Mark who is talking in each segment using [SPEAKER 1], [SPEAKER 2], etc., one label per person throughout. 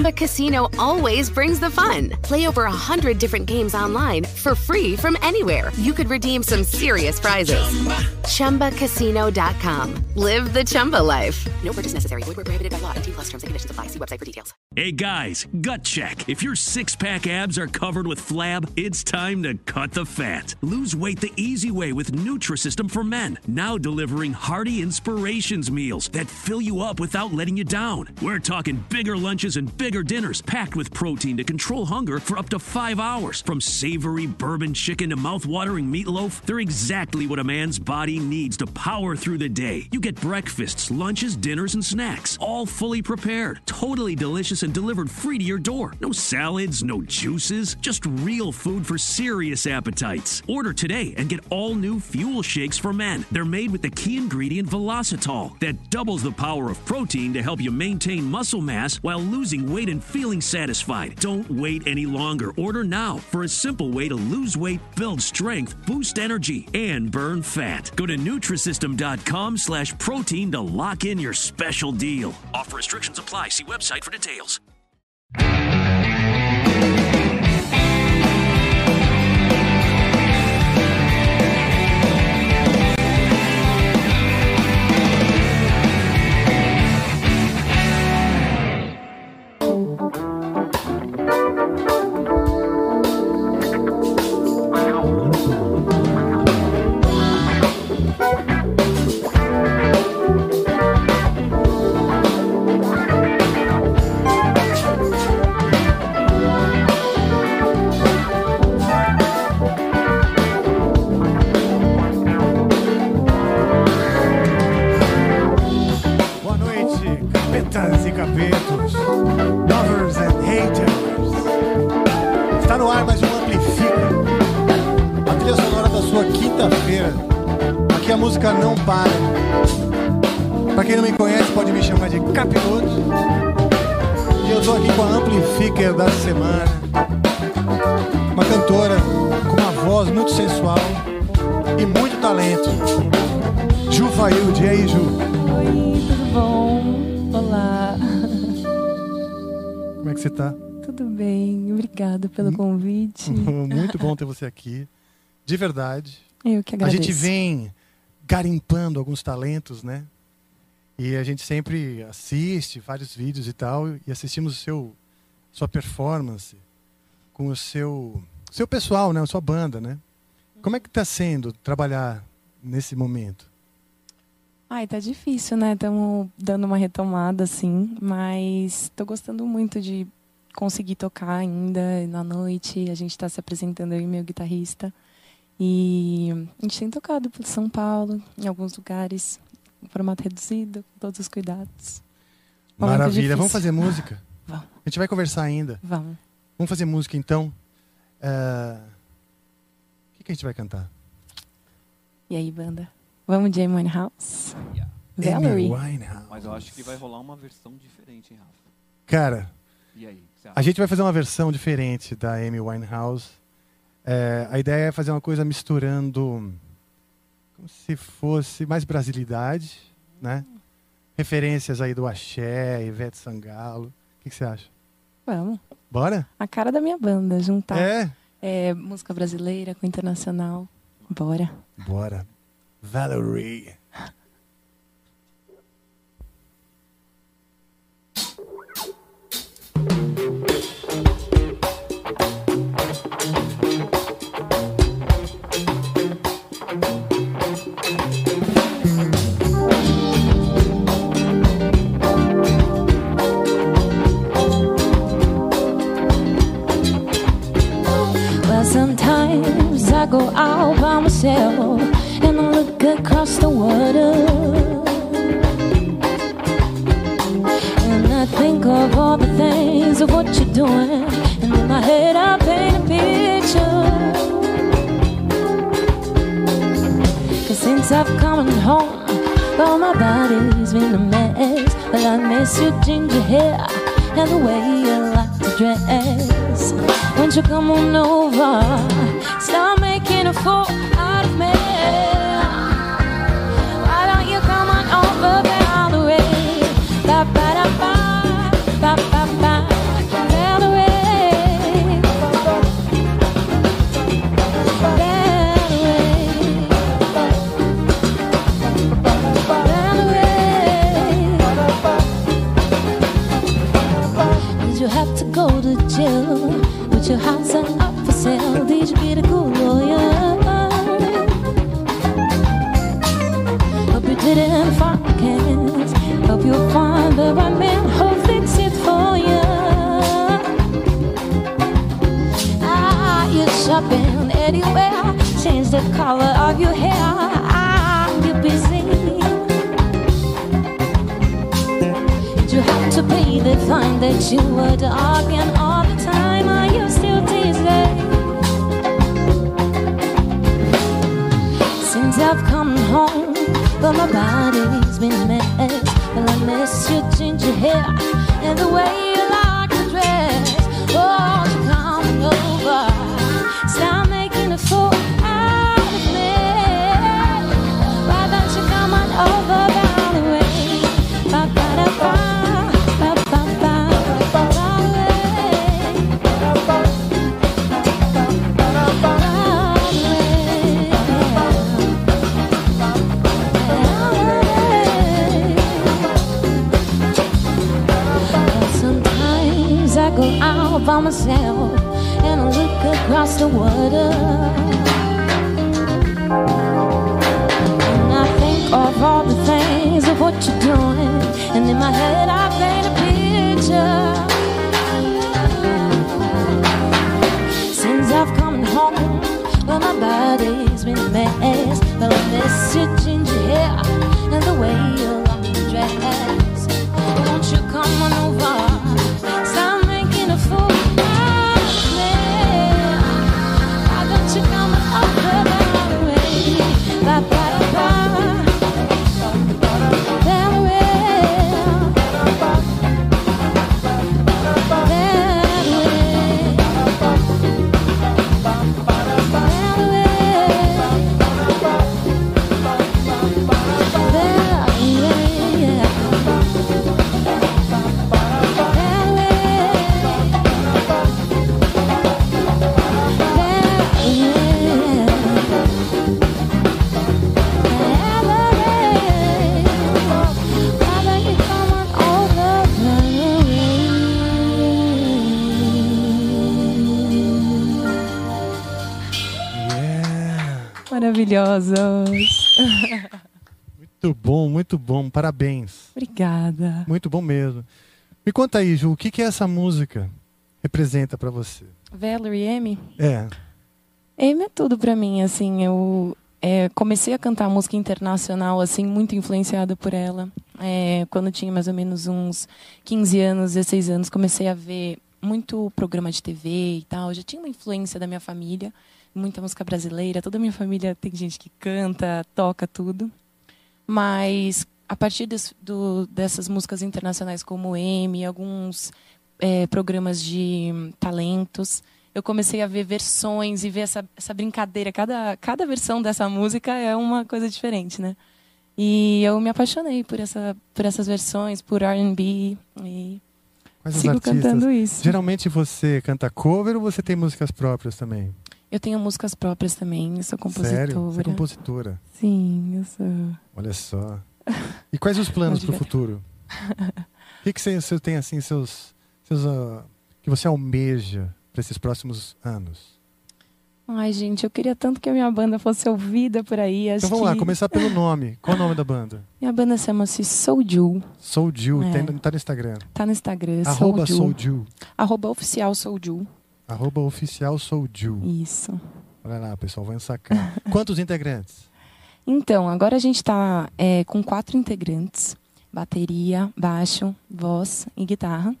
[SPEAKER 1] Chumba Casino always brings the fun. Play over a hundred different games online for free from anywhere. You could redeem some serious prizes. ChumbaCasino.com. Live the Chumba life. No purchase necessary. Void where prohibited by law. T plus terms and conditions apply. See website for details.
[SPEAKER 2] Hey guys, gut check. If your six pack abs are covered with flab, it's time to cut the fat. Lose weight the easy way with Nutrisystem for Men. Now delivering hearty inspirations meals that fill you up without letting you down. We're talking bigger lunches and bigger dinners packed with protein to control hunger for up to five hours. From savory bourbon chicken to mouth-watering meatloaf, they're exactly what a man's body needs to power through the day. You get breakfasts, lunches, dinners, and snacks, all fully prepared, totally delicious, and delivered free to your door. No salads, no juices, just real food for serious appetites. Order today and get all new fuel shakes for men. They're made with the key ingredient Velocitol that doubles the power of protein to help you maintain muscle mass while losing weight and feeling satisfied. Don't wait any longer. Order now for a simple way to lose weight, build strength, boost energy, and burn fat. Go to Nutrisystem.com slash protein to lock in your special deal. Offer restrictions apply. See website for details.
[SPEAKER 3] Quinta-feira. Aqui a música não para. Pra quem não me conhece, pode me chamar de Capiroto. E eu tô aqui com a Amplifica da semana. Uma cantora com uma voz muito sensual e muito talento. Ju Failde, e aí, Ju?
[SPEAKER 4] Oi, tudo bom? Olá,
[SPEAKER 3] Como é que você tá?
[SPEAKER 4] tudo bem? Obrigada pelo convite.
[SPEAKER 3] Muito bom ter você aqui. De verdade.
[SPEAKER 4] Eu que
[SPEAKER 3] A
[SPEAKER 4] agradeço.
[SPEAKER 3] gente vem garimpando alguns talentos, né? E a gente sempre assiste vários vídeos e tal, e assistimos o seu sua performance com o seu seu pessoal, né, a sua banda, né? Como é que tá sendo trabalhar nesse momento?
[SPEAKER 4] Ai, tá difícil, né? Estamos dando uma retomada, assim, mas tô gostando muito de conseguir tocar ainda na noite. A gente tá se apresentando, e meu guitarrista. E a gente tem tocado por São Paulo, em alguns lugares, em formato reduzido, com todos os cuidados. Momento
[SPEAKER 3] Maravilha.
[SPEAKER 4] difícil.
[SPEAKER 3] Vamos fazer música?
[SPEAKER 4] Vamos.
[SPEAKER 3] A gente vai conversar ainda.
[SPEAKER 4] Vamos.
[SPEAKER 3] Vamos fazer música então. É, O que, que a gente vai cantar?
[SPEAKER 4] E aí, banda? Vamos de Amy Winehouse?
[SPEAKER 5] Yeah.
[SPEAKER 4] Valerie?
[SPEAKER 3] Amy Winehouse.
[SPEAKER 5] Mas eu acho que vai rolar uma versão diferente, hein, Rafa?
[SPEAKER 3] Cara,
[SPEAKER 5] E aí,
[SPEAKER 3] A gente vai fazer uma versão diferente da Amy Winehouse. É, a ideia é fazer uma coisa misturando como se fosse mais brasilidade, né? Referências aí do axé, Ivete Sangalo. O que, que você acha?
[SPEAKER 4] Vamos.
[SPEAKER 3] Bora?
[SPEAKER 4] A cara da minha banda, juntar
[SPEAKER 3] É?
[SPEAKER 4] é, música brasileira com internacional. Bora.
[SPEAKER 3] Bora. Valerie.
[SPEAKER 6] Go out by myself and I look across the water. And I think of all the things of what you're doing. And in my head, I paint a picture. Cause since I've come home, all my body's been a mess. Well, I miss your ginger hair
[SPEAKER 4] and the way you like to dress. Won't you come on over? Stop I've ah, ah, to pay the fine that you were arguing all the time. I you still tease Since I've come home, but my body's been a Well, I miss your ginger hair and the way by myself and I look across the water. And I think of all the things of what you're doing, and in my head I paint a picture. Since I've come home, well, my body's been a mess. But I miss your ginger hair and the way you
[SPEAKER 7] Maravilhosos.
[SPEAKER 3] Muito bom, muito bom. Parabéns.
[SPEAKER 7] Obrigada.
[SPEAKER 3] Muito bom mesmo. Me conta aí, Ju, o que, que essa música representa pra você?
[SPEAKER 7] Valerie M.
[SPEAKER 3] É.
[SPEAKER 7] Amy é tudo pra mim, assim, eu é, comecei a cantar música internacional, assim, muito influenciada por ela. É, quando eu tinha mais ou menos uns 15 anos, 16 anos, comecei a ver muito programa de TV e tal. Já tinha uma influência da minha família, muita música brasileira. Toda a minha família tem gente que canta, toca tudo. Mas a partir des- do- dessas músicas internacionais como M, alguns é, programas de talentos, eu comecei a ver versões e ver essa, essa brincadeira. Cada, cada versão dessa música é uma coisa diferente, né? E eu me apaixonei por, essa, por essas versões, por R&B e
[SPEAKER 3] Quais
[SPEAKER 7] sigo cantando isso.
[SPEAKER 3] Geralmente você canta cover ou você tem músicas próprias também?
[SPEAKER 7] Eu tenho músicas próprias também, eu sou compositora.
[SPEAKER 3] Sério? Você é compositora.
[SPEAKER 7] Sim, eu sou.
[SPEAKER 3] Olha só. E quais os planos para o futuro? O que, que você, você tem assim seus, seus ah, que você almeja para esses próximos anos?
[SPEAKER 7] Ai, gente, eu queria tanto que a minha banda fosse ouvida por aí.
[SPEAKER 3] Então vamos lá,
[SPEAKER 7] que
[SPEAKER 3] começar pelo nome. Qual o nome da banda?
[SPEAKER 7] Minha banda chama-se Soulju.
[SPEAKER 3] Soul Jill,
[SPEAKER 7] É.
[SPEAKER 3] tá no Instagram.
[SPEAKER 7] Tá no Instagram,
[SPEAKER 3] Arroba
[SPEAKER 7] Soulju.
[SPEAKER 3] Jill.
[SPEAKER 7] Arroba oficial Soulju.
[SPEAKER 3] Arroba oficial Jill.
[SPEAKER 7] Isso.
[SPEAKER 3] Olha lá, pessoal, vão sacar. Quantos integrantes?
[SPEAKER 7] Então, agora a gente está com quatro integrantes: bateria, baixo, voz e guitarra.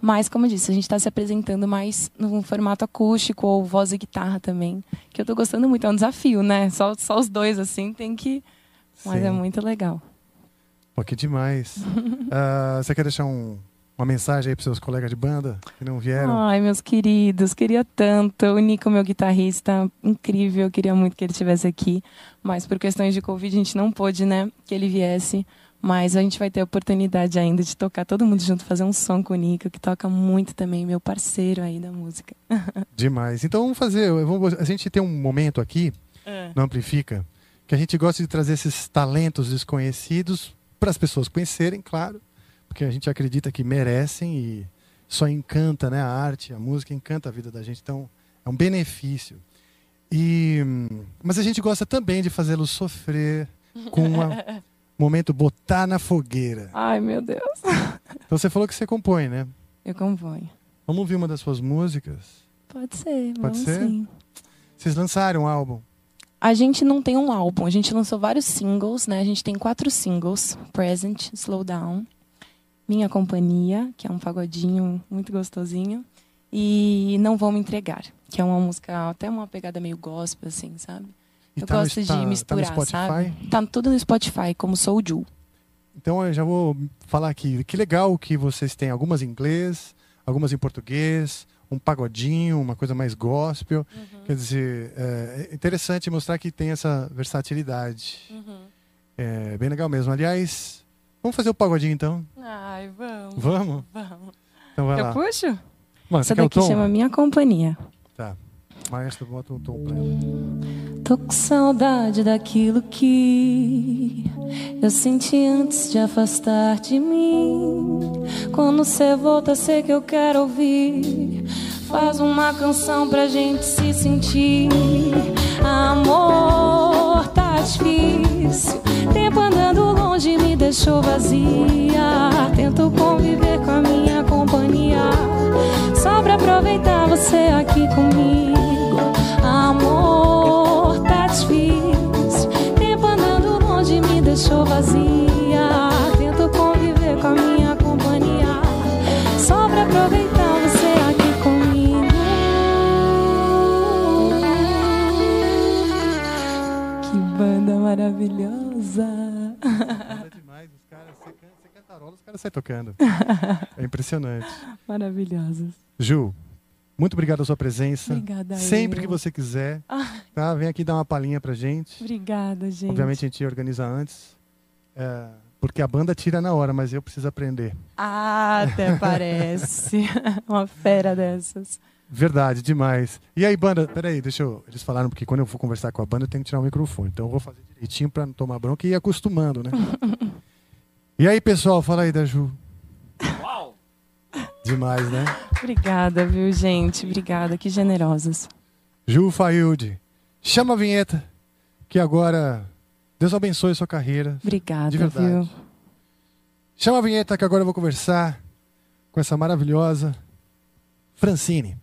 [SPEAKER 7] Mas, como eu disse, a gente está se apresentando mais no formato acústico ou voz e guitarra também. Que eu estou gostando muito, é um desafio, né? Só, só os dois, assim, tem que. Mas
[SPEAKER 3] Sim.
[SPEAKER 7] é muito legal.
[SPEAKER 3] Pô, que demais. Ah, você quer deixar um, uma mensagem aí pros seus colegas de banda que não vieram.
[SPEAKER 4] Ai, meus queridos, queria tanto. O Nico, meu guitarrista, incrível, queria muito que ele estivesse aqui. Mas por questões de Covid a gente não pôde, né, que ele viesse. Mas a gente vai ter a oportunidade ainda de tocar todo mundo junto, fazer um som com o Nico, que toca muito também, meu parceiro aí da música.
[SPEAKER 3] Demais. Então vamos fazer. vamos- a gente tem um momento aqui no Amplifica que a gente gosta de trazer esses talentos desconhecidos para as pessoas conhecerem, claro, porque a gente acredita que merecem e só encanta, né? A arte, a música encanta a vida da gente. Então é um benefício. E mas a gente gosta também de fazê-los sofrer com um momento botar na fogueira.
[SPEAKER 4] Ai, meu Deus.
[SPEAKER 3] Então você falou que você compõe, né?
[SPEAKER 4] Eu componho.
[SPEAKER 3] Vamos ouvir uma das suas músicas.
[SPEAKER 4] Pode ser,
[SPEAKER 3] Pode
[SPEAKER 4] vamos
[SPEAKER 3] ser?
[SPEAKER 4] sim.
[SPEAKER 3] Vocês lançaram um álbum.
[SPEAKER 4] A gente não tem um álbum, a gente lançou vários singles, né? A gente tem quatro singles: Present, Slow Down, Minha Companhia, que é um pagodinho muito gostosinho, e Não Vou Me Entregar, que é uma música, até uma pegada meio gospel, assim, sabe?
[SPEAKER 3] E
[SPEAKER 4] Eu
[SPEAKER 3] tá no-
[SPEAKER 4] gosto
[SPEAKER 3] tá- tá
[SPEAKER 4] de
[SPEAKER 3] no
[SPEAKER 4] misturar,
[SPEAKER 3] Spotify?
[SPEAKER 4] sabe? Tá tudo no Spotify, como Soul Ju.
[SPEAKER 3] Então eu já vou falar aqui. Que legal que vocês têm algumas em inglês, algumas em português, um pagodinho, uma coisa mais gospel.
[SPEAKER 4] Uhum.
[SPEAKER 3] Quer dizer, é interessante mostrar que tem essa versatilidade.
[SPEAKER 4] Uhum.
[SPEAKER 3] É bem legal mesmo. Aliás, vamos fazer o pagodinho então?
[SPEAKER 4] Ai, vamos.
[SPEAKER 3] Vamos?
[SPEAKER 4] Vamos.
[SPEAKER 3] Então vai
[SPEAKER 4] Eu
[SPEAKER 3] lá.
[SPEAKER 4] puxo?
[SPEAKER 3] Mano, você
[SPEAKER 4] Essa daqui chama Minha Companhia.
[SPEAKER 3] Tá. Maestro, bota um tom pra ela.
[SPEAKER 8] Tô com saudade daquilo que eu senti antes de afastar de mim. Quando cê volta, sei que eu quero ouvir. Faz uma canção pra gente se sentir. Amor, tá difícil. Tempo andando longe me deixou vazia. Tento conviver com a minha companhia. Só pra aproveitar você aqui comigo. Amor, tá difícil. Tempo andando longe me deixou vazia. Tento conviver com a minha companhia. Só pra aproveitar você aqui comigo.
[SPEAKER 4] Que banda maravilhosa.
[SPEAKER 3] É demais. Os caras, você cantarola, os caras saem tocando. É impressionante.
[SPEAKER 4] Maravilhosas.
[SPEAKER 3] Ju, muito obrigado pela sua presença.
[SPEAKER 4] Obrigada.
[SPEAKER 3] Sempre
[SPEAKER 4] eu.
[SPEAKER 3] que você quiser,
[SPEAKER 4] Ah,
[SPEAKER 3] tá? Vem aqui dar uma palhinha pra gente.
[SPEAKER 4] obrigada, gente.
[SPEAKER 3] Obviamente a gente organiza antes. é, porque a banda tira na hora, mas eu preciso aprender.
[SPEAKER 4] Ah, até parece. Uma fera dessas.
[SPEAKER 3] Verdade, demais. E aí, banda, peraí, deixa eu. Eles falaram porque quando eu for conversar com a banda eu tenho que tirar o microfone. Então eu vou fazer direitinho pra não tomar bronca e ir acostumando, né? E aí, pessoal, fala aí da Ju.
[SPEAKER 9] Uau!
[SPEAKER 3] Demais, né?
[SPEAKER 4] Obrigada, viu, gente? Obrigada, que generosas.
[SPEAKER 3] Ju Failde. Chama a vinheta, que agora. Deus abençoe sua carreira.
[SPEAKER 4] Obrigada,
[SPEAKER 3] De verdade.
[SPEAKER 4] viu?
[SPEAKER 3] Chama a vinheta que agora eu vou conversar com essa maravilhosa Francine.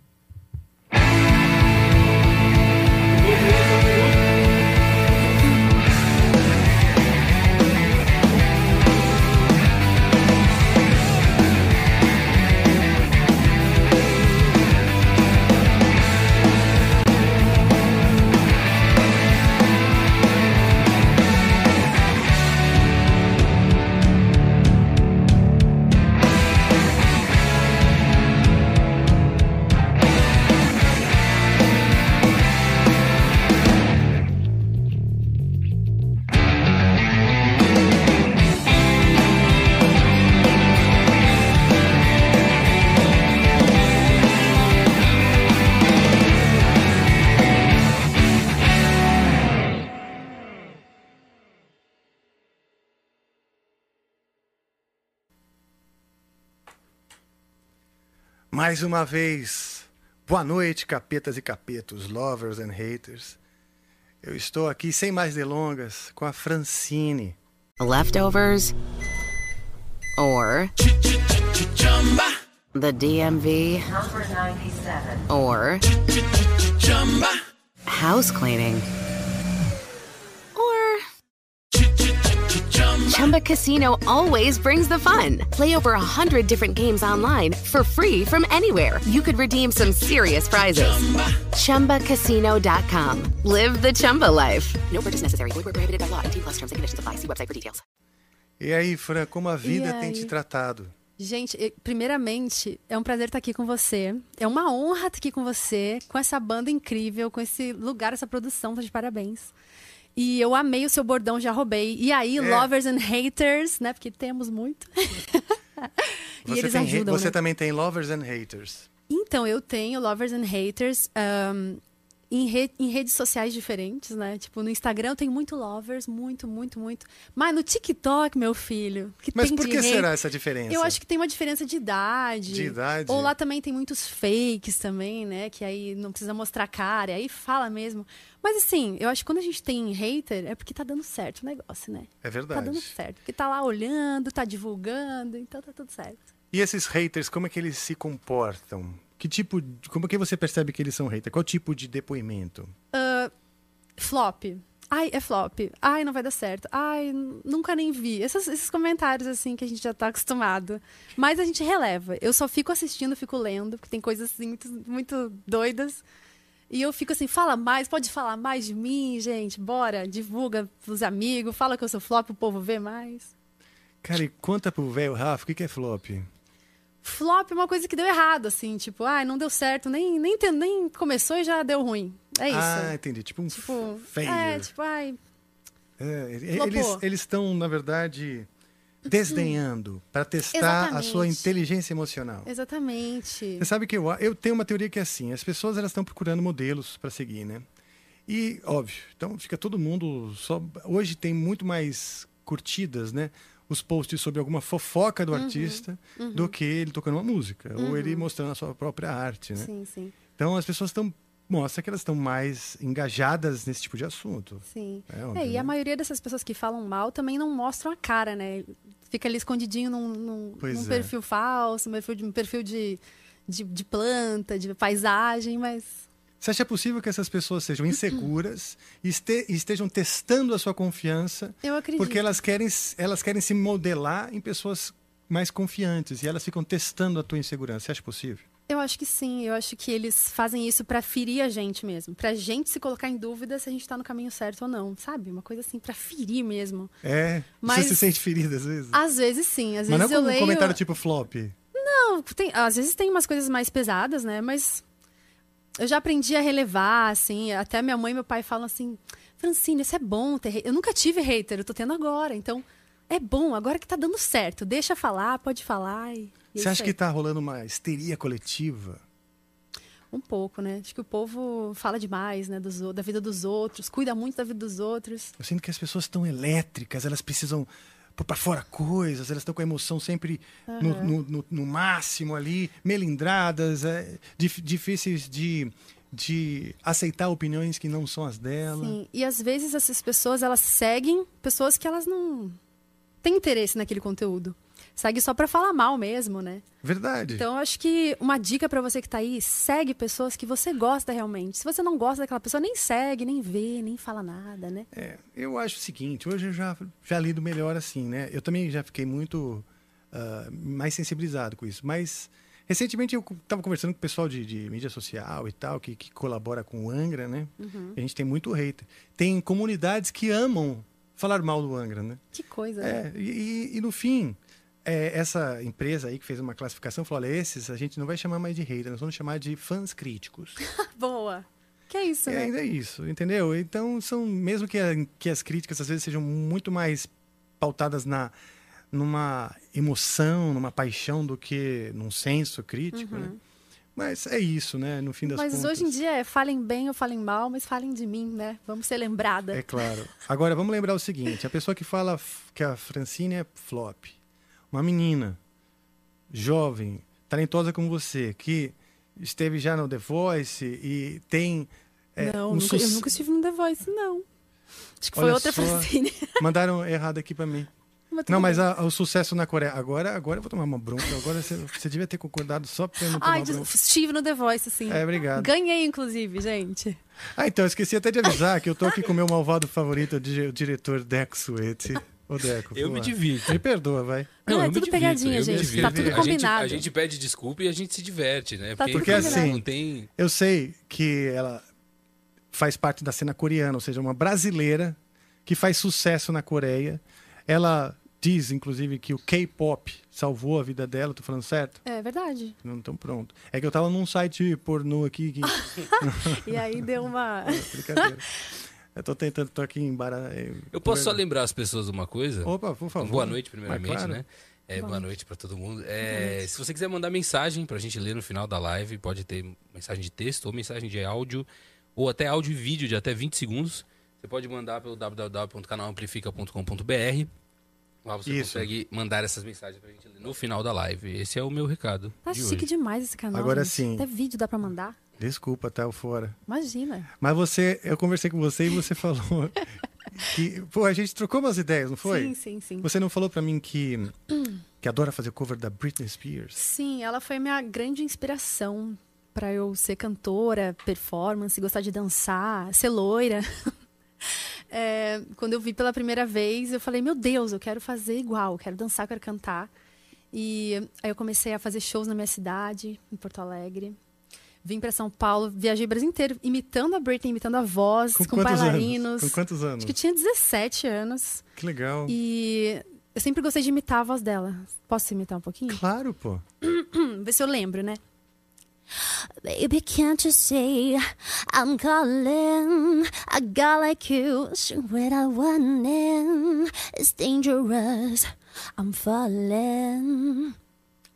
[SPEAKER 3] Mais uma vez, boa noite, capetas e capetos, lovers and haters. Eu estou aqui sem mais delongas com a Francine.
[SPEAKER 1] Leftovers? Or the DMV?
[SPEAKER 10] Number 97.
[SPEAKER 1] Or house cleaning? Chumba Casino always brings the fun. Play over a hundred different games online for free from anywhere. You could redeem some serious prizes. ChumbaCasino.com. Live the Chumba life. No purchase necessary. Void where prohibited by law. 18 plus terms and conditions apply. See website for details.
[SPEAKER 3] E aí, Fran, como a vida tem te tratado?
[SPEAKER 11] Gente, primeiramente, é um prazer estar aqui com você. É uma honra estar aqui com você, com essa banda incrível, com esse lugar, essa produção. Tá de parabéns. E eu amei o seu bordão, já roubei. E aí,
[SPEAKER 3] É.
[SPEAKER 11] lovers and haters, né? Porque temos muito. e
[SPEAKER 3] Você,
[SPEAKER 11] eles
[SPEAKER 3] tem,
[SPEAKER 11] ajudam,
[SPEAKER 3] você
[SPEAKER 11] né?
[SPEAKER 3] também tem lovers and haters.
[SPEAKER 11] Então, eu tenho lovers and haters ahn, em, re- em redes sociais diferentes, né? Tipo, no Instagram eu tenho muito lovers, muito, muito, muito. Mas no TikTok, meu filho, que
[SPEAKER 3] Mas
[SPEAKER 11] tem
[SPEAKER 3] por que
[SPEAKER 11] hate-
[SPEAKER 3] será essa diferença?
[SPEAKER 11] Eu acho que tem uma diferença de idade.
[SPEAKER 3] De idade?
[SPEAKER 11] Ou lá também tem muitos fakes também, né? Que aí não precisa mostrar cara, aí fala mesmo. Mas assim, eu acho que quando a gente tem hater, é porque tá dando certo o negócio, né?
[SPEAKER 3] É
[SPEAKER 11] Tá
[SPEAKER 3] verdade.
[SPEAKER 11] dando certo. Porque tá lá olhando, tá divulgando, então tá tudo certo.
[SPEAKER 3] E esses haters, como é que eles se comportam? Que tipo, de- como é que você percebe que eles são haters? Qual tipo de depoimento?
[SPEAKER 11] Flop. Ai, é flop. Ai, não vai dar certo. Ai, nunca nem vi. Esses, esses comentários, assim, que a gente já tá acostumado. Mas a gente releva. Eu só fico assistindo, fico lendo, porque tem coisas, assim, muito, muito doidas. E eu fico assim, fala mais, pode falar mais de mim, gente. Bora, divulga pros amigos, fala que eu sou flop, o povo vê mais.
[SPEAKER 3] Cara, e conta pro velho Rafa, o que que é flop?
[SPEAKER 11] Flop é uma coisa que deu errado, assim, tipo, ai, não deu certo, nem, nem, nem começou e já deu ruim. É isso.
[SPEAKER 3] Ah, entendi. Tipo um
[SPEAKER 11] tipo,
[SPEAKER 3] failure.
[SPEAKER 11] é, tipo, ai,
[SPEAKER 3] É, eles estão, na verdade, desdenhando para testar a sua
[SPEAKER 11] Exatamente.
[SPEAKER 3] inteligência emocional.
[SPEAKER 11] exatamente.
[SPEAKER 3] Você sabe que eu, eu tenho uma teoria que é assim, as pessoas elas estão procurando modelos para seguir, né? E, óbvio, então fica todo mundo só... Hoje tem muito mais curtidas, né? Os posts sobre alguma fofoca do
[SPEAKER 11] Uhum,
[SPEAKER 3] artista do que ele tocando uma música. Ou ele mostrando a sua própria arte, né?
[SPEAKER 11] Sim, sim,
[SPEAKER 3] Então as pessoas estão... Mostra que elas estão mais engajadas nesse tipo de assunto.
[SPEAKER 11] sim.
[SPEAKER 3] É
[SPEAKER 11] É, e
[SPEAKER 3] né?
[SPEAKER 11] a maioria dessas pessoas que falam mal também não mostram a cara, né? Fica ali escondidinho num, num- num
[SPEAKER 3] é.
[SPEAKER 11] perfil falso, um perfil, de, um perfil de, de, de planta, de paisagem, mas
[SPEAKER 3] Você acha possível que essas pessoas sejam inseguras e este- estejam testando a sua confiança
[SPEAKER 11] eu acredito.
[SPEAKER 3] porque elas querem, elas querem se modelar em pessoas mais confiantes e elas ficam testando a tua insegurança. Você acha possível?
[SPEAKER 11] Eu acho que sim, eu acho que eles fazem isso pra ferir a gente mesmo. Pra gente se colocar em dúvida se a gente tá no caminho certo ou não, sabe? Uma coisa assim, pra ferir mesmo.
[SPEAKER 3] É.
[SPEAKER 11] Mas-
[SPEAKER 3] Você se sente ferida às vezes?
[SPEAKER 11] Às vezes sim, às
[SPEAKER 3] Mas não
[SPEAKER 11] vezes eu
[SPEAKER 3] com um
[SPEAKER 11] leio...
[SPEAKER 3] comentário tipo flop.
[SPEAKER 11] Não, tem- às vezes tem umas coisas mais pesadas, né? Mas eu já aprendi a relevar, assim. Até minha mãe e meu pai falam assim: Francine, isso é bom ter. hate." Eu nunca tive hater, eu tô tendo agora. Então, é bom, agora que tá dando certo. Deixa falar, pode falar. E, e é
[SPEAKER 3] Você acha
[SPEAKER 11] isso
[SPEAKER 3] que
[SPEAKER 11] aí.
[SPEAKER 3] tá rolando uma histeria coletiva?
[SPEAKER 11] Um pouco, né? Acho que o povo fala demais, né? Dos, da vida dos outros, cuida muito da vida dos outros.
[SPEAKER 3] Eu sinto que as pessoas estão elétricas, elas precisam pôr pra fora coisas, elas estão com a emoção sempre no, no- no- no máximo ali, melindradas, é, dif- difíceis de, de aceitar opiniões que não são as dela.
[SPEAKER 11] Sim. E às vezes essas pessoas, elas seguem pessoas que elas não têm interesse naquele conteúdo. Segue só pra falar mal mesmo, né?
[SPEAKER 3] Verdade.
[SPEAKER 11] Então, acho que uma dica pra você que tá aí, segue pessoas que você gosta realmente. Se você não gosta daquela pessoa, nem segue, nem vê, nem fala nada, né?
[SPEAKER 3] É, eu acho o seguinte, hoje eu já, já lido melhor assim, né? Eu também já fiquei muito ah, mais sensibilizado com isso. Mas recentemente eu estava conversando com o pessoal de, de mídia social e tal, que, que colabora com o Angra, né? A gente tem muito hater. Tem comunidades que amam falar mal do Angra, né?
[SPEAKER 11] Que coisa, né?
[SPEAKER 3] É, e, e- no fim, é, essa empresa aí que fez uma classificação falou: olha, esses a gente não vai chamar mais de hater, nós vamos chamar de fãs críticos.
[SPEAKER 11] Boa. Que é isso,
[SPEAKER 3] E
[SPEAKER 11] né?
[SPEAKER 3] ainda é isso, entendeu? Então, são mesmo que, a- que as críticas às vezes sejam muito mais pautadas na numa emoção, numa paixão do que num senso crítico, né? Mas é isso, né? No fim das.
[SPEAKER 11] Mas
[SPEAKER 3] contas.
[SPEAKER 11] hoje em dia é falem bem ou falem mal, mas falem de mim, né? Vamos ser lembrada.
[SPEAKER 3] É claro. Agora, vamos lembrar o seguinte: a pessoa que fala que a Francine é flop, uma menina jovem, talentosa como você, que esteve já no The Voice e tem. é,
[SPEAKER 11] não,
[SPEAKER 3] um
[SPEAKER 11] nunca, eu nunca estive no The Voice, não. Acho que foi
[SPEAKER 3] Olha
[SPEAKER 11] outra
[SPEAKER 3] só.
[SPEAKER 11] Francine.
[SPEAKER 3] Mandaram errado aqui pra mim.
[SPEAKER 11] Tudo
[SPEAKER 3] Não, mas a- o sucesso na Coreia. Agora, agora eu vou tomar uma bronca. Agora você, você devia ter concordado só pra eu não tomar
[SPEAKER 11] Ai,
[SPEAKER 3] bronca.
[SPEAKER 11] estive no The Voice, assim.
[SPEAKER 3] É, obrigado.
[SPEAKER 11] Ganhei, inclusive, gente.
[SPEAKER 3] Ah, então, eu esqueci até de avisar que eu tô aqui com o meu malvado favorito, o di- o diretor Deco Suete. Ô, Deco, por
[SPEAKER 12] Eu me divirto.
[SPEAKER 3] Me perdoa, vai.
[SPEAKER 11] Não, é
[SPEAKER 12] eu me
[SPEAKER 11] tudo pegadinha, gente. Tá tudo
[SPEAKER 3] A
[SPEAKER 12] A gente,
[SPEAKER 11] combinado.
[SPEAKER 12] a gente pede desculpa e a gente se diverte, né?
[SPEAKER 11] Tá
[SPEAKER 3] Porque
[SPEAKER 11] combinado.
[SPEAKER 3] assim,
[SPEAKER 12] não tem.
[SPEAKER 3] Eu sei que ela faz parte da cena coreana, ou seja, uma brasileira que faz sucesso na Coreia. Ela diz, inclusive, que o K-pop salvou a vida dela. Tô falando certo?
[SPEAKER 11] É verdade.
[SPEAKER 3] Não tão pronto. É que eu tava num site pornô aqui. Que...
[SPEAKER 11] E aí deu uma.
[SPEAKER 3] Brincadeira. Eu tô tentando, tô aqui em bara...
[SPEAKER 12] Eu posso só lembrar as pessoas uma coisa?
[SPEAKER 3] Opa, por favor.
[SPEAKER 12] Boa noite, primeiramente,
[SPEAKER 3] claro.
[SPEAKER 12] né? É,
[SPEAKER 11] Boa
[SPEAKER 12] boa noite para todo mundo. É, se você quiser mandar mensagem pra gente ler no final da live, pode ter mensagem de texto ou mensagem de áudio, ou até áudio e vídeo de até 20 segundos. Você pode mandar pelo www.canalamplifica.com.br. Lá você
[SPEAKER 3] Isso.
[SPEAKER 12] consegue mandar essas mensagens pra gente ler no final da live. Esse é o meu recado.
[SPEAKER 11] Tá
[SPEAKER 12] de
[SPEAKER 11] chique
[SPEAKER 12] hoje.
[SPEAKER 11] demais esse canal.
[SPEAKER 3] Agora
[SPEAKER 11] gente.
[SPEAKER 3] sim.
[SPEAKER 11] Até vídeo dá pra mandar.
[SPEAKER 3] Desculpa, tá fora.
[SPEAKER 11] Imagina.
[SPEAKER 3] Mas você, eu conversei com você e você falou que, pô, a gente trocou umas ideias, não foi?
[SPEAKER 11] Sim, sim, sim.
[SPEAKER 3] Você não falou pra mim que que adora fazer cover da Britney Spears?
[SPEAKER 11] Sim, ela foi minha grande inspiração pra eu ser cantora, performance, gostar de dançar, ser loira. É, quando eu vi pela primeira vez, eu falei: Meu Deus, eu quero fazer igual, eu quero dançar, eu quero cantar. E aí eu comecei a fazer shows na minha cidade, em Porto Alegre. Vim pra São Paulo, viajei o Brasil inteiro, imitando a Britney, imitando a voz, com,
[SPEAKER 3] quantos
[SPEAKER 11] bailarinos.
[SPEAKER 3] anos? Com quantos anos?
[SPEAKER 11] Acho que eu tinha 17 anos.
[SPEAKER 3] Que legal.
[SPEAKER 11] E eu sempre gostei de imitar a voz dela. Posso imitar um pouquinho?
[SPEAKER 3] Claro, pô.
[SPEAKER 11] Ver se eu lembro, né?
[SPEAKER 13] Baby, can't you see I'm calling? A guy like you, I want in. It's dangerous. I'm falling.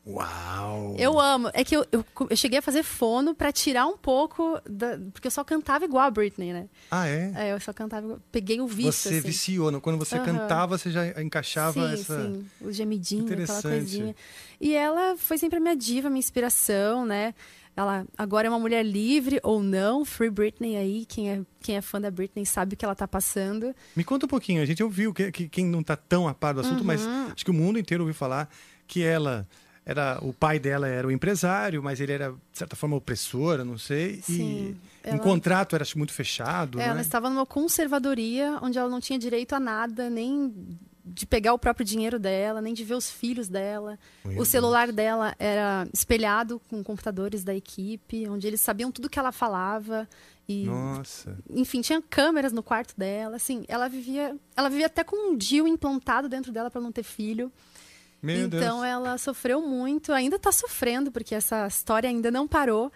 [SPEAKER 3] Uau.
[SPEAKER 11] Eu amo. É que eu, eu, eu cheguei a fazer fono pra tirar um pouco da. Porque eu só cantava igual a Britney, né?
[SPEAKER 3] Ah, é?
[SPEAKER 11] É, eu só cantava igual. Peguei o vício.
[SPEAKER 3] Você
[SPEAKER 11] assim.
[SPEAKER 3] viciou, não? quando você
[SPEAKER 11] Aham.
[SPEAKER 3] cantava, você já encaixava
[SPEAKER 11] sim,
[SPEAKER 3] essa.
[SPEAKER 11] sim. O gemidinho, aquela coisinha. E ela foi sempre a minha diva, minha inspiração, né? Ela agora é uma mulher livre ou não, Free Britney aí. Quem é, quem é fã da Britney sabe o que ela tá passando.
[SPEAKER 3] Me conta um pouquinho. A gente ouviu que, que quem não tá tão a par do assunto, mas
[SPEAKER 11] Uhum.
[SPEAKER 3] acho que o mundo inteiro ouviu falar que ela era o pai dela era o empresário, mas ele era de certa forma opressor, não sei.
[SPEAKER 11] Sim,
[SPEAKER 3] e
[SPEAKER 11] ela-
[SPEAKER 3] um contrato era muito fechado,
[SPEAKER 11] É, Ela
[SPEAKER 3] né?
[SPEAKER 11] estava numa conservadoria onde ela não tinha direito a nada, nem de pegar o próprio dinheiro dela, nem de ver os filhos dela.
[SPEAKER 3] Meu
[SPEAKER 11] o celular dela era espelhado com computadores da equipe, onde eles sabiam tudo que ela falava. E,
[SPEAKER 3] Nossa.
[SPEAKER 11] enfim, tinha câmeras no quarto dela. Assim, ela vivia, ela vivia até com um DIU implantado dentro dela para não ter filho.
[SPEAKER 3] Meu
[SPEAKER 11] então
[SPEAKER 3] Deus.
[SPEAKER 11] ela sofreu muito, ainda está sofrendo porque essa história ainda não parou.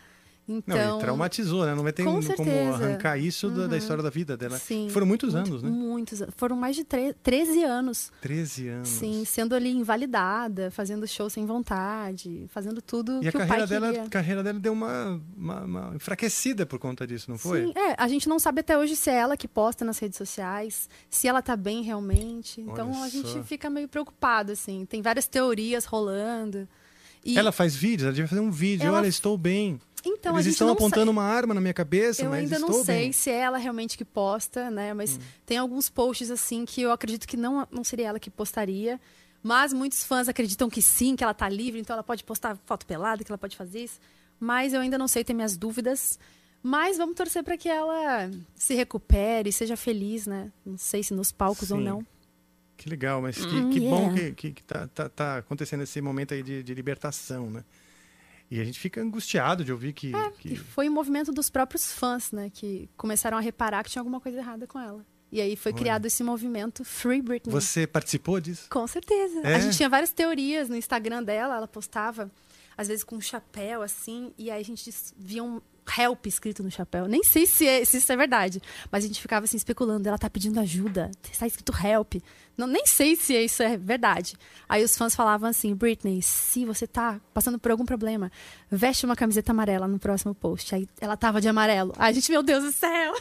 [SPEAKER 3] Não,
[SPEAKER 11] Então,
[SPEAKER 3] e traumatizou, né? Não vai ter
[SPEAKER 11] Com
[SPEAKER 3] como arrancar isso da, da
[SPEAKER 11] Uhum.
[SPEAKER 3] história da vida dela.
[SPEAKER 11] Sim.
[SPEAKER 3] Foram muitos
[SPEAKER 11] Muito-
[SPEAKER 3] anos, né?
[SPEAKER 11] Muitos. Foram mais de tre- 13 anos.
[SPEAKER 3] 13 anos.
[SPEAKER 11] Sim, sendo ali invalidada, fazendo show sem vontade, fazendo tudo
[SPEAKER 3] E a
[SPEAKER 11] que o pai
[SPEAKER 3] carreira dela,
[SPEAKER 11] queria.
[SPEAKER 3] carreira dela deu uma, uma, uma enfraquecida por conta disso, não foi?
[SPEAKER 11] Sim, é, a gente não sabe até hoje se é ela que posta nas redes sociais, se ela tá bem realmente. Então
[SPEAKER 3] Olha
[SPEAKER 11] a gente
[SPEAKER 3] só.
[SPEAKER 11] fica meio preocupado, assim. Tem várias teorias rolando. E,
[SPEAKER 3] Ela faz vídeos, ela devia fazer um vídeo.
[SPEAKER 11] Ela-
[SPEAKER 3] Olha, estou bem.
[SPEAKER 11] Então, a
[SPEAKER 3] Eles estão apontando uma arma na minha cabeça,
[SPEAKER 11] Eu
[SPEAKER 3] mas
[SPEAKER 11] ainda não sei
[SPEAKER 3] bem. Hum.
[SPEAKER 11] se é ela realmente que posta, né? Mas tem alguns posts assim que eu acredito que não, não seria ela que postaria. Mas muitos fãs acreditam que sim, que ela tá livre, então ela pode postar foto pelada, que ela pode fazer isso. Mas eu ainda não sei, tenho minhas dúvidas. Mas vamos torcer para que ela se recupere, seja feliz, né? Não sei se nos palcos ou
[SPEAKER 3] Sim.
[SPEAKER 11] não.
[SPEAKER 3] Que legal, mas que,
[SPEAKER 13] Hum,
[SPEAKER 3] que bom
[SPEAKER 13] yeah.
[SPEAKER 3] que, que, que tá, tá, tá acontecendo esse momento aí de, de libertação, né? E a gente fica angustiado de ouvir que.
[SPEAKER 11] Que
[SPEAKER 3] que-
[SPEAKER 11] foi um movimento dos próprios fãs, né? Que começaram a reparar que tinha alguma coisa errada com ela. E aí foi
[SPEAKER 3] Olha.
[SPEAKER 11] criado esse movimento Free Britney.
[SPEAKER 3] Você participou disso?
[SPEAKER 11] Com certeza.
[SPEAKER 3] É?
[SPEAKER 11] A gente tinha várias teorias no Instagram dela, ela postava, às vezes com um chapéu, assim, e aí a gente via um help escrito no chapéu. Nem sei se, é- se isso é verdade, mas a gente ficava assim especulando, ela tá pedindo ajuda, está escrito help. Não, nem sei se isso é verdade. Aí os fãs falavam assim, Britney, se você tá passando por algum problema, veste uma camiseta amarela no próximo post. Aí ela tava de amarelo. Aí a gente, meu Deus do céu!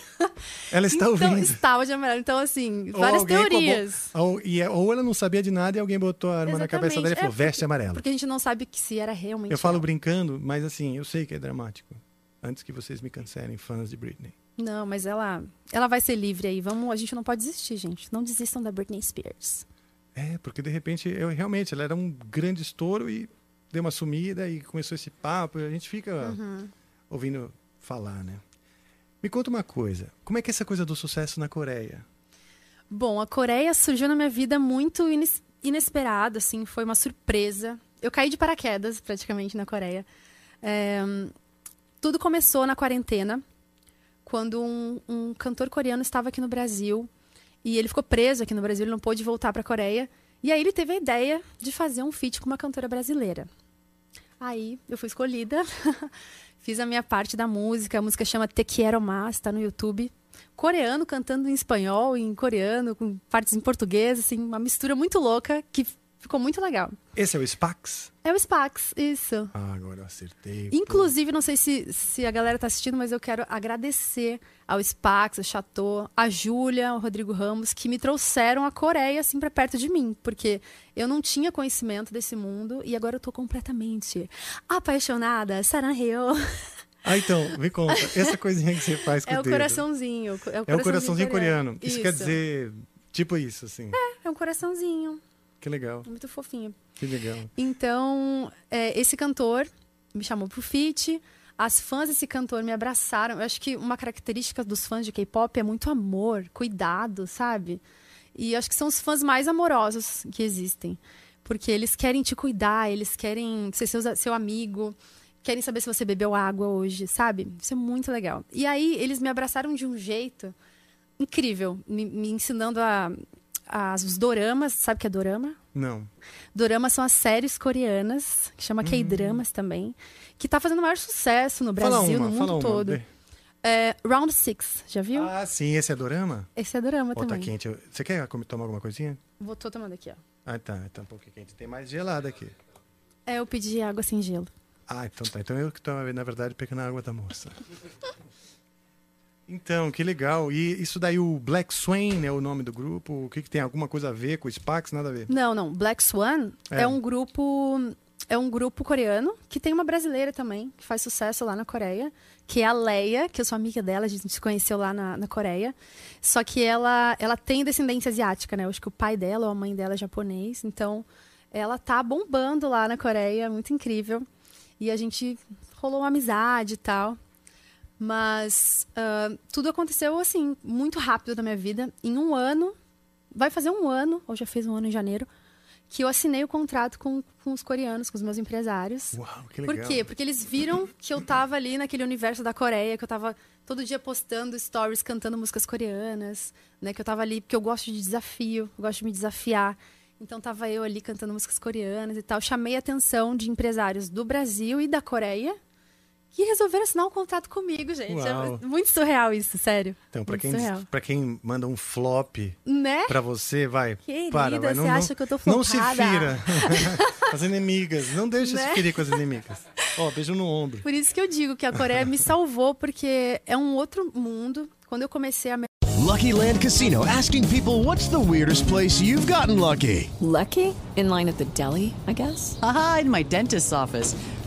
[SPEAKER 3] Ela está
[SPEAKER 11] então,
[SPEAKER 3] ouvindo.
[SPEAKER 11] estava de amarelo. Então, assim,
[SPEAKER 3] Ou
[SPEAKER 11] várias
[SPEAKER 3] com a bo-
[SPEAKER 11] teorias.
[SPEAKER 3] Ou, e, é- ou ela não sabia de nada e alguém botou a arma na cabeça dela e
[SPEAKER 11] Exatamente.
[SPEAKER 3] falou:
[SPEAKER 11] É,
[SPEAKER 3] veste amarela.
[SPEAKER 11] Porque a gente não sabe que se era realmente.
[SPEAKER 3] Eu falo
[SPEAKER 11] ela.
[SPEAKER 3] brincando, mas assim, eu sei que é dramático. Antes que vocês me cancelem, fãs de Britney.
[SPEAKER 11] Não, mas ela, ela vai ser livre aí. Vamos, a gente não pode desistir, gente. Não desistam da Britney Spears.
[SPEAKER 3] É, porque de repente, eu realmente, ela era um grande estouro e deu uma sumida e começou esse papo. E a gente fica
[SPEAKER 11] Uhum.
[SPEAKER 3] ouvindo falar, né? Me conta uma coisa. Como é que é essa coisa do sucesso na Coreia?
[SPEAKER 11] Bom, a Coreia surgiu na minha vida muito ines- inesperado, assim, foi uma surpresa. Eu caí de paraquedas, praticamente, na Coreia. É, tudo começou na quarentena, quando um, um cantor coreano estava aqui no Brasil. E ele ficou preso aqui no Brasil, ele não pôde voltar para a Coreia. E aí ele teve a ideia de fazer um feat com uma cantora brasileira. Aí eu fui escolhida, fiz a minha parte da música, a música chama Te Quiero Más, tá no YouTube. Coreano cantando em espanhol, em coreano, com partes em português, assim, uma mistura muito louca que ficou muito legal.
[SPEAKER 3] Esse é o Spax?
[SPEAKER 11] É o Spax, isso.
[SPEAKER 3] Ah, agora eu acertei.
[SPEAKER 11] Inclusive, não sei se, se a galera tá assistindo, mas eu quero agradecer ao Spax, ao Chateau, a Júlia, ao Rodrigo Ramos, que me trouxeram a Coreia assim para perto de mim, porque eu não tinha conhecimento desse mundo e agora eu tô completamente apaixonada. Saranheo.
[SPEAKER 3] Ah, então, me conta. Essa coisinha que você faz com
[SPEAKER 11] É
[SPEAKER 3] o
[SPEAKER 11] o coraçãozinho. É o
[SPEAKER 3] É o coraçãozinho coreano. Isso, quer
[SPEAKER 11] Isso.
[SPEAKER 3] dizer, tipo isso, assim.
[SPEAKER 11] É um coraçãozinho.
[SPEAKER 3] Que legal,
[SPEAKER 11] É muito fofinho.
[SPEAKER 3] que legal.
[SPEAKER 11] Então, é, esse cantor me chamou pro feat. As fãs desse cantor me abraçaram. Eu acho que uma característica dos fãs de K-pop é muito amor, cuidado, sabe? E acho que são os fãs mais amorosos que existem. Porque eles querem te cuidar, eles querem ser seu, seu amigo, querem saber se você bebeu água hoje, sabe? Isso é muito legal. E aí, eles me abraçaram de um jeito incrível, me, me ensinando a, as, os doramas. Sabe o que é dorama?
[SPEAKER 3] Não.
[SPEAKER 11] Doramas são as séries coreanas, que chama K-dramas também, que tá fazendo maior sucesso no Brasil,
[SPEAKER 3] uma,
[SPEAKER 11] no mundo todo. É, Round Six, já viu?
[SPEAKER 3] Ah, sim, esse é dorama?
[SPEAKER 11] Esse é dorama
[SPEAKER 3] tá
[SPEAKER 11] também.
[SPEAKER 3] quente. Você quer tomar alguma coisinha?
[SPEAKER 11] Vou tô tomando aqui, ó.
[SPEAKER 3] Ah, tá. Tá um pouquinho quente. Tem mais gelada aqui.
[SPEAKER 11] É, eu pedi água sem gelo.
[SPEAKER 3] Ah, então tá. Então eu que tô, na verdade, pegando a água da moça. Então, que legal. E isso daí, o Black Swain é o nome do grupo? O que, que tem alguma coisa a ver com o Spax? Nada a ver.
[SPEAKER 11] Não, não. Black Swan é.
[SPEAKER 3] É.
[SPEAKER 11] um grupo. É um grupo coreano que tem uma brasileira também, que faz sucesso lá na Coreia, que é a Leia, que eu sou amiga dela, a gente se conheceu lá na, na Coreia. Só que ela, ela tem descendência asiática, né? Eu acho que o pai dela ou a mãe dela é japonês. Então, ela tá bombando lá na Coreia, muito incrível. E a gente rolou uma amizade e tal. Mas ah, tudo aconteceu assim, muito rápido na minha vida. Em um ano, vai fazer um ano, ou já fez um ano em janeiro, que eu assinei o contrato com, com os coreanos, com os meus empresários.
[SPEAKER 3] Uau, que
[SPEAKER 11] Por
[SPEAKER 3] legal.
[SPEAKER 11] quê? Porque eles viram que eu tava ali naquele universo da Coreia, que eu tava todo dia postando stories, cantando músicas coreanas, né? Que eu tava ali, porque eu gosto de desafio, eu gosto de me desafiar. Então tava eu ali cantando músicas coreanas e tal. Chamei a atenção de empresários do Brasil e da Coreia. E resolveram assinar um contrato comigo, gente.
[SPEAKER 3] Uau.
[SPEAKER 11] É muito surreal isso, sério.
[SPEAKER 3] Então, pra
[SPEAKER 11] Muito
[SPEAKER 3] quem, pra quem manda um flop
[SPEAKER 11] Né?
[SPEAKER 3] pra você, vai.
[SPEAKER 11] Querida,
[SPEAKER 3] para, vai. Não,
[SPEAKER 11] você
[SPEAKER 3] não-
[SPEAKER 11] acha que eu tô
[SPEAKER 3] Não se
[SPEAKER 11] flopada?
[SPEAKER 3] fira. as inimigas. Não deixa se
[SPEAKER 11] Né?
[SPEAKER 3] ferir com as inimigas. Ó, beijo no ombro.
[SPEAKER 11] Por isso que eu digo que a Coreia me salvou, porque é um outro mundo. Quando eu comecei a me
[SPEAKER 14] Lucky Land Casino asking people what's the weirdest place you've gotten lucky?
[SPEAKER 15] Lucky? In line at the deli, I guess?
[SPEAKER 16] Haha, in my dentist's office.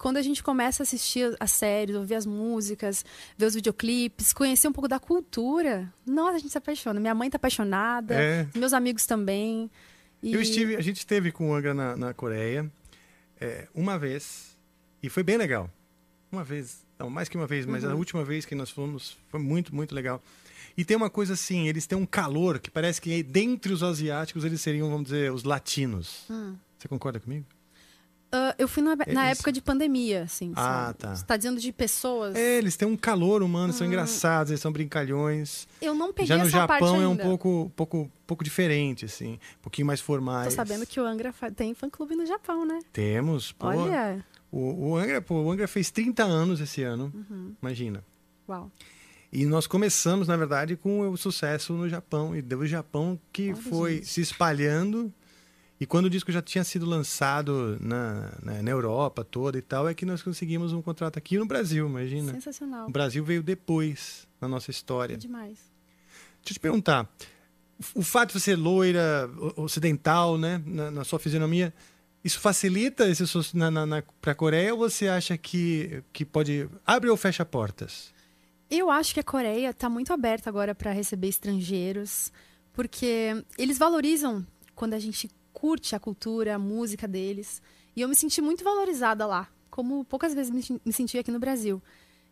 [SPEAKER 11] Quando a gente começa a assistir as séries, ouvir as músicas, ver os videoclipes, conhecer um pouco da cultura, nossa, a gente se apaixona. Minha mãe tá apaixonada,
[SPEAKER 3] É.
[SPEAKER 11] meus amigos também. E-
[SPEAKER 3] Eu estive, a gente esteve com o Angra na, na Coreia é, uma vez e foi bem legal. Uma vez, não, mais que uma vez, mas a
[SPEAKER 11] Uhum.
[SPEAKER 3] última vez que nós fomos foi muito, muito legal. E tem uma coisa assim, eles têm um calor que parece que dentre os asiáticos eles seriam, vamos dizer, os latinos.
[SPEAKER 11] Hum.
[SPEAKER 3] Você concorda comigo?
[SPEAKER 11] Ah, eu fui na, na
[SPEAKER 3] Eles-
[SPEAKER 11] época de pandemia, assim.
[SPEAKER 3] Ah,
[SPEAKER 11] sabe?
[SPEAKER 3] tá.
[SPEAKER 11] Você tá dizendo de pessoas.
[SPEAKER 3] É, eles têm um calor humano, são
[SPEAKER 11] Hum.
[SPEAKER 3] engraçados, eles são brincalhões.
[SPEAKER 11] Eu não peguei
[SPEAKER 3] Já no Japão é um pouco, pouco, pouco diferente, assim, um pouquinho mais
[SPEAKER 11] Tô
[SPEAKER 3] formais.
[SPEAKER 11] sabendo que o Angra tem fã-clube no Japão, né?
[SPEAKER 3] Temos, pô.
[SPEAKER 11] Olha.
[SPEAKER 3] O, o, Angra, pô, o Angra fez 30 anos esse ano,
[SPEAKER 11] Uhum.
[SPEAKER 3] imagina.
[SPEAKER 11] Uau.
[SPEAKER 3] E nós começamos, na verdade, com o sucesso no Japão. E do Japão que
[SPEAKER 11] Olha,
[SPEAKER 3] foi
[SPEAKER 11] gente.
[SPEAKER 3] se espalhando E quando o disco já tinha sido lançado na, na, na Europa toda e tal, é que nós conseguimos um contrato aqui no Brasil, imagina.
[SPEAKER 11] Sensacional.
[SPEAKER 3] O Brasil veio depois na nossa história.
[SPEAKER 11] Demais.
[SPEAKER 3] Deixa eu te perguntar. O fato de você ser loira, ocidental, né, na, na sua fisionomia, isso facilita esse na, na, na, para a Coreia ou você acha que, que pode. abre ou fecha portas?
[SPEAKER 11] Eu acho que a Coreia está muito aberta agora para receber estrangeiros, porque eles valorizam quando a gente curte a cultura, a música deles. E eu me senti muito valorizada lá, como poucas vezes me, senti aqui no Brasil.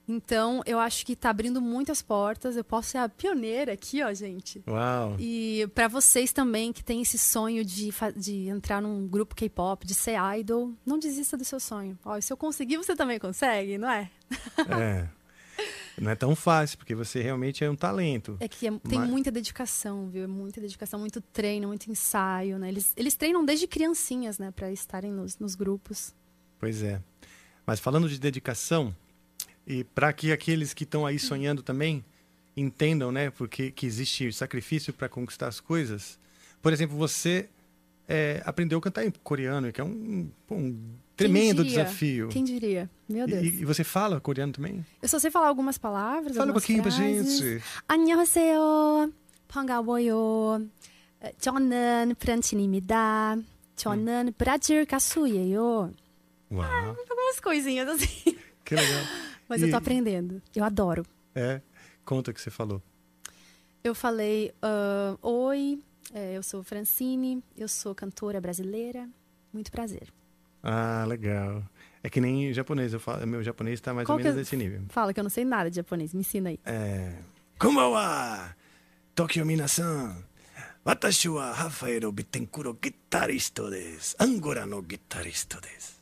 [SPEAKER 11] Então, eu acho que está abrindo muitas portas. Eu posso ser a pioneira aqui, ó, gente.
[SPEAKER 3] Uau!
[SPEAKER 11] E para vocês também que têm esse sonho de, de entrar num grupo K-pop, de ser idol, não desista do seu sonho. Ó, se eu conseguir, você também consegue, não é?
[SPEAKER 3] É. Não é tão fácil, porque você realmente é um talento.
[SPEAKER 11] É que é- tem
[SPEAKER 3] Mas-
[SPEAKER 11] muita dedicação, viu? É muita dedicação, muito treino, muito ensaio, né? Eles, eles treinam desde criancinhas, né? Para estarem nos, nos grupos.
[SPEAKER 3] Pois é. Mas falando de dedicação, e para que aqueles que estão aí sonhando também entendam, né, porque que existe sacrifício para conquistar as coisas. Por exemplo, você é, aprendeu a cantar em coreano, que é um, um tremendo
[SPEAKER 11] Quem diria?
[SPEAKER 3] desafio.
[SPEAKER 11] Quem diria? Meu Deus.
[SPEAKER 3] E, e você fala coreano também?
[SPEAKER 11] Eu só sei falar algumas palavras,
[SPEAKER 3] Fala um
[SPEAKER 11] algumas
[SPEAKER 3] pouquinho pra
[SPEAKER 11] frases.
[SPEAKER 3] gente.
[SPEAKER 11] 안녕하세요. 반가워요. 에, 저는 프란친입니다. 저는 브라질 가수예요.
[SPEAKER 3] Uau,
[SPEAKER 11] Algumas coisinhas assim.
[SPEAKER 3] que legal.
[SPEAKER 11] Mas
[SPEAKER 3] E-
[SPEAKER 11] eu tô aprendendo. Eu adoro.
[SPEAKER 3] É, conta o que você falou.
[SPEAKER 11] Eu falei, ah, oi, é, eu sou Francine, eu sou cantora brasileira. Muito prazer.
[SPEAKER 3] Ah, legal. É que nem japonês, eu falo, meu japonês está mais
[SPEAKER 11] Qual
[SPEAKER 3] ou menos
[SPEAKER 11] é-
[SPEAKER 3] nesse nível.
[SPEAKER 11] Fala que eu não sei nada de japonês, me ensina aí.
[SPEAKER 3] É. Konbanwa! Tokyo minasan! Watashi wa Rafael Bittencourt guitarista desu. Angora no guitarista desu.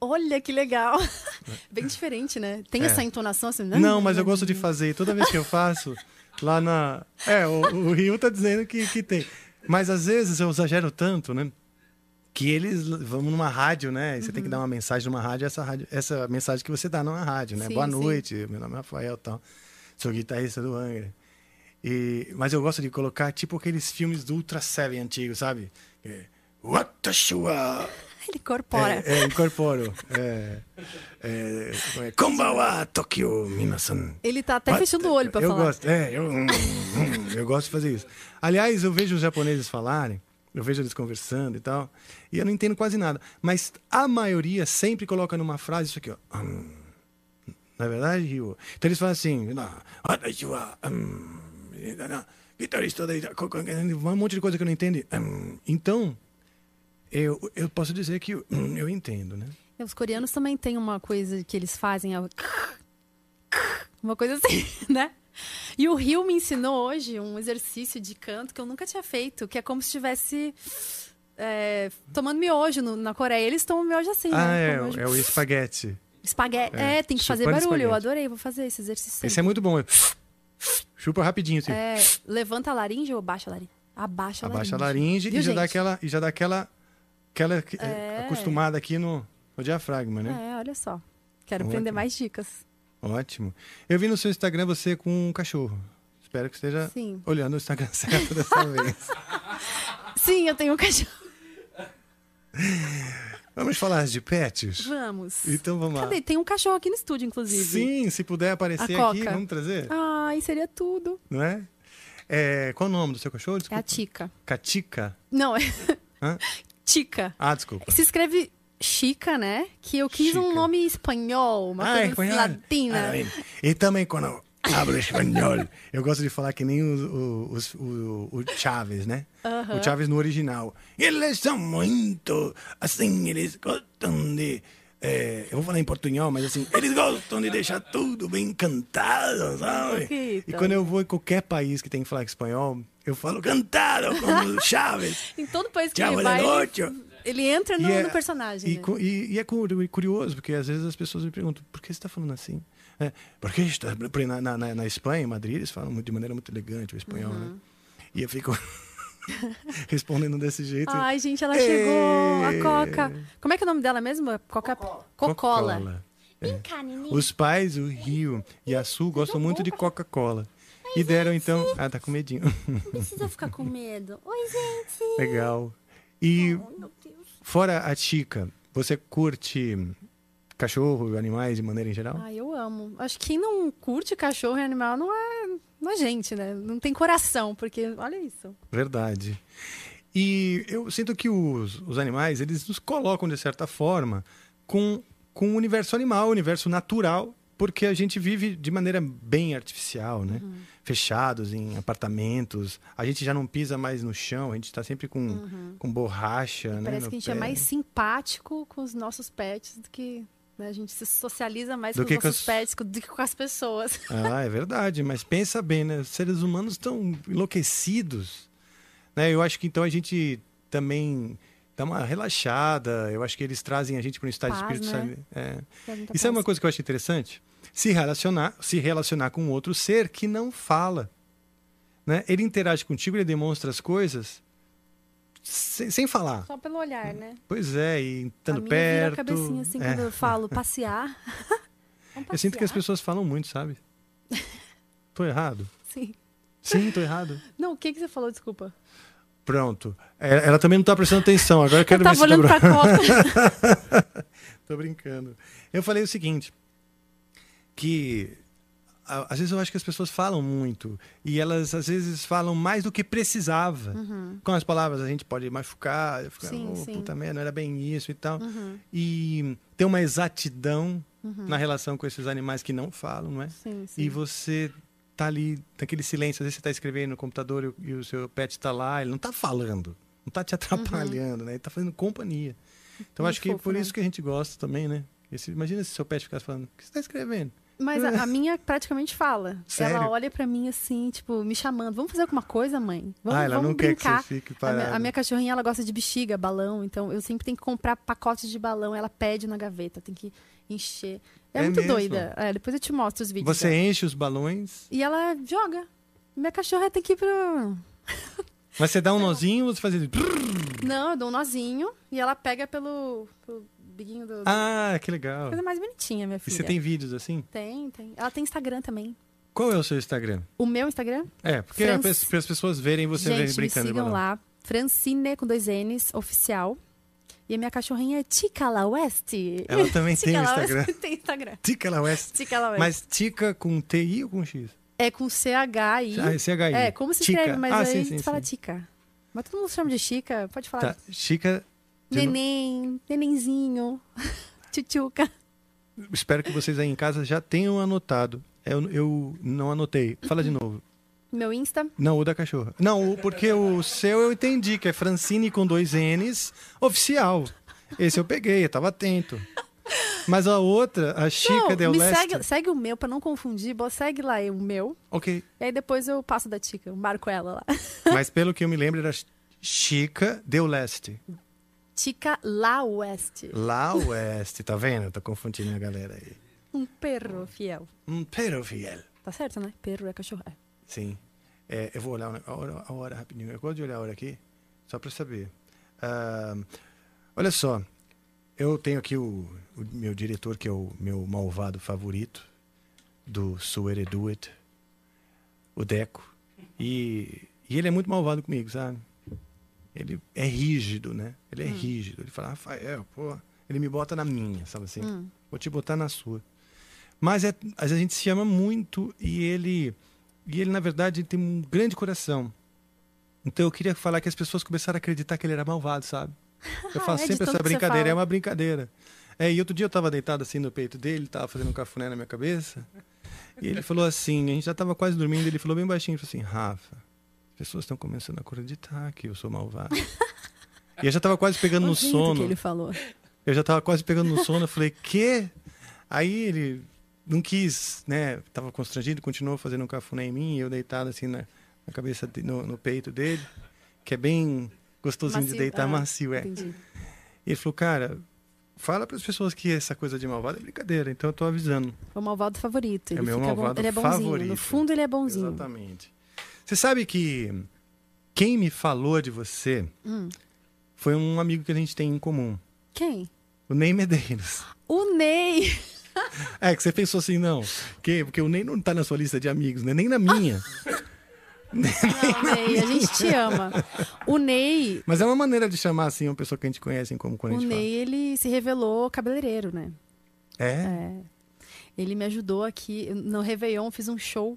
[SPEAKER 11] Olha que legal. Bem diferente, né? Tem
[SPEAKER 3] É.
[SPEAKER 11] essa entonação assim.
[SPEAKER 3] Não, mas eu gosto de fazer. Toda vez que eu faço, lá na. É, o, o Rio tá dizendo que, que tem. Mas às vezes eu exagero tanto, né? Que eles vão numa rádio, né? E você tem que dar uma mensagem numa rádio, essa, rádio, essa mensagem que você dá numa rádio, né?
[SPEAKER 11] Sim,
[SPEAKER 3] Boa
[SPEAKER 11] sim.
[SPEAKER 3] noite, meu nome é Rafael tal. Sou guitarrista do Angra. E, mas eu gosto de colocar tipo aqueles filmes do Ultra Seven antigos, sabe? É, Watashi wa
[SPEAKER 11] Ele incorpora.
[SPEAKER 3] é, é, incorporo. É, é, é, Konbanwa, Tokyo, minasan.
[SPEAKER 11] Ele tá até fechando o olho pra
[SPEAKER 3] eu
[SPEAKER 11] falar.
[SPEAKER 3] Gosto, é, eu, hum, hum, eu gosto de fazer isso. Aliás, eu vejo os japoneses falarem, eu vejo eles conversando e tal, e eu não entendo quase nada. Mas a maioria sempre coloca numa frase isso aqui, ó. hum. Não é verdade, Rio? Então eles falam assim, "Na- na- um monte de coisa que eu não entendo. hum. Então, eu, eu posso dizer que hum, eu entendo, né?
[SPEAKER 11] Os coreanos também têm uma coisa que eles fazem. ó, Uma coisa assim, né? E o Rio me ensinou hoje um exercício de canto que eu nunca tinha feito, que é como se estivesse é, tomando miojo no- na Coreia. Eles tomam miojo assim,
[SPEAKER 3] ah,
[SPEAKER 11] né?
[SPEAKER 3] é, é o espaguete.
[SPEAKER 11] Espaguete.
[SPEAKER 3] é,
[SPEAKER 11] É, tem que fazer barulho. Eu
[SPEAKER 3] espaguete.
[SPEAKER 11] adorei, vou fazer esse exercício.
[SPEAKER 3] Esse é muito bom. Chupa rapidinho, assim.
[SPEAKER 11] É, levanta a laringe ou abaixa a laringe? Abaixa a laringe.
[SPEAKER 3] Abaixa a laringe
[SPEAKER 11] Viu,
[SPEAKER 3] e já dá aquela, e já dá aquela, aquela que-
[SPEAKER 11] É.
[SPEAKER 3] acostumada aqui no, no diafragma, né?
[SPEAKER 11] É, olha só. Quero
[SPEAKER 3] Ótimo.
[SPEAKER 11] aprender mais dicas.
[SPEAKER 3] Ótimo. Eu vi no seu Instagram você com um cachorro. Espero que esteja
[SPEAKER 11] Sim.
[SPEAKER 3] olhando o Instagram certo dessa vez.
[SPEAKER 11] Sim, eu tenho um cachorro.
[SPEAKER 3] Vamos falar de pets?
[SPEAKER 11] Vamos.
[SPEAKER 3] Então vamos lá.
[SPEAKER 11] Cadê? Tem um cachorro aqui no estúdio, inclusive.
[SPEAKER 3] Sim, se puder aparecer
[SPEAKER 11] A
[SPEAKER 3] aqui,
[SPEAKER 11] Coca.
[SPEAKER 3] vamos trazer.
[SPEAKER 11] Ai, seria tudo.
[SPEAKER 3] Não é? é? Qual o nome do seu cachorro?
[SPEAKER 11] É a
[SPEAKER 3] Desculpa.
[SPEAKER 11] Tica.
[SPEAKER 3] Catica?
[SPEAKER 11] Não, é
[SPEAKER 3] Hã?
[SPEAKER 11] Tica.
[SPEAKER 3] Ah, desculpa.
[SPEAKER 11] Se escreve Chica, né? Que eu quis um nome espanhol, uma
[SPEAKER 3] Ah,
[SPEAKER 11] coisa
[SPEAKER 3] espanhol.
[SPEAKER 11] latina.
[SPEAKER 3] Ah, bem. e também quando hablo espanhol, eu gosto de falar que nem o, o, o, o Chaves, né? O Chaves no original. Eles são muito, assim, eles gostam de... é, eu vou falar em portunhol, mas assim, eles gostam de deixar tudo bem cantado, sabe? E quando eu vou em qualquer país que tem que falar espanhol, eu falo cantado, como o Chaves.
[SPEAKER 11] Em todo país que
[SPEAKER 3] Tchau,
[SPEAKER 11] ele vai, ele, ele entra no,
[SPEAKER 3] é-
[SPEAKER 11] no personagem.
[SPEAKER 3] E,
[SPEAKER 11] né?
[SPEAKER 3] e- e é cu- curioso, porque às vezes as pessoas me perguntam, por que você está falando assim? É, porque está, na, na, na- Espanha, em Madrid, eles falam muito- de maneira muito elegante o espanhol,
[SPEAKER 11] Uhum.
[SPEAKER 3] né? E eu fico respondendo desse jeito.
[SPEAKER 11] Ai, gente, ela
[SPEAKER 3] É.
[SPEAKER 11] chegou. A Coca. Como é que é o nome dela mesmo? Coca... Cocola.
[SPEAKER 3] Coca-Cola. É. Os pais, o Rio e a Sul, gostam muito de Coca-Cola. E deram então. Ah, tá com medinho.
[SPEAKER 11] Não precisa ficar com medo. Oi, gente.
[SPEAKER 3] Legal. E fora a Chica, você curte cachorro, animais de maneira em geral?
[SPEAKER 11] Ah, eu amo. Acho que quem não curte cachorro e animal não é, não é gente, né? Não tem coração, porque olha isso.
[SPEAKER 3] Verdade. E eu sinto que os, os animais, eles nos colocam, de certa forma, com, com o universo animal, o universo natural, porque a gente vive de maneira bem artificial, né?
[SPEAKER 11] Uhum.
[SPEAKER 3] Fechados em apartamentos. A gente já não pisa mais no chão, a gente está sempre com,
[SPEAKER 11] Uhum.
[SPEAKER 3] com borracha, né?
[SPEAKER 11] Parece que a gente é
[SPEAKER 3] pé.
[SPEAKER 11] mais simpático com os nossos pets do que. Né? A gente se socializa mais
[SPEAKER 3] Do
[SPEAKER 11] com os nossos
[SPEAKER 3] as-
[SPEAKER 11] pets do que com as pessoas.
[SPEAKER 3] Ah, é verdade, mas pensa bem, né? Os seres humanos estão enlouquecidos. Né? Eu acho que então a gente também dá uma relaxada. Eu acho que eles trazem a gente para um estado
[SPEAKER 11] Paz,
[SPEAKER 3] de espírito.
[SPEAKER 11] né?
[SPEAKER 3] É. Isso é uma coisa que eu acho interessante. Se relacionar, se relacionar com outro ser que não fala. Né? Ele interage contigo, ele demonstra as coisas sem, sem falar.
[SPEAKER 11] Só pelo olhar, né?
[SPEAKER 3] Pois é, e
[SPEAKER 11] a
[SPEAKER 3] estando
[SPEAKER 11] minha
[SPEAKER 3] perto.
[SPEAKER 11] vira a cabecinha assim
[SPEAKER 3] é.
[SPEAKER 11] quando eu falo passear. Vamos
[SPEAKER 3] Eu sinto que as
[SPEAKER 11] passear?
[SPEAKER 3] pessoas falam muito, sabe? tô errado?
[SPEAKER 11] Sim.
[SPEAKER 3] Sim, tô errado.
[SPEAKER 11] Não, o que, que você falou? Desculpa.
[SPEAKER 3] Pronto. É, Ela também não tá prestando atenção. Agora eu quero
[SPEAKER 11] Eu
[SPEAKER 3] ver se
[SPEAKER 11] olhando
[SPEAKER 3] tá...
[SPEAKER 11] pra
[SPEAKER 3] Tô brincando. Eu falei o seguinte, que a- às vezes eu acho que as pessoas falam muito e elas às vezes falam mais do que precisava.
[SPEAKER 11] Uhum.
[SPEAKER 3] Com as palavras a gente pode machucar, ficar,
[SPEAKER 11] Sim,
[SPEAKER 3] oh,
[SPEAKER 11] sim.
[SPEAKER 3] puta merda, não era bem isso e tal.
[SPEAKER 11] Uhum.
[SPEAKER 3] E tem uma exatidão
[SPEAKER 11] Uhum.
[SPEAKER 3] na relação com esses animais que não falam, não é?
[SPEAKER 11] Sim, sim.
[SPEAKER 3] E você tá ali, naquele silêncio, às vezes você tá escrevendo no computador e o, e o seu pet tá lá, ele não tá falando, não tá te atrapalhando, né? Ele tá fazendo companhia. Então
[SPEAKER 11] Muito
[SPEAKER 3] acho que
[SPEAKER 11] fofo,
[SPEAKER 3] por
[SPEAKER 11] né?
[SPEAKER 3] isso que a gente gosta também, né? Esse- imagina se seu pet ficasse falando, o que você tá escrevendo?
[SPEAKER 11] Mas a, a minha praticamente fala.
[SPEAKER 3] Sério?
[SPEAKER 11] Ela olha pra mim assim, tipo, me chamando. Vamos fazer alguma coisa, mãe? Vamos,
[SPEAKER 3] Ah, ela
[SPEAKER 11] vamos
[SPEAKER 3] não quer que
[SPEAKER 11] brincar.
[SPEAKER 3] você fique
[SPEAKER 11] a, minha, a minha cachorrinha, ela gosta de bexiga, balão. Então, eu sempre tenho que comprar pacotes de balão. Ela pede na gaveta, tem que encher. É,
[SPEAKER 3] É
[SPEAKER 11] muito
[SPEAKER 3] mesmo?
[SPEAKER 11] doida. É, depois eu te mostro os vídeos.
[SPEAKER 3] Você
[SPEAKER 11] dela.
[SPEAKER 3] enche os balões,
[SPEAKER 11] E ela joga. Minha cachorra tem que ir pro...
[SPEAKER 3] mas você dá um nozinho ou você faz ele...
[SPEAKER 11] Não, eu dou um nozinho e ela pega pelo, pelo biguinho do...
[SPEAKER 3] Ah, que legal.
[SPEAKER 11] Coisa mais bonitinha, minha
[SPEAKER 3] E
[SPEAKER 11] filha.
[SPEAKER 3] você tem vídeos assim?
[SPEAKER 11] Tem, tem. Ela tem Instagram também.
[SPEAKER 3] Qual é o seu Instagram?
[SPEAKER 11] O meu Instagram?
[SPEAKER 3] É, porque
[SPEAKER 11] Franc-
[SPEAKER 3] para as pessoas verem você
[SPEAKER 11] Gente, me
[SPEAKER 3] brincando de
[SPEAKER 11] sigam lá. Francine com dois N's, oficial. E a minha cachorrinha é Tica La West.
[SPEAKER 3] Ela também tem Instagram.
[SPEAKER 11] Tem Instagram.
[SPEAKER 3] Tica La West.
[SPEAKER 11] Tica La West.
[SPEAKER 3] Mas Tica com TI ou com X?
[SPEAKER 11] É com C-H-I.
[SPEAKER 3] Ah, é CHI.
[SPEAKER 11] É, como se
[SPEAKER 3] Tica.
[SPEAKER 11] escreve, mas
[SPEAKER 3] Ah,
[SPEAKER 11] aí
[SPEAKER 3] sim,
[SPEAKER 11] a gente
[SPEAKER 3] sim,
[SPEAKER 11] fala. Tica. Mas todo mundo chama de Chica, pode falar.
[SPEAKER 3] Tá, Chica.
[SPEAKER 11] Neném, nenenzinho, tchutchuca.
[SPEAKER 3] Espero que vocês aí em casa já tenham anotado. Eu, eu não anotei. Fala de novo.
[SPEAKER 11] Meu Insta,
[SPEAKER 3] Não, o da cachorra. Não, porque o seu eu entendi, que é Francine com dois N's, oficial. Esse eu peguei, eu tava atento. Mas a outra, a Chica
[SPEAKER 11] não,
[SPEAKER 3] Del
[SPEAKER 11] me
[SPEAKER 3] Leste.
[SPEAKER 11] segue, segue o meu pra não confundir. Segue lá o meu.
[SPEAKER 3] Ok.
[SPEAKER 11] E aí depois eu passo da Tica, eu marco ela lá.
[SPEAKER 3] Mas pelo que eu me lembro, era Chica Del Leste.
[SPEAKER 11] Tica La West.
[SPEAKER 3] Lá oeste, tá vendo? Tô confundindo a galera aí.
[SPEAKER 11] Um perro fiel.
[SPEAKER 3] Um pero fiel.
[SPEAKER 11] Tá certo, né? Perro é cachorro. É.
[SPEAKER 3] Sim. É, eu vou olhar a hora, a hora rapidinho. Eu gosto de olhar a hora aqui, só para saber. Ah, olha só, eu tenho aqui o, o meu diretor, que é o meu malvado favorito, do Swear Do It, o Deco. E, e ele é muito malvado comigo, sabe? Ele é rígido, né? Ele é
[SPEAKER 17] Hum.
[SPEAKER 3] rígido. Ele fala, Rafael, pô, ele me bota na minha, sabe assim?
[SPEAKER 17] Hum.
[SPEAKER 3] Vou te botar na sua. Mas é, a gente se ama muito e ele, e ele na verdade, tem um grande coração. Então eu queria falar que as pessoas começaram a acreditar que ele era malvado, sabe? Eu faço
[SPEAKER 11] É,
[SPEAKER 3] sempre essa brincadeira, é uma brincadeira. É, e outro dia eu estava deitado assim no peito dele, ele tava fazendo um cafuné na minha cabeça. E ele falou assim, a gente já estava quase dormindo, ele falou bem baixinho, falou assim, Rafa, as pessoas estão começando a acreditar que eu sou malvado. e eu já estava quase pegando no sono.
[SPEAKER 11] que ele falou.
[SPEAKER 3] Eu já tava quase pegando no sono, eu falei, quê? Aí ele não quis, né? Tava constrangido, continuou fazendo um cafuné em mim, eu deitado assim na, na cabeça, de- no, no peito dele, que é bem gostosinho de
[SPEAKER 11] Macio,
[SPEAKER 3] deitar,
[SPEAKER 11] ah,
[SPEAKER 3] macio, é.
[SPEAKER 11] entendi.
[SPEAKER 3] E ele falou, cara, fala para as pessoas que essa coisa de malvado é brincadeira, então eu tô avisando.
[SPEAKER 11] É o malvado favorito. Ele
[SPEAKER 3] É meu
[SPEAKER 11] fica bom-
[SPEAKER 3] malvado
[SPEAKER 11] ele é bonzinho.
[SPEAKER 3] favorito.
[SPEAKER 11] No fundo, ele é bonzinho.
[SPEAKER 3] Exatamente. Você sabe que quem me falou de você
[SPEAKER 11] Hum.
[SPEAKER 3] foi um amigo que a gente tem em comum,
[SPEAKER 11] Quem?
[SPEAKER 3] o Ney Medeiros.
[SPEAKER 11] O Ney.
[SPEAKER 3] É, que você pensou assim, não. Que, porque o Ney não tá na sua lista de amigos, né? Nem na minha.
[SPEAKER 11] Não, Ney, a gente te ama. O Ney,
[SPEAKER 3] Mas é uma maneira de chamar assim uma pessoa que a gente conhece como quando a
[SPEAKER 11] o
[SPEAKER 3] gente
[SPEAKER 11] Ney, ele se revelou cabeleireiro, né?
[SPEAKER 3] fala. É?
[SPEAKER 11] É. Ele me ajudou aqui. No Réveillon, fiz um show.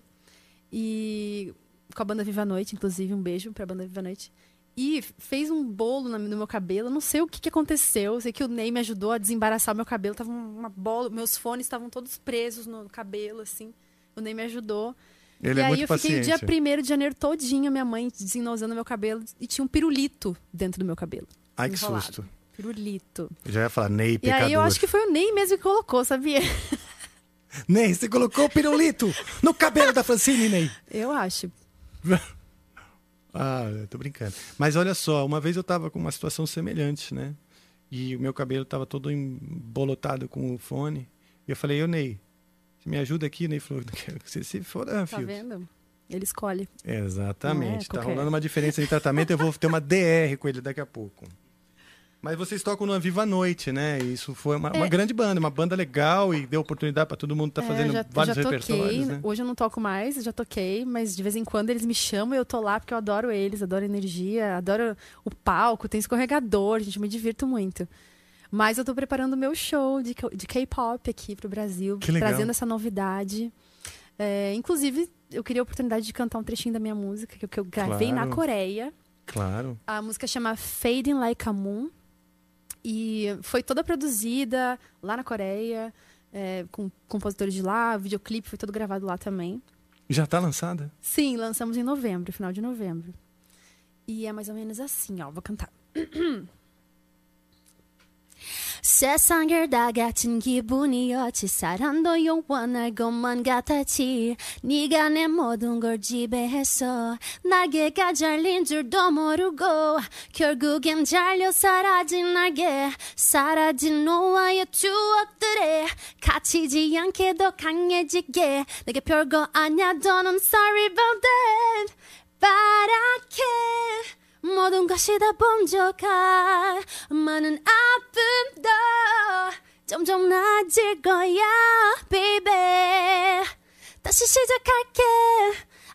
[SPEAKER 11] E com a banda Viva a Noite, inclusive, um beijo pra banda Viva a Noite. E fez um bolo no meu cabelo. Eu Não sei o que, que aconteceu. Eu sei que o Ney me ajudou a desembaraçar o meu cabelo. Tava uma bola. Meus fones estavam todos presos no cabelo, assim. O Ney me ajudou.
[SPEAKER 3] Ele
[SPEAKER 11] e
[SPEAKER 3] é
[SPEAKER 11] aí eu fiquei o dia
[SPEAKER 3] paciente.
[SPEAKER 11] 1 de janeiro todinho, minha mãe desenozando meu cabelo. E tinha um pirulito dentro do meu cabelo.
[SPEAKER 3] Ai, que
[SPEAKER 11] enrolado.
[SPEAKER 3] susto.
[SPEAKER 11] Pirulito.
[SPEAKER 3] Eu já ia falar, Ney,
[SPEAKER 11] E
[SPEAKER 3] pecador.
[SPEAKER 11] aí eu acho que foi o Ney mesmo que colocou, sabia?
[SPEAKER 3] Ney, você colocou o pirulito no cabelo da Francine, Ney.
[SPEAKER 11] Eu acho.
[SPEAKER 3] Ah, eu tô brincando. Mas olha só, uma vez eu tava com uma situação semelhante, né? E o meu cabelo tava todo embolotado com o fone. E eu falei, ô Ney, você me ajuda aqui? Ney falou, "Não quero que você se foda,
[SPEAKER 11] Tá
[SPEAKER 3] filho.
[SPEAKER 11] vendo? Ele escolhe.
[SPEAKER 3] Exatamente.
[SPEAKER 11] É
[SPEAKER 3] tá rolando uma diferença de tratamento, eu vou ter uma DR com ele daqui a pouco. Mas vocês tocam no Viva a Noite, né? E isso foi uma, uma
[SPEAKER 11] É.
[SPEAKER 3] grande banda, uma banda legal e deu oportunidade para todo mundo estar
[SPEAKER 11] É,
[SPEAKER 3] fazendo
[SPEAKER 11] já,
[SPEAKER 3] vários
[SPEAKER 11] já toquei.
[SPEAKER 3] repertórios, né?
[SPEAKER 11] Hoje eu não toco mais, já toquei, mas de vez em quando eles me chamam e eu tô lá porque eu adoro eles, adoro energia, adoro o palco, tem escorregador, gente, me divirto muito. Mas eu tô preparando o meu show de, de K-pop aqui pro Brasil, trazendo essa novidade. É, inclusive, eu queria a oportunidade de cantar um trechinho da minha música, que, que eu gravei na
[SPEAKER 3] Claro.
[SPEAKER 11] Coreia.
[SPEAKER 3] Claro.
[SPEAKER 11] A música chama Fading Like a Moon. E foi toda produzida lá na Coreia, é, com compositores de lá. O videoclipe foi todo gravado lá também.
[SPEAKER 3] Já tá lançada?
[SPEAKER 11] Sim, lançamos em novembro, final de novembro. E é mais ou menos assim, ó. Vou cantar. 세상을 다 같은 기분이었지 사랑도 영원할 것만 같았지. 네가 내 모든 걸 지배했어. 날개가 잘린 줄도 모르고 결국엔 잘려 사라진 날개 사라진 너와의 추억들에 갇히지 않게 더 강해지게. 내게 별거 아냐 don't I'm sorry about that. 바랗게 모든 것이 다 번져가 많은 아픔도 점점 나아질 거야 baby 다시 시작할게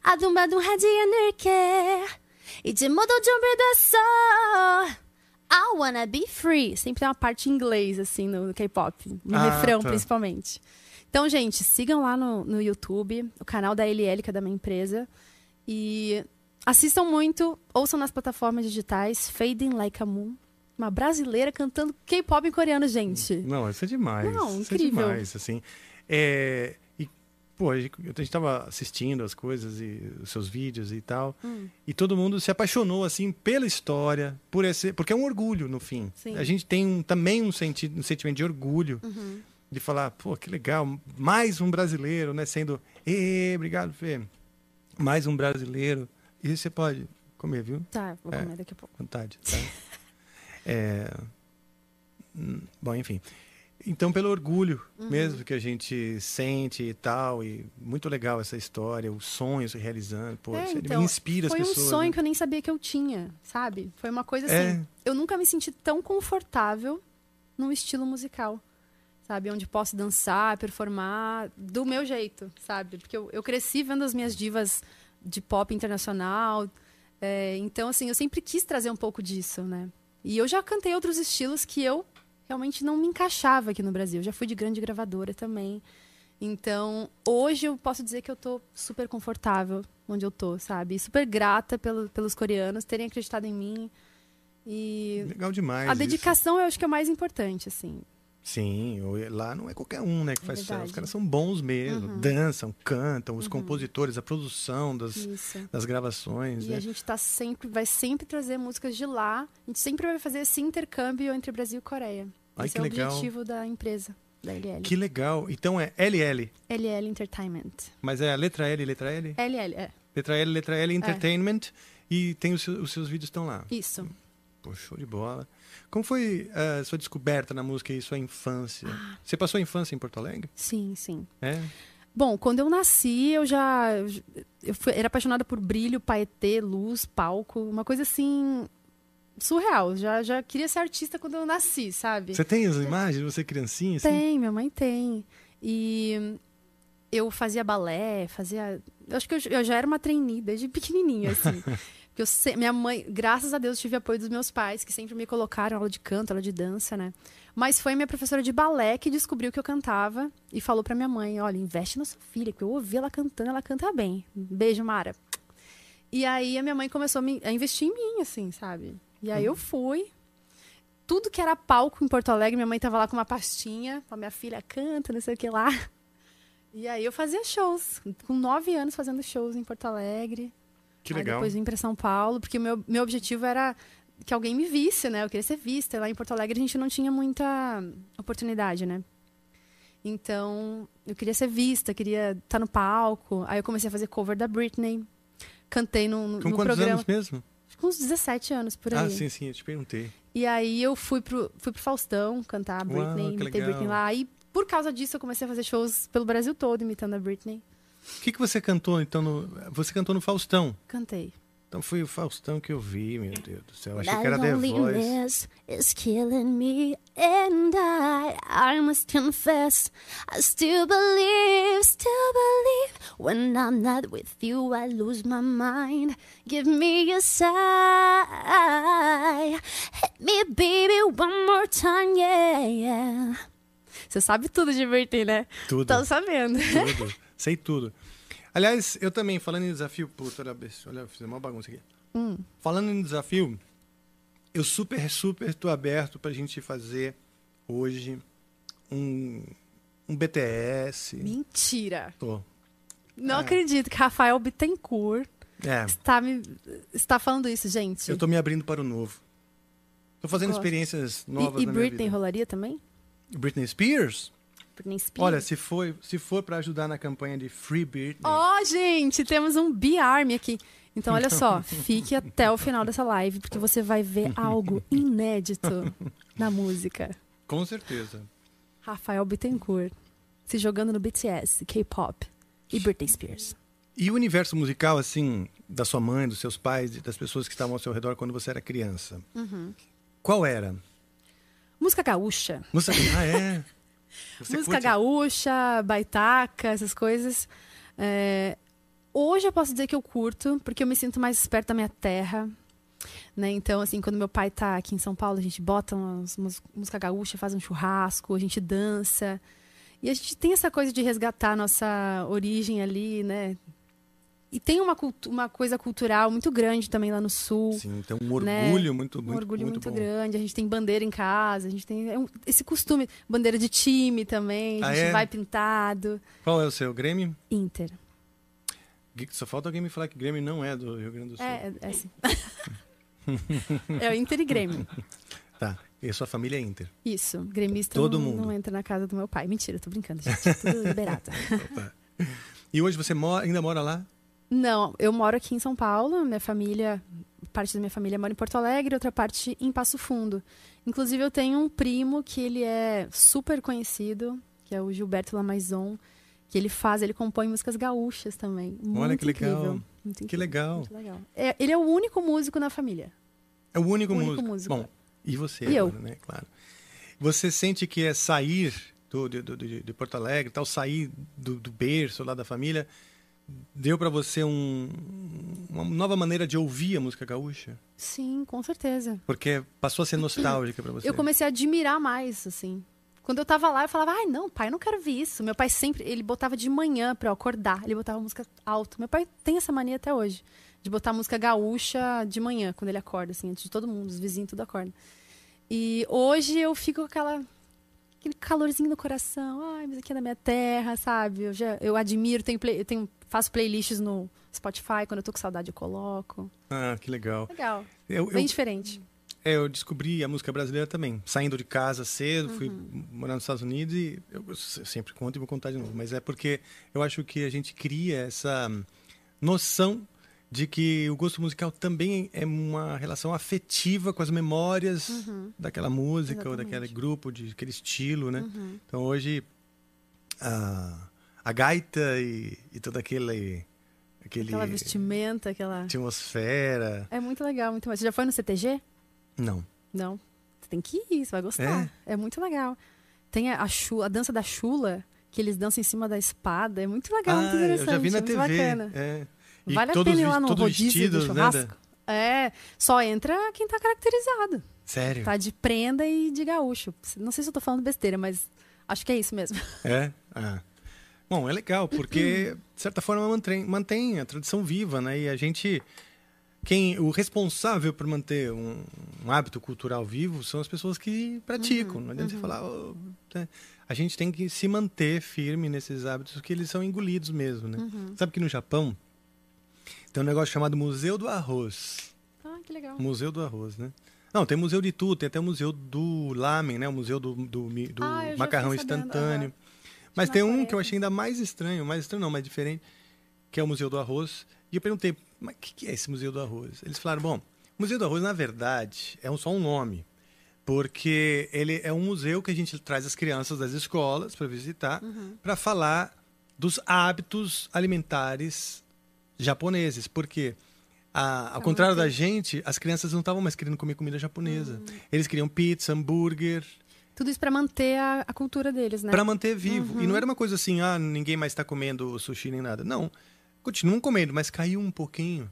[SPEAKER 11] 아둥바둥하지 않을게 이제 모두 준비됐어 I wanna be free sempre tem uma parte em inglês assim no K-pop no
[SPEAKER 3] Ah,
[SPEAKER 11] refrão
[SPEAKER 3] tá.
[SPEAKER 11] principalmente então gente sigam lá no, no YouTube o canal da LL que é da minha empresa e assistam muito, ouçam nas plataformas digitais Fading Like a Moon. Uma brasileira cantando K-pop em coreano, gente.
[SPEAKER 3] Não, isso é demais.
[SPEAKER 11] Não,
[SPEAKER 3] Isso é
[SPEAKER 11] incrível.
[SPEAKER 3] demais, assim. É, e, pô, a gente a gente tava assistindo as coisas e os seus vídeos e tal.
[SPEAKER 11] Hum.
[SPEAKER 3] E todo mundo se apaixonou, assim, pela história, por esse, porque é um orgulho, no fim.
[SPEAKER 11] Sim.
[SPEAKER 3] A gente tem um- também um, sentido, um sentimento de orgulho
[SPEAKER 11] Uhum.
[SPEAKER 3] de falar, pô, que legal, mais um brasileiro, né? Sendo, ê, obrigado, Fê. Mais um brasileiro. E você pode comer, viu?
[SPEAKER 11] Tá, vou
[SPEAKER 3] É,
[SPEAKER 11] comer daqui a pouco.
[SPEAKER 3] Vontade, tá? É, hum, Bom, enfim. Então, pelo orgulho
[SPEAKER 11] Uhum.
[SPEAKER 3] mesmo que a gente sente e tal, e muito legal essa história, os sonhos se realizando, pô,
[SPEAKER 11] É, então,
[SPEAKER 3] me inspira
[SPEAKER 11] foi
[SPEAKER 3] as pessoas.
[SPEAKER 11] um sonho
[SPEAKER 3] né?
[SPEAKER 11] que eu nem sabia que eu tinha, sabe? Foi uma coisa assim.
[SPEAKER 3] É.
[SPEAKER 11] Eu nunca me senti tão confortável num estilo musical, sabe? Onde posso dançar, performar do meu jeito, sabe? Porque eu, eu cresci vendo as minhas divas de pop internacional. é, então, assim, eu sempre quis trazer um pouco disso, né? E eu já cantei outros estilos que eu realmente não me encaixava aqui no Brasil. Eu já fui de grande gravadora também. Então, hoje eu posso dizer que eu tô super confortável onde eu tô, sabe? E super grata pelo- pelos coreanos terem acreditado em mim. E
[SPEAKER 3] Legal demais.
[SPEAKER 11] a
[SPEAKER 3] isso.
[SPEAKER 11] dedicação eu acho que é o mais importante, assim.
[SPEAKER 3] Sim, lá não é qualquer um, né, que
[SPEAKER 11] É
[SPEAKER 3] faz sucesso. Os caras são bons mesmo,
[SPEAKER 11] Uhum.
[SPEAKER 3] dançam, cantam, os compositores, a produção das,
[SPEAKER 11] Isso.
[SPEAKER 3] das gravações.
[SPEAKER 11] E
[SPEAKER 3] né?
[SPEAKER 11] a gente tá sempre, vai sempre trazer músicas de lá. A gente sempre vai fazer esse intercâmbio entre Brasil e Coreia.
[SPEAKER 3] Ai,
[SPEAKER 11] esse é o
[SPEAKER 3] legal.
[SPEAKER 11] objetivo da empresa, da LL.
[SPEAKER 3] Que legal. Então é LL,
[SPEAKER 11] LL Entertainment.
[SPEAKER 3] mas é a letra L, letra L?
[SPEAKER 11] LL, é.
[SPEAKER 3] Letra L, letra L, Entertainment. E tem os, seus- os seus vídeos estão lá.
[SPEAKER 11] Isso.
[SPEAKER 3] Pô, show de bola. Como foi a sua descoberta na música e sua infância? Você passou a infância em Porto Alegre?
[SPEAKER 11] Sim, sim.
[SPEAKER 3] É?
[SPEAKER 11] Bom, quando eu nasci, eu já. Eu fui- era apaixonada por brilho, paetê, luz, palco. Uma coisa assim. surreal. Já, já queria ser artista quando eu nasci, sabe?
[SPEAKER 3] Você tem as imagens? Você criancinha? Assim?
[SPEAKER 11] Tem, minha mãe tem. E eu fazia balé, fazia Eu acho que eu, eu já era uma trainee desde pequenininha, assim. Porque eu minha mãe, graças a Deus, tive apoio dos meus pais, que sempre me colocaram aula de canto, aula de dança, né? Mas foi minha professora de balé que descobriu que eu cantava e falou pra minha mãe: olha, investe na sua filha, que eu ouvi ela cantando, ela canta bem. Beijo, Mara. E aí a minha mãe começou a, me- a investir em mim, assim, sabe? E aí eu fui. Tudo que era palco em Porto Alegre, minha mãe tava lá com uma pastinha, a minha filha canta, não sei o que lá. E aí eu fazia shows, com nove anos fazendo shows em Porto Alegre.
[SPEAKER 3] Que
[SPEAKER 11] Aí
[SPEAKER 3] legal.
[SPEAKER 11] depois vim para São Paulo, porque o meu, meu objetivo era que alguém me visse, né? Eu queria ser vista. Lá em Porto Alegre a gente não tinha muita oportunidade, né? Então, eu queria ser vista, queria estar no palco. Aí eu comecei a fazer cover da Britney. Cantei no, no,
[SPEAKER 3] Com
[SPEAKER 11] no
[SPEAKER 3] quantos
[SPEAKER 11] programa.
[SPEAKER 3] anos mesmo?
[SPEAKER 11] Acho que Com uns 17 anos por aí.
[SPEAKER 3] Ah, sim, sim, eu te perguntei.
[SPEAKER 11] E aí eu fui pro, fui pro Faustão cantar a
[SPEAKER 3] Uau,
[SPEAKER 11] Britney,
[SPEAKER 3] que
[SPEAKER 11] imitei
[SPEAKER 3] legal.
[SPEAKER 11] Britney lá. E por causa disso eu comecei a fazer shows pelo Brasil todo imitando a Britney.
[SPEAKER 3] O que, que você cantou, então, no... Você cantou no Faustão.
[SPEAKER 11] Cantei.
[SPEAKER 3] Então foi o Faustão que eu vi, meu Deus do céu. Eu achei que era The Voice.
[SPEAKER 4] is killing me, and I, I must confess, I still believe, still believe. When I'm not with you, I lose my mind. Give me a sigh, hit me, baby, one more time, yeah, yeah.
[SPEAKER 11] Você sabe tudo de Britney, né?
[SPEAKER 3] Tudo.
[SPEAKER 11] Tô sabendo.
[SPEAKER 3] Tudo. Sei tudo. Aliás, eu também, falando em desafio... Puta, olha, fiz uma bagunça aqui.
[SPEAKER 11] Hum.
[SPEAKER 3] Falando em desafio, eu super, super tô aberto pra gente fazer hoje um, um BTS.
[SPEAKER 11] Mentira.
[SPEAKER 3] Tô.
[SPEAKER 11] Não
[SPEAKER 3] É.
[SPEAKER 11] acredito que Rafael Bittencourt
[SPEAKER 3] É,
[SPEAKER 11] está, me, está falando isso, gente.
[SPEAKER 3] eu tô me abrindo para o novo. Tô fazendo
[SPEAKER 11] Gosto.
[SPEAKER 3] experiências novas
[SPEAKER 11] E, e Britney rolaria também?
[SPEAKER 3] Britney Spears?
[SPEAKER 11] Britney Spears.
[SPEAKER 3] Olha, se for, se for para ajudar na campanha de Free Britney,
[SPEAKER 11] Ó, gente, temos um B-Army aqui. Então, olha só, fique até o final dessa live, porque você vai ver algo inédito na música.
[SPEAKER 3] com certeza.
[SPEAKER 11] Rafael Bittencourt se jogando no BTS, K-pop e Britney Spears.
[SPEAKER 3] E o universo musical, assim, da sua mãe, dos seus pais, e das pessoas que estavam ao seu redor quando você era criança,
[SPEAKER 11] Uhum.
[SPEAKER 3] qual era?
[SPEAKER 11] Música gaúcha.
[SPEAKER 3] Música, ah, é? Você
[SPEAKER 11] Música
[SPEAKER 3] curte?
[SPEAKER 11] gaúcha, baitaca, essas coisas. É, Hoje eu posso dizer que eu curto, porque eu me sinto mais perto da minha terra. Né? Então, assim, quando meu pai tá aqui em São Paulo, a gente bota umas, umas música gaúcha, faz um churrasco, a gente dança. E a gente tem essa coisa de resgatar a nossa origem ali, né? E tem uma, uma coisa cultural muito grande também lá no sul.
[SPEAKER 3] Sim, tem um
[SPEAKER 11] né?
[SPEAKER 3] orgulho muito,
[SPEAKER 11] um
[SPEAKER 3] muito,
[SPEAKER 11] orgulho
[SPEAKER 3] muito
[SPEAKER 11] muito, grande. A gente tem bandeira em casa, a gente tem é esse costume, bandeira de time também, a
[SPEAKER 3] Ah,
[SPEAKER 11] gente
[SPEAKER 3] é?
[SPEAKER 11] vai pintado.
[SPEAKER 3] Qual é o seu Grêmio?
[SPEAKER 11] Inter.
[SPEAKER 3] Só falta alguém me falar que Grêmio não é do Rio Grande do Sul.
[SPEAKER 11] É, é, é assim. é o Inter e Grêmio.
[SPEAKER 3] Tá, e a sua família é Inter.
[SPEAKER 11] Isso, gremista
[SPEAKER 3] Todo
[SPEAKER 11] não,
[SPEAKER 3] mundo.
[SPEAKER 11] não entra na casa do meu pai. Mentira, tô brincando, gente. Tudo liberado.
[SPEAKER 3] E hoje você mora, ainda mora lá?
[SPEAKER 11] Não, eu moro aqui em São Paulo, minha família, parte da minha família mora em Porto Alegre, outra parte em Passo Fundo. Inclusive eu tenho um primo que ele é super conhecido, que é o Gilberto Lamaison, que ele faz, ele compõe músicas gaúchas também.
[SPEAKER 3] Olha
[SPEAKER 11] Muito
[SPEAKER 3] que legal.
[SPEAKER 11] incrível,
[SPEAKER 3] Que legal.
[SPEAKER 11] legal. É, ele é o único músico na família.
[SPEAKER 3] É o único,
[SPEAKER 11] O único
[SPEAKER 3] músico.
[SPEAKER 11] músico.
[SPEAKER 3] Bom, e você
[SPEAKER 11] E eu.
[SPEAKER 3] agora, né? Claro. Você sente que é sair do, de Porto Alegre, tal, sair do, do berço lá da família, deu para você um- uma nova maneira de ouvir a música gaúcha?
[SPEAKER 11] Sim, com certeza.
[SPEAKER 3] Porque passou a ser nostálgica para você.
[SPEAKER 11] Eu comecei a admirar mais, assim. Quando eu tava lá, eu falava, ai, não, pai, eu não quero ver isso. Meu pai sempre, ele botava de manhã pra eu acordar, ele botava música alto. Meu pai tem essa mania até hoje, de botar música gaúcha de manhã, quando ele acorda, assim, antes de todo mundo, os vizinhos tudo acordam. E hoje eu fico com aquela, aquele calorzinho no coração, ai, mas aqui é da minha terra, sabe? Eu, já, eu admiro, tenho play- eu tenho, faço playlists no Spotify, quando eu tô com saudade eu coloco.
[SPEAKER 3] Ah, que legal.
[SPEAKER 11] Legal,
[SPEAKER 3] Eu,
[SPEAKER 11] bem
[SPEAKER 3] eu-
[SPEAKER 11] diferente.
[SPEAKER 3] É, eu descobri a música brasileira também. Saindo de casa cedo, fui
[SPEAKER 11] Uhum.
[SPEAKER 3] morar nos Estados Unidos e eu s- sempre conto e vou contar de novo. Mas é porque eu acho que a gente cria essa noção de que o gosto musical também é uma relação afetiva com as memórias
[SPEAKER 11] Uhum.
[SPEAKER 3] daquela música ou
[SPEAKER 11] Exatamente.
[SPEAKER 3] daquele grupo, de aquele estilo, né?
[SPEAKER 11] Uhum.
[SPEAKER 3] Então hoje a, a gaita e, e todo aquele aquele
[SPEAKER 11] Aquela vestimenta, aquela...
[SPEAKER 3] atmosfera.
[SPEAKER 11] É muito legal, muito mais. Você já foi no CTG?
[SPEAKER 3] Não.
[SPEAKER 11] Não. Você tem que ir, você vai gostar. É, muito legal. Tem a, a, chu- a dança da chula, que eles dançam em cima da espada. É muito legal, muito
[SPEAKER 3] Ah, eu
[SPEAKER 11] interessante.
[SPEAKER 3] já vi na
[SPEAKER 11] muito
[SPEAKER 3] TV.
[SPEAKER 11] bacana.
[SPEAKER 3] é. E
[SPEAKER 11] Vale a pena ir lá no rodízio
[SPEAKER 3] vestidos,
[SPEAKER 11] do
[SPEAKER 3] né,
[SPEAKER 11] churrasco. É, só entra quem tá caracterizado.
[SPEAKER 3] Sério?
[SPEAKER 11] Tá de prenda e de gaúcho. Não sei se eu tô falando besteira, mas acho que é isso mesmo.
[SPEAKER 3] É? Ah. Bom, é legal, porque, de certa forma, mantém, mantém a tradição viva, né? E a gente. Quem, o responsável por manter um, um hábito cultural vivo são as pessoas que praticam. não adianta você falar. "Oh", né? A gente tem que se manter firme nesses hábitos, porque eles são engolidos mesmo, né?
[SPEAKER 11] Uhum.
[SPEAKER 3] Sabe que no Japão tem um negócio chamado Museu do Arroz.
[SPEAKER 11] Ah, que legal.
[SPEAKER 3] Museu do Arroz, né? Não, tem museu de tudo, tem até o museu do lamen, né? O museu do, do, do
[SPEAKER 11] Ah,
[SPEAKER 3] macarrão instantâneo.
[SPEAKER 11] aham.
[SPEAKER 3] Mas tem um que eu achei ainda mais estranho, mais estranho não, mais diferente, que é o Museu do Arroz. E eu perguntei, mas o que, que é esse Museu do Arroz? Eles falaram, bom, o Museu do Arroz, na verdade, é um, só um nome. Porque ele é um museu que a gente traz as crianças das escolas para visitar,
[SPEAKER 11] Uhum.
[SPEAKER 3] para falar dos hábitos alimentares japoneses. Porque, a- ao contrário da gente, as crianças não estavam mais querendo comer comida japonesa.
[SPEAKER 11] Hum.
[SPEAKER 3] Eles queriam pizza, hambúrguer,
[SPEAKER 11] Tudo isso pra manter a, a cultura deles, né?
[SPEAKER 3] para manter vivo. E
[SPEAKER 11] Uhum.
[SPEAKER 3] não era uma coisa assim, ah, ninguém mais está comendo sushi nem nada. Não. Continuam comendo, mas caiu um pouquinho,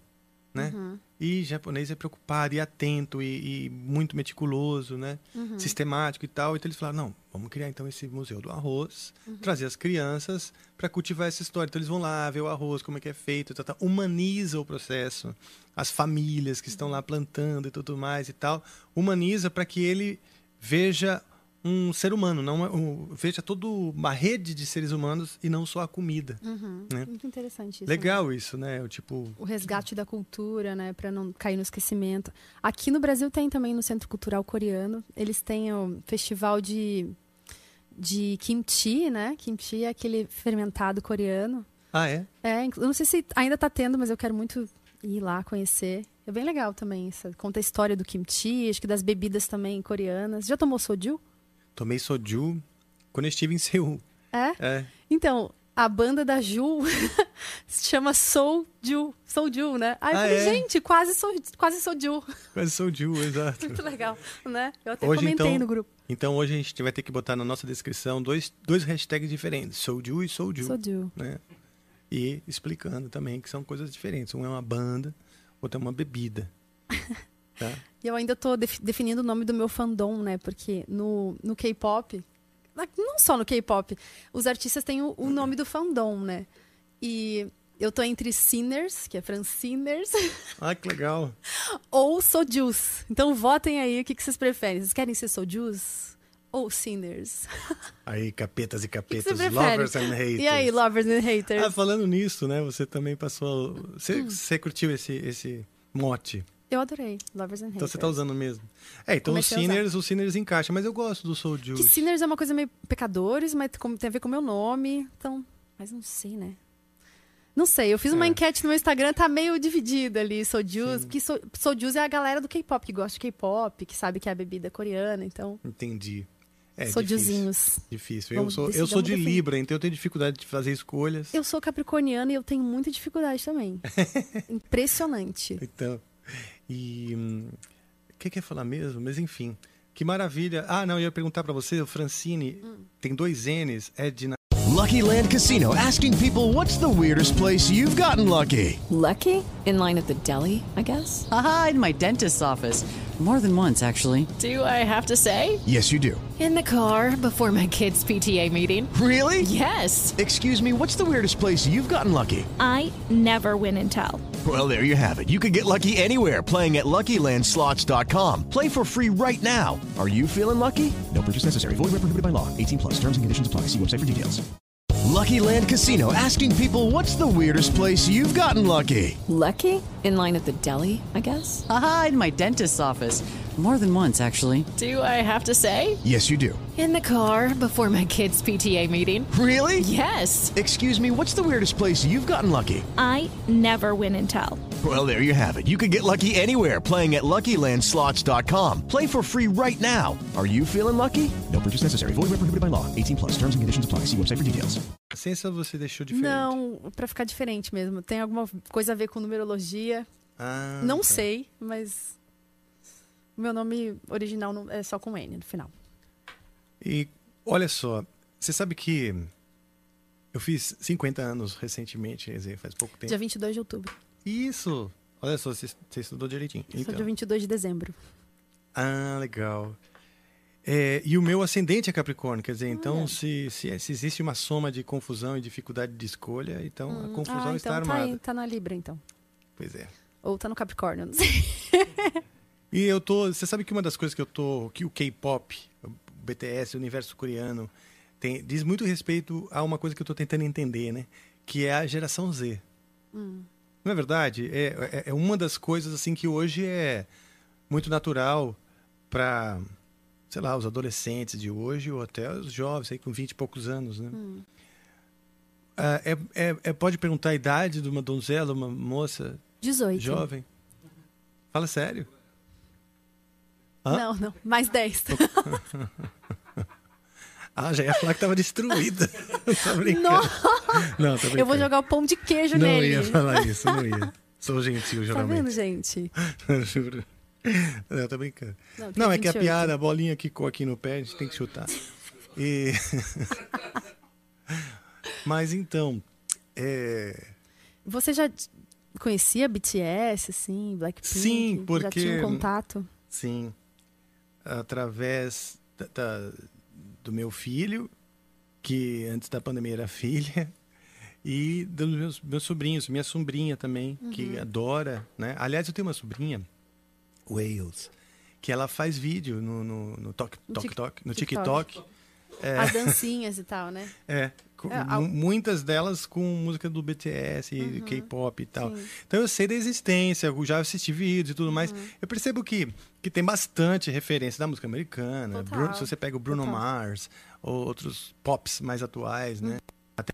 [SPEAKER 3] né?
[SPEAKER 11] Uhum.
[SPEAKER 3] E japonês é preocupado e atento e, e muito meticuloso, né?
[SPEAKER 11] Uhum.
[SPEAKER 3] Sistemático e tal. Então eles falaram, não, vamos criar então esse museu do arroz,
[SPEAKER 11] Uhum.
[SPEAKER 3] trazer as crianças para cultivar essa história. Então eles vão lá ver o arroz, como é que é feito, tá, tá. humaniza o processo. As famílias que estão lá plantando e tudo mais e tal, humaniza para que ele veja um ser humano, não uma- um- veja toda uma rede de seres humanos e não só a comida.
[SPEAKER 11] Uhum.
[SPEAKER 3] né?
[SPEAKER 11] Muito interessante isso.
[SPEAKER 3] Legal isso, né? O tipo,
[SPEAKER 11] O resgate da cultura, né, Pra não cair no esquecimento. Aqui no Brasil tem também no Centro Cultural Coreano. Eles têm o festival de de kimchi, né? Kimchi é aquele fermentado coreano.
[SPEAKER 3] ah é?
[SPEAKER 11] É, eu não sei se ainda tá tendo, mas eu quero muito ir lá conhecer. É bem legal também isso. Conta a história do kimchi, acho que das bebidas também coreanas. Já tomou soju?
[SPEAKER 3] Tomei soju quando eu estive em Seul.
[SPEAKER 11] É?
[SPEAKER 3] É.
[SPEAKER 11] Então, a banda da Ju se chama Soju. Soju, né? Aí eu
[SPEAKER 3] Ah,
[SPEAKER 11] falei,
[SPEAKER 3] é?
[SPEAKER 11] gente, quase, so, quase Soju.
[SPEAKER 3] Quase soju, exato.
[SPEAKER 11] Muito legal, né? Eu até
[SPEAKER 3] Hoje,
[SPEAKER 11] comentei
[SPEAKER 3] então,
[SPEAKER 11] no grupo.
[SPEAKER 3] Então hoje a gente vai ter que botar na nossa descrição dois, dois hashtags diferentes, soju e soju.
[SPEAKER 11] Soju.
[SPEAKER 3] Né? E explicando também que são coisas diferentes. Um é uma banda, outro é uma bebida. Tá?
[SPEAKER 11] E eu ainda tô def- definindo o nome do meu fandom, né? Porque no, no K-pop, não só no K-pop, os artistas têm o, o nome do fandom, né? E eu tô entre Sinners, que é Franciners,
[SPEAKER 3] Ah, que legal.
[SPEAKER 11] ou Sojus. Então votem aí o que, que vocês preferem. Vocês querem ser Sojus ou Sinners?
[SPEAKER 3] Aí, capetas e capetas, lovers and haters.
[SPEAKER 11] E aí, lovers and haters?
[SPEAKER 3] Ah, falando nisso, né? Você também passou. Você,
[SPEAKER 11] Hum.
[SPEAKER 3] você curtiu esse, esse mote?
[SPEAKER 11] Eu adorei. Lovers and
[SPEAKER 3] Então
[SPEAKER 11] haters.
[SPEAKER 3] você tá usando mesmo. É, então o
[SPEAKER 11] Comecei a usar.
[SPEAKER 3] Sinners, o Sinners encaixa, mas eu gosto do Soul
[SPEAKER 11] Que Sinners é uma coisa meio pecadores, mas tem a ver com o meu nome. Então, mas não sei, né? Não sei, eu fiz uma
[SPEAKER 3] É.
[SPEAKER 11] enquete no meu Instagram, tá meio dividida ali, Sojus, porque So- Sojus é a galera do K-pop, que gosta de K-pop, que sabe que é a bebida coreana, então...
[SPEAKER 3] Entendi. É,
[SPEAKER 11] Sojuzinhos.
[SPEAKER 3] Difícil. difícil. Eu
[SPEAKER 11] Vamos
[SPEAKER 3] sou, eu sou de. Libra, então eu tenho dificuldade de fazer escolhas.
[SPEAKER 11] Eu sou capricorniana e eu tenho muita dificuldade também. Impressionante.
[SPEAKER 3] Então, e hum, o que que eu ia falar mesmo? Mas enfim, que maravilha. Ah, não, eu ia perguntar pra você, o Francine, tem dois N's, é de
[SPEAKER 14] Lucky Land Casino asking people what's the weirdest place you've gotten lucky?
[SPEAKER 15] Lucky? In line at the deli, I guess?
[SPEAKER 16] Aha, in my dentist's office. More than once, actually.
[SPEAKER 15] Do I have to say?
[SPEAKER 14] Yes, you do.
[SPEAKER 15] In the car before my kids' PTA meeting.
[SPEAKER 14] Really?
[SPEAKER 15] Yes.
[SPEAKER 14] Excuse me, what's the weirdest place you've gotten lucky?
[SPEAKER 18] I never win and tell.
[SPEAKER 14] Well, there you have it. You can get lucky anywhere playing at LuckyLandSlots.com. Play for free right now. Are you feeling lucky? No purchase necessary. Void where prohibited by law. 18 plus. Terms and conditions apply. See website for details. Lucky Land Casino asking people what's the weirdest place you've gotten lucky?
[SPEAKER 15] Lucky? In line at the deli, I guess?
[SPEAKER 16] Aha, in my dentist's office. More than once, actually.
[SPEAKER 15] Do I have to say?
[SPEAKER 14] Yes, you do.
[SPEAKER 15] In the car before my kids' PTA meeting.
[SPEAKER 14] Really?
[SPEAKER 15] Yes.
[SPEAKER 14] Excuse me, what's the weirdest place you've gotten lucky?
[SPEAKER 18] I never win and tell.
[SPEAKER 14] Well, there you have it. You can get lucky anywhere playing at LuckyLandSlots.com. Play for free right now. Are you feeling lucky? No purchase necessary. Void where prohibited by law. 18 plus. Terms and conditions apply. See website for details.
[SPEAKER 3] Ciência você deixou diferente?
[SPEAKER 11] Não, pra ficar diferente mesmo. Tem alguma coisa a ver com numerologia?
[SPEAKER 3] Ah,
[SPEAKER 11] não
[SPEAKER 3] tá.
[SPEAKER 11] sei, mas... Meu nome original é só com N no final.
[SPEAKER 3] E olha só, você sabe que Eu fiz 50 anos recentemente, quer dizer, faz pouco tempo.
[SPEAKER 11] Dia 22 de outubro.
[SPEAKER 3] Isso! Olha só, você, você estudou direitinho.
[SPEAKER 11] Sou
[SPEAKER 3] Então.
[SPEAKER 11] dia 22 de dezembro.
[SPEAKER 3] Ah, legal. É, e o meu ascendente é Capricórnio, quer dizer, então se, se, se existe uma soma de confusão e dificuldade de escolha, então a
[SPEAKER 11] Hum,
[SPEAKER 3] confusão
[SPEAKER 11] ah,
[SPEAKER 3] está
[SPEAKER 11] então tá,
[SPEAKER 3] armada.
[SPEAKER 11] aí, tá na Libra, então.
[SPEAKER 3] Pois é.
[SPEAKER 11] Ou tá no Capricórnio, não sei.
[SPEAKER 3] E eu tô. Você sabe que uma das coisas que eu tô. que o K-pop, o BTS, o universo coreano, tem, diz muito respeito a uma coisa que eu tô tentando entender, né? Que é a geração Z.
[SPEAKER 11] Hum.
[SPEAKER 3] Não é verdade? É, é, é uma das coisas assim que hoje é muito natural para, sei lá, os adolescentes de hoje ou até os jovens aí com 20 e poucos anos, né?
[SPEAKER 11] Hum.
[SPEAKER 3] Ah, é, é, é- pode perguntar a idade de uma donzela, uma moça
[SPEAKER 11] 18.
[SPEAKER 3] jovem? Fala sério. Hã?
[SPEAKER 11] Não, não. Mais 10.
[SPEAKER 3] Ah, já ia falar que tava destruída. brincando. Não, brincando.
[SPEAKER 11] Eu vou jogar o pão de queijo
[SPEAKER 3] Não
[SPEAKER 11] nele.
[SPEAKER 3] ia falar isso, não ia. Sou gentil,
[SPEAKER 11] Tá
[SPEAKER 3] geralmente.
[SPEAKER 11] vendo, gente?
[SPEAKER 3] Juro. Não, tô brincando.
[SPEAKER 11] Não,
[SPEAKER 3] Não, é que a
[SPEAKER 11] 28.
[SPEAKER 3] piada, a bolinha quicou aqui no pé, a gente tem que chutar. E... Mas então, é...
[SPEAKER 11] Você já conhecia BTS, assim, Blackpink?
[SPEAKER 3] Sim,
[SPEAKER 11] Já
[SPEAKER 3] porque-
[SPEAKER 11] tinha um contato?
[SPEAKER 3] Sim. Através da- da- do meu filho, que antes da pandemia era filha, e dos meus, meus sobrinhos, minha sobrinha também, que
[SPEAKER 11] Uhum.
[SPEAKER 3] adora, né? Aliás, eu tenho uma sobrinha, Wales, que ela faz vídeo no, no, no Tok,
[SPEAKER 11] No
[SPEAKER 3] Tok, no
[SPEAKER 11] TikTok.
[SPEAKER 3] TikTok. É,
[SPEAKER 11] As dancinhas e tal, né?
[SPEAKER 3] é,
[SPEAKER 11] É,
[SPEAKER 3] muitas delas com música do BTS, e
[SPEAKER 11] Uhum.
[SPEAKER 3] K-pop e tal.
[SPEAKER 11] Sim.
[SPEAKER 3] Então eu sei da existência, eu já assisti vídeos e tudo mais.
[SPEAKER 11] Uhum.
[SPEAKER 3] Eu percebo que, que tem bastante referência da música americana.
[SPEAKER 11] Total.
[SPEAKER 3] Bruno- se você pega o Bruno
[SPEAKER 11] Total.
[SPEAKER 3] Mars ou outros pops mais atuais, né? Até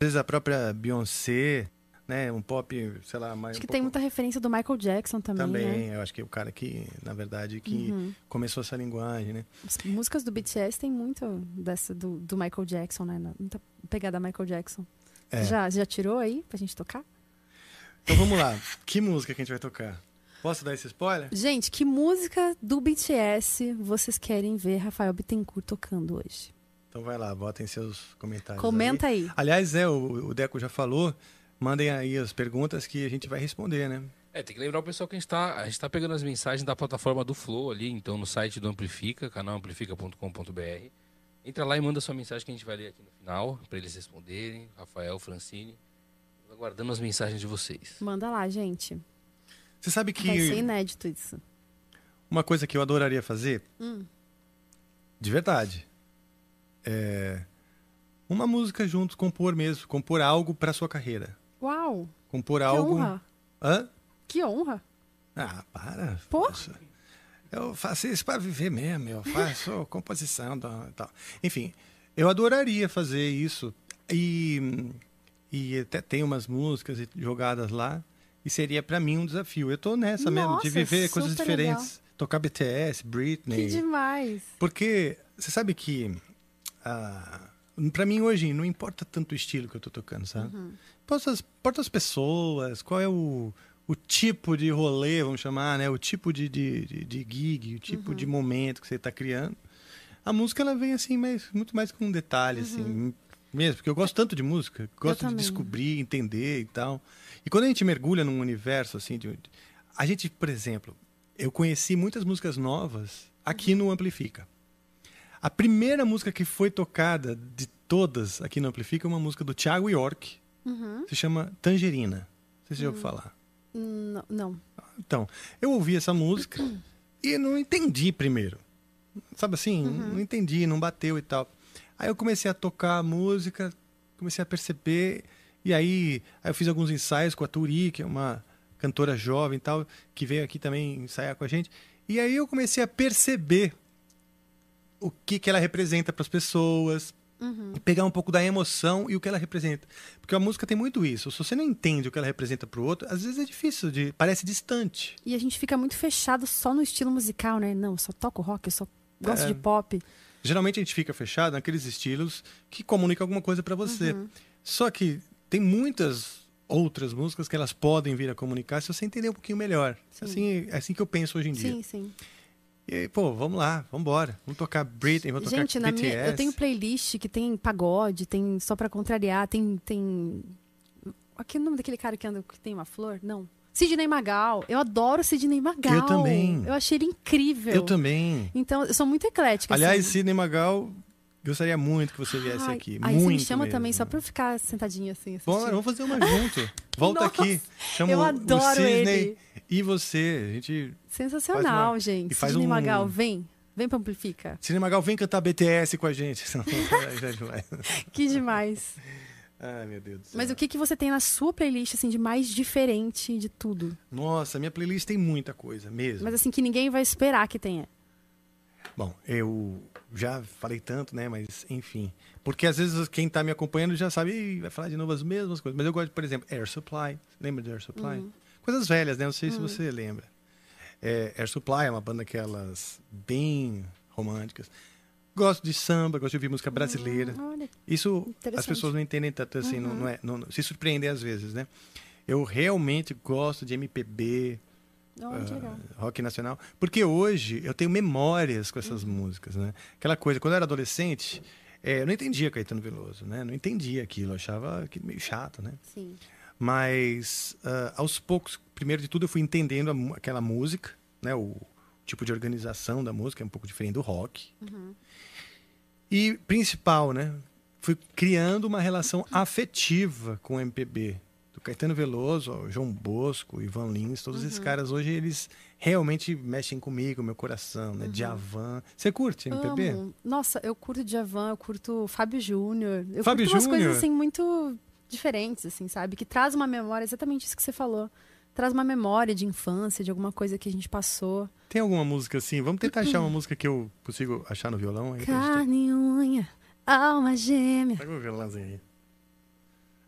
[SPEAKER 3] às vezes a própria Beyoncé, né? Um pop, sei lá, mais
[SPEAKER 11] Acho
[SPEAKER 3] um
[SPEAKER 11] que
[SPEAKER 3] pouco-
[SPEAKER 11] tem muita referência do Michael Jackson também,
[SPEAKER 3] também.
[SPEAKER 11] né?
[SPEAKER 3] Eu acho que é o cara que, na verdade, que
[SPEAKER 11] Uhum.
[SPEAKER 3] começou essa linguagem, né?
[SPEAKER 11] As músicas do BTS tem muito dessa do, do Michael Jackson, né? Muita pegada Michael Jackson.
[SPEAKER 3] É.
[SPEAKER 11] Já, já tirou aí pra gente tocar?
[SPEAKER 3] Então vamos lá. Que música que a gente vai tocar? Posso dar esse spoiler?
[SPEAKER 11] Gente, que música do BTS vocês querem ver Rafael Bittencourt tocando hoje?
[SPEAKER 3] Então vai lá, botem seus comentários.
[SPEAKER 11] Comenta aí.
[SPEAKER 3] Aliás, é, o, o Deco já falou. Mandem aí as perguntas que a gente vai responder, né?
[SPEAKER 12] É, tem que lembrar o pessoal que a gente tá, a gente tá pegando as mensagens da plataforma do Flow ali, então no site do Amplifica, canalamplifica.com.br. Entra lá e manda sua mensagem que a gente vai ler aqui no final, para eles responderem. Rafael, Francine. Aguardando as mensagens de vocês.
[SPEAKER 11] Manda lá, gente.
[SPEAKER 3] Você sabe
[SPEAKER 11] Vai ser
[SPEAKER 3] que
[SPEAKER 11] inédito isso.
[SPEAKER 3] uma coisa que eu adoraria fazer,
[SPEAKER 11] Hum.
[SPEAKER 3] de verdade, é uma música juntos, compor mesmo, compor algo para sua carreira.
[SPEAKER 11] Uau!
[SPEAKER 3] Compor
[SPEAKER 11] Que
[SPEAKER 3] algo.
[SPEAKER 11] honra!
[SPEAKER 3] Hã?
[SPEAKER 11] Que honra!
[SPEAKER 3] Ah, para. Poxa. Eu faço isso para viver mesmo, eu faço composição tal. Enfim, eu adoraria fazer isso. E, e até tem umas músicas jogadas lá. E seria para mim um desafio. Eu tô nessa mesmo, de
[SPEAKER 11] Nossa,
[SPEAKER 3] viver coisas diferentes. Tocar BTS, Britney.
[SPEAKER 11] Que demais!
[SPEAKER 3] Porque você sabe que ah, para mim hoje não importa tanto o estilo que eu tô tocando, sabe?
[SPEAKER 11] Uhum.
[SPEAKER 3] Importa as, importa as pessoas, qual é o, o tipo de rolê, vamos chamar, né? O tipo de, de, de, de gig, o tipo
[SPEAKER 11] Uhum.
[SPEAKER 3] de momento que você está criando. A música ela vem assim, mais, muito mais com detalhe, assim, mesmo, porque eu gosto tanto de música, gosto de
[SPEAKER 11] Uhum.
[SPEAKER 3] descobrir, entender e tal. E quando a gente mergulha num universo assim, de, a gente, por exemplo, eu conheci muitas músicas novas aqui
[SPEAKER 11] Uhum.
[SPEAKER 3] no Amplifica. A primeira música que foi tocada de todas aqui no Amplifica é uma música do Thiago York,
[SPEAKER 11] Uhum.
[SPEAKER 3] se chama Tangerina. Você já ouviu
[SPEAKER 11] Hum.
[SPEAKER 3] falar.
[SPEAKER 11] Não. não.
[SPEAKER 3] Então, eu ouvi essa música e não entendi primeiro. Sabe assim?
[SPEAKER 11] Uhum.
[SPEAKER 3] Não entendi, não bateu e tal. Aí eu comecei a tocar a música, comecei a perceber. E aí, aí eu fiz alguns ensaios com a Turi, que é uma cantora jovem e tal, que veio aqui também ensaiar com a gente. E aí eu comecei a perceber o que, que ela representa para as pessoas,
[SPEAKER 11] Uhum.
[SPEAKER 3] e pegar um pouco da emoção e o que ela representa. Porque a música tem muito isso. Se você não entende o que ela representa pro outro, às vezes é difícil, de, parece distante.
[SPEAKER 11] E a gente fica muito fechado só no estilo musical, né? Não, eu só toco rock, eu só gosto
[SPEAKER 3] É.
[SPEAKER 11] de pop.
[SPEAKER 3] Geralmente a gente fica fechado naqueles estilos que comunicam alguma coisa para você.
[SPEAKER 11] Uhum.
[SPEAKER 3] Só que tem muitas outras músicas que elas podem vir a comunicar se você entender um pouquinho melhor. Assim, é assim que eu penso hoje em dia.
[SPEAKER 11] Sim, sim.
[SPEAKER 3] E aí, pô, vamos lá, vamos embora. Vamos tocar Britney, vamos tocar
[SPEAKER 11] Gente, na
[SPEAKER 3] BTS.
[SPEAKER 11] minha, eu tenho playlist que tem pagode, tem só pra contrariar, tem. tem... Aqui o nome daquele cara que anda que tem uma flor? Não. Sidney Magal. Eu adoro Sidney Magal.
[SPEAKER 3] Eu também.
[SPEAKER 11] Eu achei ele incrível.
[SPEAKER 3] Eu também.
[SPEAKER 11] Então, eu sou muito eclética.
[SPEAKER 3] Aliás,
[SPEAKER 11] assim.
[SPEAKER 3] Sidney Magal, gostaria muito que você viesse
[SPEAKER 11] Ai,
[SPEAKER 3] aqui.
[SPEAKER 11] Aí
[SPEAKER 3] muito
[SPEAKER 11] você me chama
[SPEAKER 3] mesmo.
[SPEAKER 11] também só pra eu ficar sentadinha assim. assistindo.
[SPEAKER 3] Bora, vamos fazer uma junto. Volta
[SPEAKER 11] Nossa,
[SPEAKER 3] aqui. Chama
[SPEAKER 11] eu adoro
[SPEAKER 3] o Sidney
[SPEAKER 11] ele.
[SPEAKER 3] E você. A gente.
[SPEAKER 11] Sensacional,
[SPEAKER 3] uma-
[SPEAKER 11] gente.
[SPEAKER 3] e faz
[SPEAKER 11] Sidney
[SPEAKER 3] um-
[SPEAKER 11] Magal, vem. Vem pra Amplifica.
[SPEAKER 3] Sidney Magal, vem cantar BTS com a gente. Vai.
[SPEAKER 11] Que demais.
[SPEAKER 3] Ai, meu Deus do céu.
[SPEAKER 11] Mas o que, que você tem na sua playlist, assim, de mais diferente de tudo?
[SPEAKER 3] Nossa, minha playlist tem muita coisa mesmo.
[SPEAKER 11] Mas assim, que ninguém vai esperar que tenha.
[SPEAKER 3] Bom, eu já falei tanto, né? Mas, enfim. Porque às vezes quem tá me acompanhando já sabe, "Ih, vai falar de novo as mesmas coisas. Mas eu gosto, por exemplo, Air Supply. Lembra de Air Supply?
[SPEAKER 11] Uhum.
[SPEAKER 3] Coisas velhas, né? Não sei se
[SPEAKER 11] Uhum.
[SPEAKER 3] você lembra. É, Air Supply é uma banda aquelas bem românticas. Gosto de samba, gosto de ouvir música brasileira.
[SPEAKER 11] Hum,
[SPEAKER 3] Isso as pessoas não entendem tanto assim,
[SPEAKER 11] Uhum.
[SPEAKER 3] não é, não- se surpreendem às vezes, né? Eu realmente gosto de MPB,
[SPEAKER 11] que
[SPEAKER 3] ah, rock nacional, porque hoje eu tenho memórias com essas músicas, né? Aquela coisa, quando eu era adolescente, eh, eu não entendia Caetano Veloso, né? Não entendia aquilo, achava aquilo meio chato, né?
[SPEAKER 11] Sim.
[SPEAKER 3] Mas ah, aos poucos, primeiro de tudo, eu fui entendendo a aquela música, né? O tipo de organização da música é um pouco diferente do rock.
[SPEAKER 11] Uhum.
[SPEAKER 3] E principal, né? Fui criando uma relação afetiva com o MPB. Do Caetano Veloso, ao João Bosco, Ivan Lins, todos esses
[SPEAKER 11] Uhum.
[SPEAKER 3] caras hoje eles realmente mexem comigo, meu coração, né? Djavan. Você curte MPB?
[SPEAKER 11] Amo. Nossa, eu curto Djavan, eu curto Fábio Júnior. Eu
[SPEAKER 3] Fábio
[SPEAKER 11] curto umas
[SPEAKER 3] Júnior?
[SPEAKER 11] coisas assim muito diferentes, assim, sabe? Que traz uma memória, exatamente isso que você falou. Traz uma memória de infância, de alguma coisa que a gente passou.
[SPEAKER 3] Tem alguma música assim? Vamos tentar achar uma música que eu consigo achar no violão aí.
[SPEAKER 11] Carne e unha, alma gêmea.
[SPEAKER 3] Pega o violãozinho aí.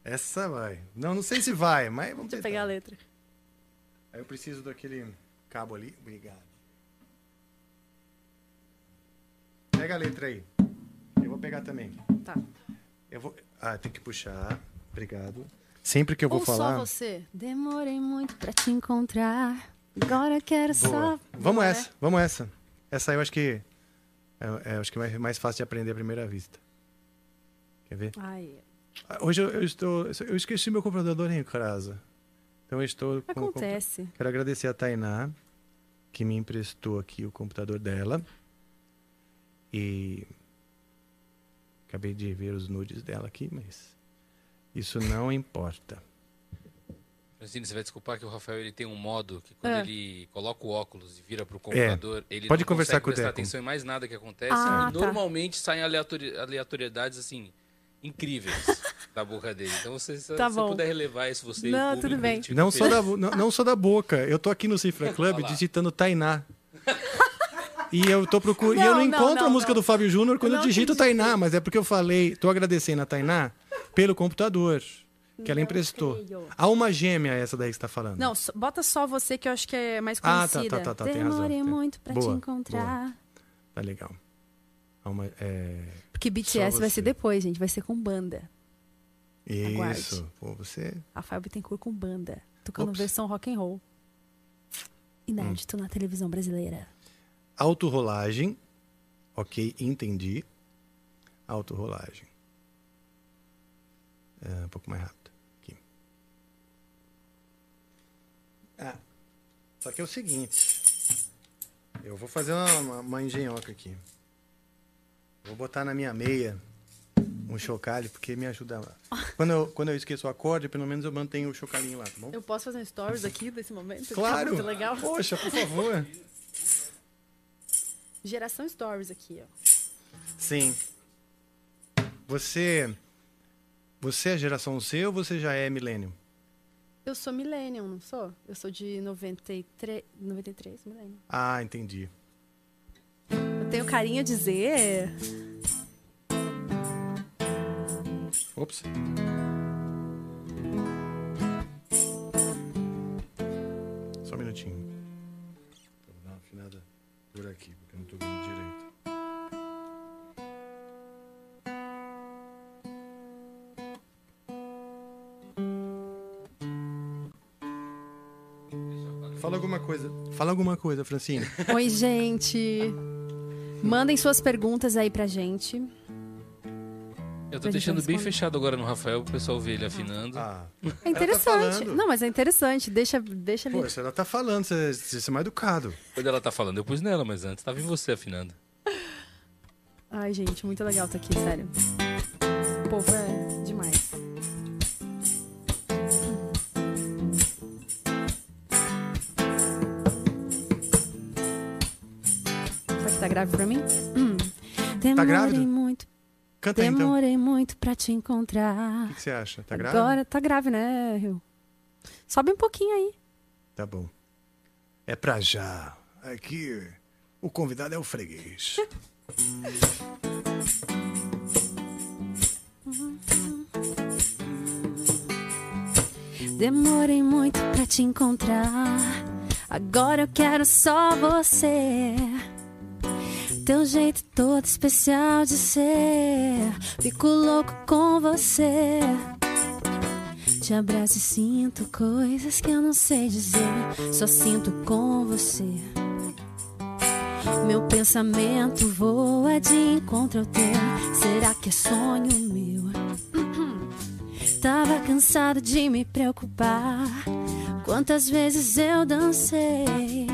[SPEAKER 3] Essa vai. Não, não sei se vai, mas vamos
[SPEAKER 11] Deixa eu
[SPEAKER 3] tentar.
[SPEAKER 11] pegar a letra.
[SPEAKER 3] Aí eu preciso daquele cabo ali. Obrigado. Pega a letra aí. Eu vou pegar também.
[SPEAKER 11] Tá.
[SPEAKER 3] Eu vou. Ah, tem que puxar. Obrigado. Sempre que eu vou
[SPEAKER 11] Ou
[SPEAKER 3] falar.
[SPEAKER 11] só você. Demorei muito pra te encontrar. Agora quero
[SPEAKER 3] Boa.
[SPEAKER 11] só.
[SPEAKER 3] Vamos essa, vamos essa. Essa aí eu acho que. É, é, acho que é mais fácil de aprender à primeira vista. Quer ver?
[SPEAKER 11] Ai,
[SPEAKER 3] Ah, Hoje eu, eu estou. Eu esqueci meu computador em casa. Então eu estou com.
[SPEAKER 11] Acontece.
[SPEAKER 3] Quero agradecer a Tainá, que me emprestou aqui o computador dela. E. Acabei de ver os nudes dela aqui, mas. Isso não importa.
[SPEAKER 12] Francine, você vai desculpar que o Rafael ele tem um modo que quando
[SPEAKER 11] É.
[SPEAKER 12] ele coloca o óculos e vira pro computador, ele
[SPEAKER 3] É. Pode
[SPEAKER 12] não
[SPEAKER 3] conversar
[SPEAKER 12] consegue
[SPEAKER 3] com o
[SPEAKER 12] prestar
[SPEAKER 3] Deco.
[SPEAKER 12] atenção em mais nada que acontece.
[SPEAKER 11] Ah,
[SPEAKER 12] e
[SPEAKER 11] tá.
[SPEAKER 12] normalmente saem aleatori- aleatoriedades assim incríveis da boca dele. Então você, se
[SPEAKER 11] Tá
[SPEAKER 12] você
[SPEAKER 11] bom.
[SPEAKER 12] puder relevar isso você o
[SPEAKER 11] Não, tudo bem.
[SPEAKER 12] a
[SPEAKER 3] Não só, da, não, não só da boca. Eu tô aqui no Cifra Club digitando Tainá. E eu tô procurando. e eu não
[SPEAKER 11] Não, não,
[SPEAKER 3] encontro a
[SPEAKER 11] não,
[SPEAKER 3] música
[SPEAKER 11] não.
[SPEAKER 3] do Fábio Júnior quando
[SPEAKER 11] Eu
[SPEAKER 3] digito. Tainá, mas é porque eu falei, tô agradecendo a Tainá pelo computador que ela emprestou.
[SPEAKER 11] creio.
[SPEAKER 3] Há uma gêmea essa daí que você tá falando.
[SPEAKER 11] Não, bota só você que eu acho que é mais
[SPEAKER 3] Ah, tá,
[SPEAKER 11] conhecida.
[SPEAKER 3] tá, tá, tá, tem razão,
[SPEAKER 11] Demorei
[SPEAKER 3] tem.
[SPEAKER 11] muito pra te
[SPEAKER 3] Boa,
[SPEAKER 11] encontrar.
[SPEAKER 3] Tá legal. É...
[SPEAKER 11] Porque BTS vai ser depois, gente. Vai ser com banda. Aguarde.
[SPEAKER 3] Isso. Pô, você.
[SPEAKER 11] Rafael Bittencourt com banda. Tocando
[SPEAKER 3] Ops.
[SPEAKER 11] versão rock and roll. Inédito
[SPEAKER 3] Hum.
[SPEAKER 11] na televisão brasileira.
[SPEAKER 3] Autorrolagem. Ok, entendi. Autorrolagem. É, um pouco mais rápido. Aqui. Ah, só que é o seguinte. Eu vou fazer uma, uma, uma engenhoca aqui. Vou botar na minha meia um chocalho, porque me ajuda lá. Quando eu, quando eu esqueço o acorde, pelo menos eu mantenho o chocalhinho lá, tá bom?
[SPEAKER 11] Eu posso fazer um stories aqui desse momento?
[SPEAKER 3] Claro!
[SPEAKER 11] Muito legal.
[SPEAKER 3] Poxa, por favor.
[SPEAKER 11] Geração stories aqui, ó.
[SPEAKER 3] Sim. Você. Você é geração C ou você já é milênio?
[SPEAKER 11] Eu sou millennium, não sou? Eu sou de 93, 93 millennium.
[SPEAKER 3] Ah, entendi.
[SPEAKER 11] Eu tenho carinha de Z.
[SPEAKER 3] Ops. Só um minutinho. Vou dar uma afinada por aqui, porque eu não tô vendo direito. Fala alguma coisa. Fala alguma coisa, Francine.
[SPEAKER 11] Oi, gente. Mandem suas perguntas aí pra gente.
[SPEAKER 12] Eu tô
[SPEAKER 11] Pra
[SPEAKER 12] deixando bem fechado agora no Rafael, pro pessoal ver ele afinando.
[SPEAKER 3] Ah.
[SPEAKER 11] É interessante.
[SPEAKER 3] falando.
[SPEAKER 11] não, mas é interessante. Deixa, deixa ali.
[SPEAKER 3] Pô, se ela tá falando, você, você é mais educado.
[SPEAKER 12] Quando ela tá falando, eu pus nela, mas antes tava em você afinando.
[SPEAKER 11] Ai, gente, muito legal estar aqui, sério. O povo é grave pra mim? Hum. Demorei
[SPEAKER 3] grávida?
[SPEAKER 11] muito.
[SPEAKER 3] Canta aí, então.
[SPEAKER 11] Muito pra te encontrar.
[SPEAKER 3] O que, que você acha? Tá grave?
[SPEAKER 11] Agora tá grave, né, Rio? Sobe um pouquinho aí.
[SPEAKER 3] Tá bom. É pra já. Aqui, o convidado é o freguês.
[SPEAKER 4] Demorei muito pra te encontrar. Agora eu quero só você. Teu jeito todo especial de ser. Fico louco com você. Te abraço e sinto coisas que eu não sei dizer. Só sinto com você. Meu pensamento voa de encontro ao teu. Será que é sonho meu? Tava cansado de me preocupar. Quantas vezes eu dancei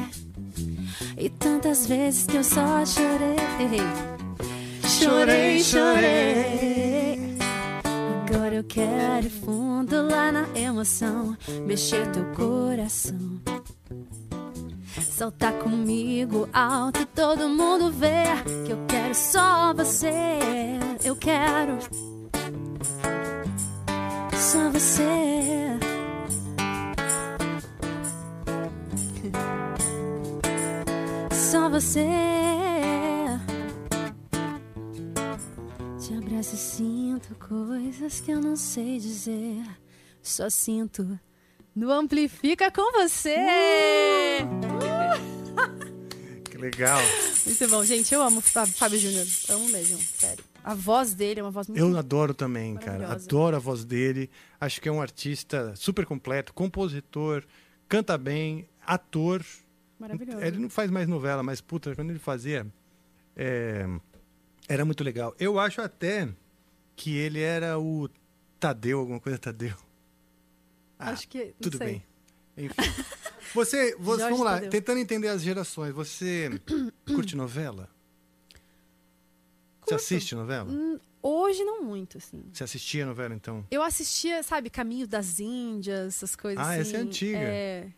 [SPEAKER 4] e tantas vezes que eu só chorei. Chorei, chorei. Agora eu quero ir fundo lá na emoção, mexer teu coração. Saltar comigo alto, todo mundo ver que eu quero só você. Eu quero só você. Só você. Te abraço e sinto coisas que eu não sei dizer. Só sinto.
[SPEAKER 11] No Amplifica com você!
[SPEAKER 3] Que legal.
[SPEAKER 11] Muito bom, gente. Eu amo Fábio Júnior. Amo mesmo, sério. A voz dele é uma voz muito
[SPEAKER 3] Eu adoro também, cara. Adoro a voz dele. Acho que é um artista super completo, compositor, canta bem, ator.
[SPEAKER 11] Maravilhosa.
[SPEAKER 3] Ele não faz mais novela, mas puta, quando ele fazia, é, era muito legal. Eu acho até que ele era o Tadeu, alguma coisa Tadeu. Ah,
[SPEAKER 11] Acho que. Não
[SPEAKER 3] Tudo
[SPEAKER 11] sei.
[SPEAKER 3] bem. Enfim. Você, você vamos lá,
[SPEAKER 11] Tadeu.
[SPEAKER 3] tentando entender as gerações. Você curte novela? Você assiste novela?
[SPEAKER 11] Hum, Hoje não muito, assim.
[SPEAKER 3] Você assistia novela então?
[SPEAKER 11] Eu assistia, sabe, Caminho das Índias, essas coisas
[SPEAKER 3] Ah,
[SPEAKER 11] assim.
[SPEAKER 3] essa é antiga.
[SPEAKER 11] É.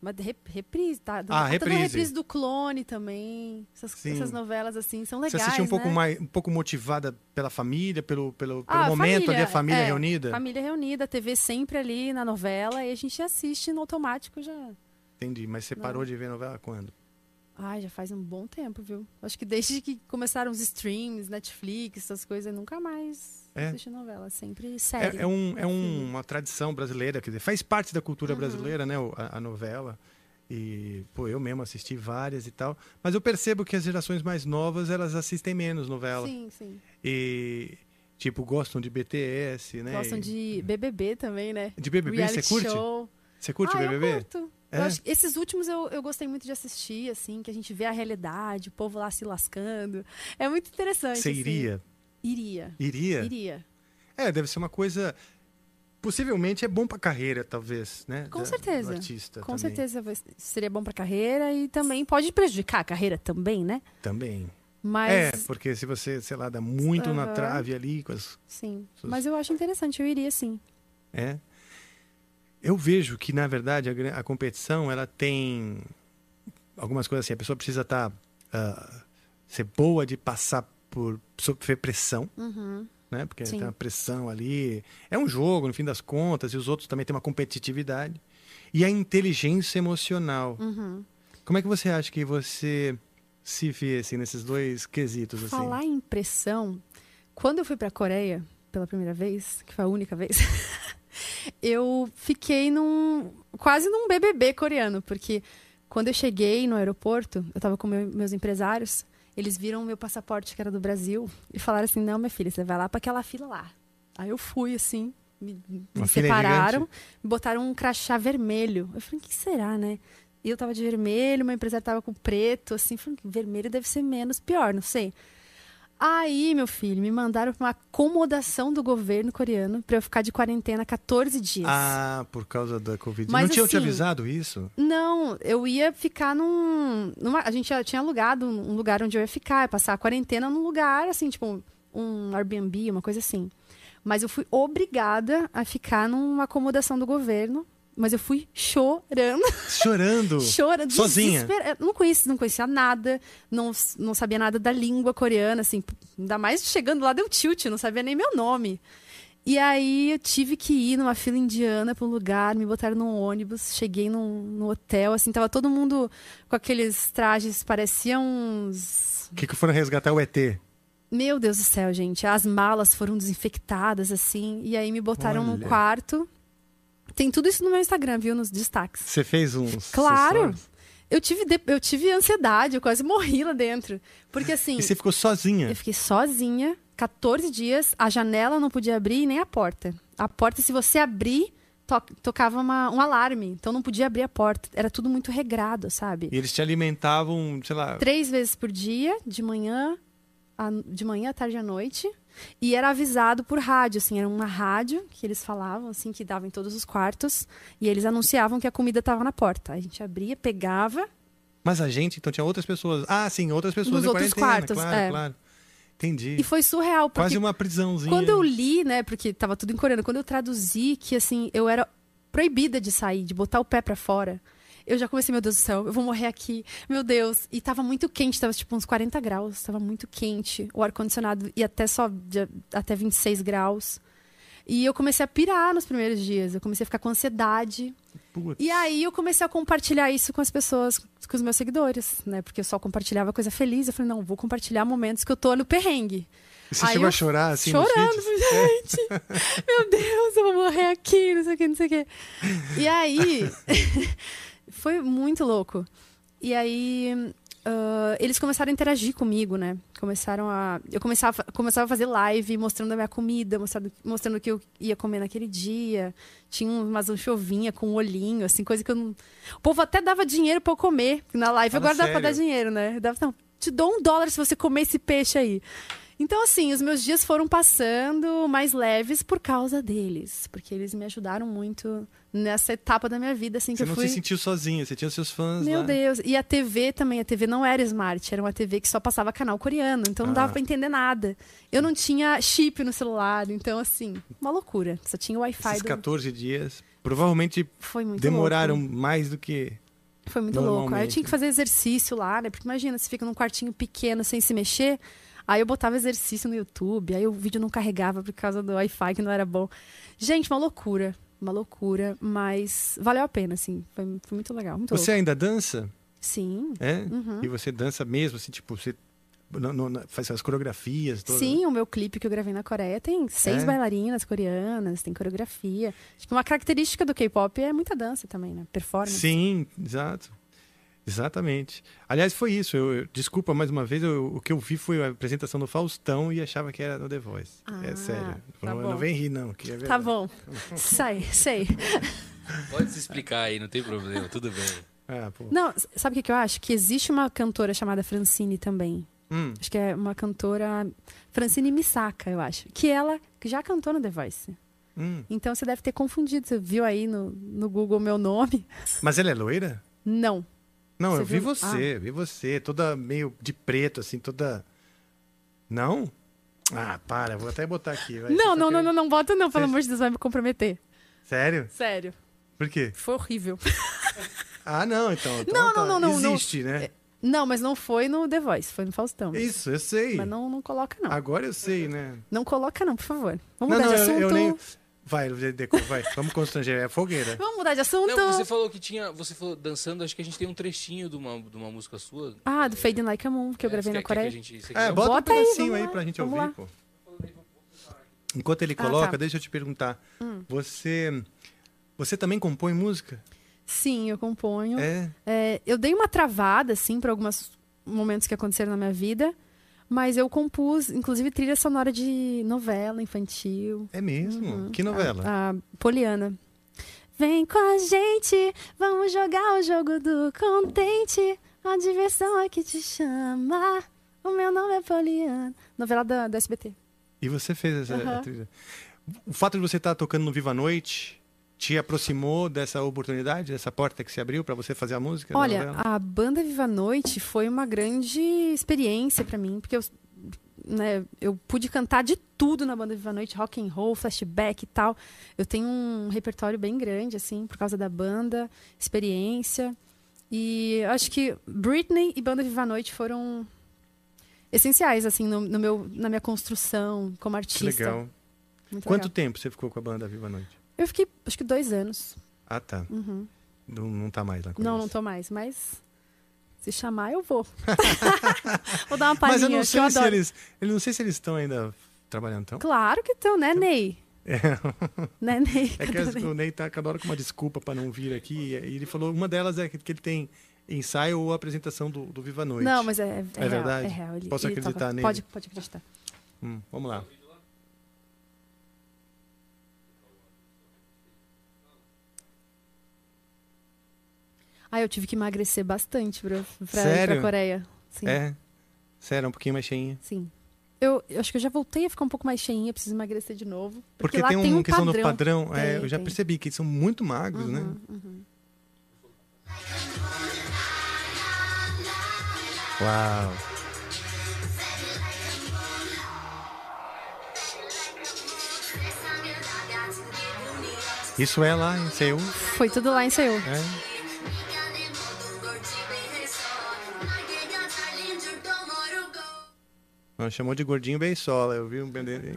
[SPEAKER 11] Mas reprise, tá?
[SPEAKER 3] Ah, reprise.
[SPEAKER 11] reprise do Clone também. Essas, essas novelas, assim, são
[SPEAKER 3] Você
[SPEAKER 11] legais,
[SPEAKER 3] assistia um pouco
[SPEAKER 11] né?
[SPEAKER 3] mais, um pouco motivada pela família, pelo, pelo, pelo
[SPEAKER 11] Ah,
[SPEAKER 3] momento ali, a família
[SPEAKER 11] é,
[SPEAKER 3] reunida?
[SPEAKER 11] Família reunida, TV sempre ali na novela e a gente assiste no automático já.
[SPEAKER 3] Entendi, mas você
[SPEAKER 11] Não.
[SPEAKER 3] parou de ver novela quando?
[SPEAKER 11] Ai, já faz um bom tempo, viu? Acho que desde que começaram os streams, Netflix, essas coisas, nunca mais
[SPEAKER 3] É.
[SPEAKER 11] assisti novela. Sempre série.
[SPEAKER 3] É, é, um, é um- uma tradição brasileira, quer dizer, faz parte da cultura
[SPEAKER 11] Uhum.
[SPEAKER 3] brasileira, né, a, a novela. E, pô, eu mesmo assisti várias e tal. Mas eu percebo que as gerações mais novas, elas assistem menos novela.
[SPEAKER 11] Sim, sim.
[SPEAKER 3] E, tipo, gostam de BTS, né?
[SPEAKER 11] Gostam de BBB também, né?
[SPEAKER 3] De BBB,
[SPEAKER 11] Reality
[SPEAKER 3] você curte?
[SPEAKER 11] Show.
[SPEAKER 3] Você curte
[SPEAKER 11] ah,
[SPEAKER 3] BBB?
[SPEAKER 11] Eu curto.
[SPEAKER 3] É?
[SPEAKER 11] Eu acho que esses últimos eu, eu gostei muito de assistir, assim, que a gente vê a realidade, o povo lá se lascando. É muito interessante.
[SPEAKER 3] Você
[SPEAKER 11] assim.
[SPEAKER 3] iria?
[SPEAKER 11] Iria.
[SPEAKER 3] Iria?
[SPEAKER 11] Iria.
[SPEAKER 3] É, deve ser uma coisa. Possivelmente é bom pra carreira, talvez, né?
[SPEAKER 11] Com
[SPEAKER 3] da-
[SPEAKER 11] certeza.
[SPEAKER 3] Artista
[SPEAKER 11] Com
[SPEAKER 3] também.
[SPEAKER 11] certeza seria bom pra carreira e também pode prejudicar a carreira também, né?
[SPEAKER 3] Também.
[SPEAKER 11] Mas.
[SPEAKER 3] É, porque se você, sei lá, dá muito na
[SPEAKER 11] Aham.
[SPEAKER 3] trave ali com as.
[SPEAKER 11] Sim.
[SPEAKER 3] suas-
[SPEAKER 11] Mas eu acho interessante, eu iria sim.
[SPEAKER 3] É. Eu vejo que, na verdade, a, a competição, ela tem algumas coisas assim. A pessoa precisa estar... ser boa de passar por... sofrer pressão,
[SPEAKER 11] Uhum.
[SPEAKER 3] né? Porque
[SPEAKER 11] Sim.
[SPEAKER 3] tem uma pressão ali. É um jogo, no fim das contas, e os outros também têm uma competitividade. E a inteligência emocional.
[SPEAKER 11] Uhum.
[SPEAKER 3] Como é que você acha que você se vê, assim, nesses dois quesitos, assim?
[SPEAKER 11] Falar em pressão, quando eu fui pra Coreia pela primeira vez, que foi a única vez, eu fiquei num quase num BBB coreano, porque quando eu cheguei no aeroporto, eu tava com meu- meus empresários, eles viram o meu passaporte que era do Brasil e falaram assim: "Não, minha filha, você vai lá para aquela fila lá". Aí eu fui assim, me, me separaram,
[SPEAKER 3] gigante?
[SPEAKER 11] me botaram um crachá vermelho. Eu falei: "O que será, né?" E eu tava de vermelho, uma empresária tava com preto, assim, que vermelho deve ser menos pior, não sei. Aí, meu filho, me mandaram pra uma acomodação do governo coreano pra eu ficar de quarentena 14 dias.
[SPEAKER 3] Ah, por causa da Covid.
[SPEAKER 11] Mas
[SPEAKER 3] não tinham te
[SPEAKER 11] assim,
[SPEAKER 3] avisado isso?
[SPEAKER 11] Não, eu ia ficar num. numa- a gente já tinha alugado um lugar onde eu ia ficar, ia passar a quarentena num lugar, assim, tipo, um Airbnb, uma coisa assim. Mas eu fui obrigada a ficar numa acomodação do governo. Mas eu fui chorando.
[SPEAKER 3] Chorando?
[SPEAKER 11] chorando.
[SPEAKER 3] Sozinha?
[SPEAKER 11] Não conhecia, não conhecia nada, não, não sabia nada da língua coreana, assim. Ainda mais chegando lá deu tilt, não sabia nem meu nome. E aí eu tive que ir numa fila indiana para um lugar, me botaram num ônibus, cheguei num, no hotel, assim, tava todo mundo com aqueles trajes, pareciam uns.
[SPEAKER 3] O que, que foram resgatar o ET?
[SPEAKER 11] Meu Deus do céu, gente. As malas foram desinfectadas, assim, e aí me botaram num
[SPEAKER 3] Olha.
[SPEAKER 11] quarto. Tem tudo isso no meu Instagram, viu? Nos destaques.
[SPEAKER 3] Você fez uns.
[SPEAKER 11] Claro! Eu tive, eu tive ansiedade, eu quase morri lá dentro. Porque assim.
[SPEAKER 3] E você ficou sozinha?
[SPEAKER 11] Eu fiquei sozinha, 14 dias, a janela não podia abrir e nem a porta. A porta, se você abrir, to- tocava uma- um alarme. Então não podia abrir a porta. Era tudo muito regrado, sabe?
[SPEAKER 3] E eles te alimentavam, sei lá.
[SPEAKER 11] Três vezes por dia, de manhã, à- de manhã, à tarde e à noite. E era avisado por rádio, assim, era uma rádio que eles falavam, assim, que dava em todos os quartos. E eles anunciavam que a comida estava na porta. A gente abria, pegava,
[SPEAKER 3] Mas a gente, então tinha outras pessoas. Ah, sim, outras pessoas
[SPEAKER 11] Nos
[SPEAKER 3] em
[SPEAKER 11] outros quartos,
[SPEAKER 3] claro,
[SPEAKER 11] é.
[SPEAKER 3] claro. Entendi.
[SPEAKER 11] E foi surreal,
[SPEAKER 3] Quase uma prisãozinha.
[SPEAKER 11] quando eu li, né, porque tava tudo em coreano, quando eu traduzi que assim, eu era proibida de sair, de botar o pé pra fora. Eu já comecei, meu Deus do céu, eu vou morrer aqui. Meu Deus. E tava muito quente, tava tipo uns 40 graus, tava muito quente. O ar-condicionado ia até só até 26 graus. E eu comecei a pirar nos primeiros dias. Eu comecei a ficar com ansiedade.
[SPEAKER 3] Putz.
[SPEAKER 11] E aí eu comecei a compartilhar isso com as pessoas, com os meus seguidores, né? Porque eu só compartilhava coisa feliz. Eu falei, não, vou compartilhar momentos que eu tô no perrengue.
[SPEAKER 3] E você
[SPEAKER 11] Aí
[SPEAKER 3] chegou
[SPEAKER 11] eu
[SPEAKER 3] a chorar assim
[SPEAKER 11] Chorando, gente, meu Deus, eu vou morrer aqui, não sei o que, não sei o que. E aí, foi muito louco. E aí, ah, eles começaram a interagir comigo, né? Começaram a. Eu começava, começava a fazer live mostrando a minha comida, mostrando, mostrando o que eu ia comer naquele dia. Tinha umas anchovinha com um olhinho, assim, coisa que eu não. O povo até dava dinheiro pra eu comer. Na live
[SPEAKER 3] Fala
[SPEAKER 11] agora dá pra dar
[SPEAKER 3] sério?
[SPEAKER 11] dinheiro, né? Dava, não, te dou um dólar se você comer esse peixe aí. Então, assim, os meus dias foram passando mais leves por causa deles. Porque eles me ajudaram muito nessa etapa da minha vida, assim, que
[SPEAKER 3] Você
[SPEAKER 11] eu
[SPEAKER 3] não
[SPEAKER 11] fui.
[SPEAKER 3] se sentiu sozinha, você tinha seus fãs
[SPEAKER 11] Meu
[SPEAKER 3] lá.
[SPEAKER 11] Deus. E a TV também, a TV não era smart, era uma TV que só passava canal coreano, então não dava
[SPEAKER 3] Ah.
[SPEAKER 11] pra entender nada. Eu não tinha chip no celular, então assim, uma loucura. Só tinha Wi-Fi
[SPEAKER 3] Esses
[SPEAKER 11] do...
[SPEAKER 3] 14 dias provavelmente
[SPEAKER 11] Foi muito
[SPEAKER 3] demoraram
[SPEAKER 11] louco.
[SPEAKER 3] mais do que.
[SPEAKER 11] Foi muito louco. Aí eu tinha que fazer exercício lá, né? Porque imagina, você fica num quartinho pequeno sem se mexer. Aí eu botava exercício no YouTube, aí o vídeo não carregava por causa do Wi-Fi que não era bom. Gente, uma loucura. Uma loucura, mas valeu a pena, assim. Foi, foi muito legal. Muito
[SPEAKER 3] Você
[SPEAKER 11] louco.
[SPEAKER 3] ainda dança?
[SPEAKER 11] Sim.
[SPEAKER 3] É?
[SPEAKER 11] Uhum.
[SPEAKER 3] E você dança mesmo, assim, tipo, você não- não- faz as coreografias todas?
[SPEAKER 11] Sim, o meu clipe que eu gravei na Coreia tem seis
[SPEAKER 3] É?
[SPEAKER 11] bailarinas coreanas, tem coreografia. Que uma característica do K-pop é muita dança também, né? Performance.
[SPEAKER 3] Sim, exato. Exatamente. Aliás, foi isso. Eu, eu- desculpa mais uma vez, eu- o que eu vi foi a apresentação do Faustão e achava que era no The Voice. é
[SPEAKER 11] Ah,
[SPEAKER 3] sério.
[SPEAKER 11] tá
[SPEAKER 3] não, não vem rir, não. Que é
[SPEAKER 11] Tá bom. Sei, sei.
[SPEAKER 12] Pode se explicar aí, não tem problema, tudo bem.
[SPEAKER 3] Ah, pô.
[SPEAKER 11] Não, sabe o que, que eu acho? Que existe uma cantora chamada Francine também.
[SPEAKER 3] Hum.
[SPEAKER 11] Acho que é uma cantora. Francine Misaka, eu acho. Que ela já cantou no The Voice.
[SPEAKER 3] Hum.
[SPEAKER 11] Então você deve ter confundido. Você viu aí no, no Google meu nome?
[SPEAKER 3] Mas ela é loira?
[SPEAKER 11] Não.
[SPEAKER 3] Não,
[SPEAKER 11] Você
[SPEAKER 3] eu vi
[SPEAKER 11] viu?
[SPEAKER 3] você, vi você, toda meio de preto, assim, toda. Não? Ah, para, vou até botar aqui. vai,
[SPEAKER 11] Não, não, não, não, não, bota não, pelo
[SPEAKER 3] Você-
[SPEAKER 11] amor de Deus, vai me comprometer.
[SPEAKER 3] Sério?
[SPEAKER 11] Sério.
[SPEAKER 3] Por quê?
[SPEAKER 11] Foi horrível.
[SPEAKER 3] Ah, não, então. então
[SPEAKER 11] Não,
[SPEAKER 3] tá.
[SPEAKER 11] não, não, não,
[SPEAKER 3] Existe,
[SPEAKER 11] não.
[SPEAKER 3] né?
[SPEAKER 11] Não, mas não foi no The Voice, foi no Faustão.
[SPEAKER 3] Isso, eu sei.
[SPEAKER 11] Mas não, não coloca, não.
[SPEAKER 3] Agora eu sei, né?
[SPEAKER 11] Não coloca, não, por favor. Vamos
[SPEAKER 3] não,
[SPEAKER 11] mudar
[SPEAKER 3] não,
[SPEAKER 11] de
[SPEAKER 3] eu-
[SPEAKER 11] assunto.
[SPEAKER 3] eu, nem. Vai, Deco, vai. Vamos constranger. É fogueira.
[SPEAKER 11] Vamos mudar de assunto.
[SPEAKER 12] Não, você falou que tinha. Você falou dançando, acho que a gente tem um trechinho de uma, de uma música sua.
[SPEAKER 11] Ah, do Fade Like a Moon, que eu
[SPEAKER 12] É,
[SPEAKER 11] gravei
[SPEAKER 12] quer-
[SPEAKER 11] na Coreia.
[SPEAKER 12] que a gente-
[SPEAKER 3] É, bota,
[SPEAKER 11] Bota
[SPEAKER 3] um
[SPEAKER 11] aí,
[SPEAKER 3] pedacinho aí
[SPEAKER 11] lá,
[SPEAKER 3] pra gente
[SPEAKER 11] vamos
[SPEAKER 3] ouvir,
[SPEAKER 11] lá.
[SPEAKER 3] pô. Enquanto ele
[SPEAKER 11] Ah,
[SPEAKER 3] coloca,
[SPEAKER 11] tá.
[SPEAKER 3] deixa eu te perguntar.
[SPEAKER 11] Hum.
[SPEAKER 3] Você. Você também compõe música?
[SPEAKER 11] Sim, eu componho.
[SPEAKER 3] É.
[SPEAKER 11] É, eu dei uma travada, assim, para alguns momentos que aconteceram na minha vida. Mas eu compus, inclusive, trilha sonora de novela infantil.
[SPEAKER 3] É mesmo?
[SPEAKER 11] Uhum.
[SPEAKER 3] Que novela?
[SPEAKER 11] A, a Poliana. Vem com a gente, vamos jogar o jogo do contente. A diversão é que te chama. O meu nome é Poliana. Novela da, da SBT.
[SPEAKER 3] E você fez essa
[SPEAKER 11] Aham.
[SPEAKER 3] trilha. O fato de você estar tocando no Viva a Noite te aproximou dessa oportunidade, dessa porta que se abriu para você fazer a música?
[SPEAKER 11] Olha, a banda Viva a Noite foi uma grande experiência pra mim, porque eu, né, eu pude cantar de tudo na banda Viva a Noite, rock and roll, flashback e tal. Eu tenho um repertório bem grande assim, por causa da banda, experiência. E acho que Britney e banda Viva a Noite foram essenciais assim no, no meu na minha construção como
[SPEAKER 3] que
[SPEAKER 11] artista.
[SPEAKER 3] legal.
[SPEAKER 11] Muito
[SPEAKER 3] Quanto
[SPEAKER 11] legal.
[SPEAKER 3] tempo você ficou com a banda Viva a Noite?
[SPEAKER 11] Eu fiquei acho que dois anos.
[SPEAKER 3] Ah, tá.
[SPEAKER 11] Uhum.
[SPEAKER 3] Não, não tá mais lá com
[SPEAKER 11] Não,
[SPEAKER 3] eles.
[SPEAKER 11] não tô mais, mas se chamar eu vou. vou dar uma
[SPEAKER 3] Mas
[SPEAKER 11] palhinha,
[SPEAKER 3] eu não sei
[SPEAKER 11] eu
[SPEAKER 3] se
[SPEAKER 11] adoro.
[SPEAKER 3] eles, eu não sei se eles estão ainda trabalhando tão.
[SPEAKER 11] Claro que estão, né, Ney?
[SPEAKER 3] É.
[SPEAKER 11] Né, Ney?
[SPEAKER 3] É que
[SPEAKER 11] o Ney?
[SPEAKER 3] tá cada hora com uma desculpa para não vir aqui. E ele falou, uma delas é que ele tem ensaio ou apresentação do, do Viva Noite.
[SPEAKER 11] Não, mas é, é,
[SPEAKER 3] É
[SPEAKER 11] real,
[SPEAKER 3] verdade?
[SPEAKER 11] É real. Ele,
[SPEAKER 3] Posso
[SPEAKER 11] ele
[SPEAKER 3] acreditar
[SPEAKER 11] toca.
[SPEAKER 3] nele?
[SPEAKER 11] Pode, pode acreditar.
[SPEAKER 3] Hum, vamos lá.
[SPEAKER 11] Ah, eu tive que emagrecer bastante pra, pra ir pra Coreia. Sim.
[SPEAKER 3] É? Sério, um pouquinho mais cheinha.
[SPEAKER 11] Sim. Eu, eu acho que eu já voltei a ficar um pouco mais cheinha, preciso emagrecer de novo.
[SPEAKER 3] Porque,
[SPEAKER 11] lá
[SPEAKER 3] tem,
[SPEAKER 11] tem
[SPEAKER 3] uma
[SPEAKER 11] um
[SPEAKER 3] questão
[SPEAKER 11] padrão.
[SPEAKER 3] do padrão. é,
[SPEAKER 11] Tem,
[SPEAKER 3] eu já
[SPEAKER 11] tem.
[SPEAKER 3] percebi que eles são muito magros, né?
[SPEAKER 11] Uhum.
[SPEAKER 3] Uau. Isso é lá em Seul?
[SPEAKER 11] Foi tudo lá em Seul.
[SPEAKER 3] É. Chamou de gordinho beisola. Eu vi um bendeiro.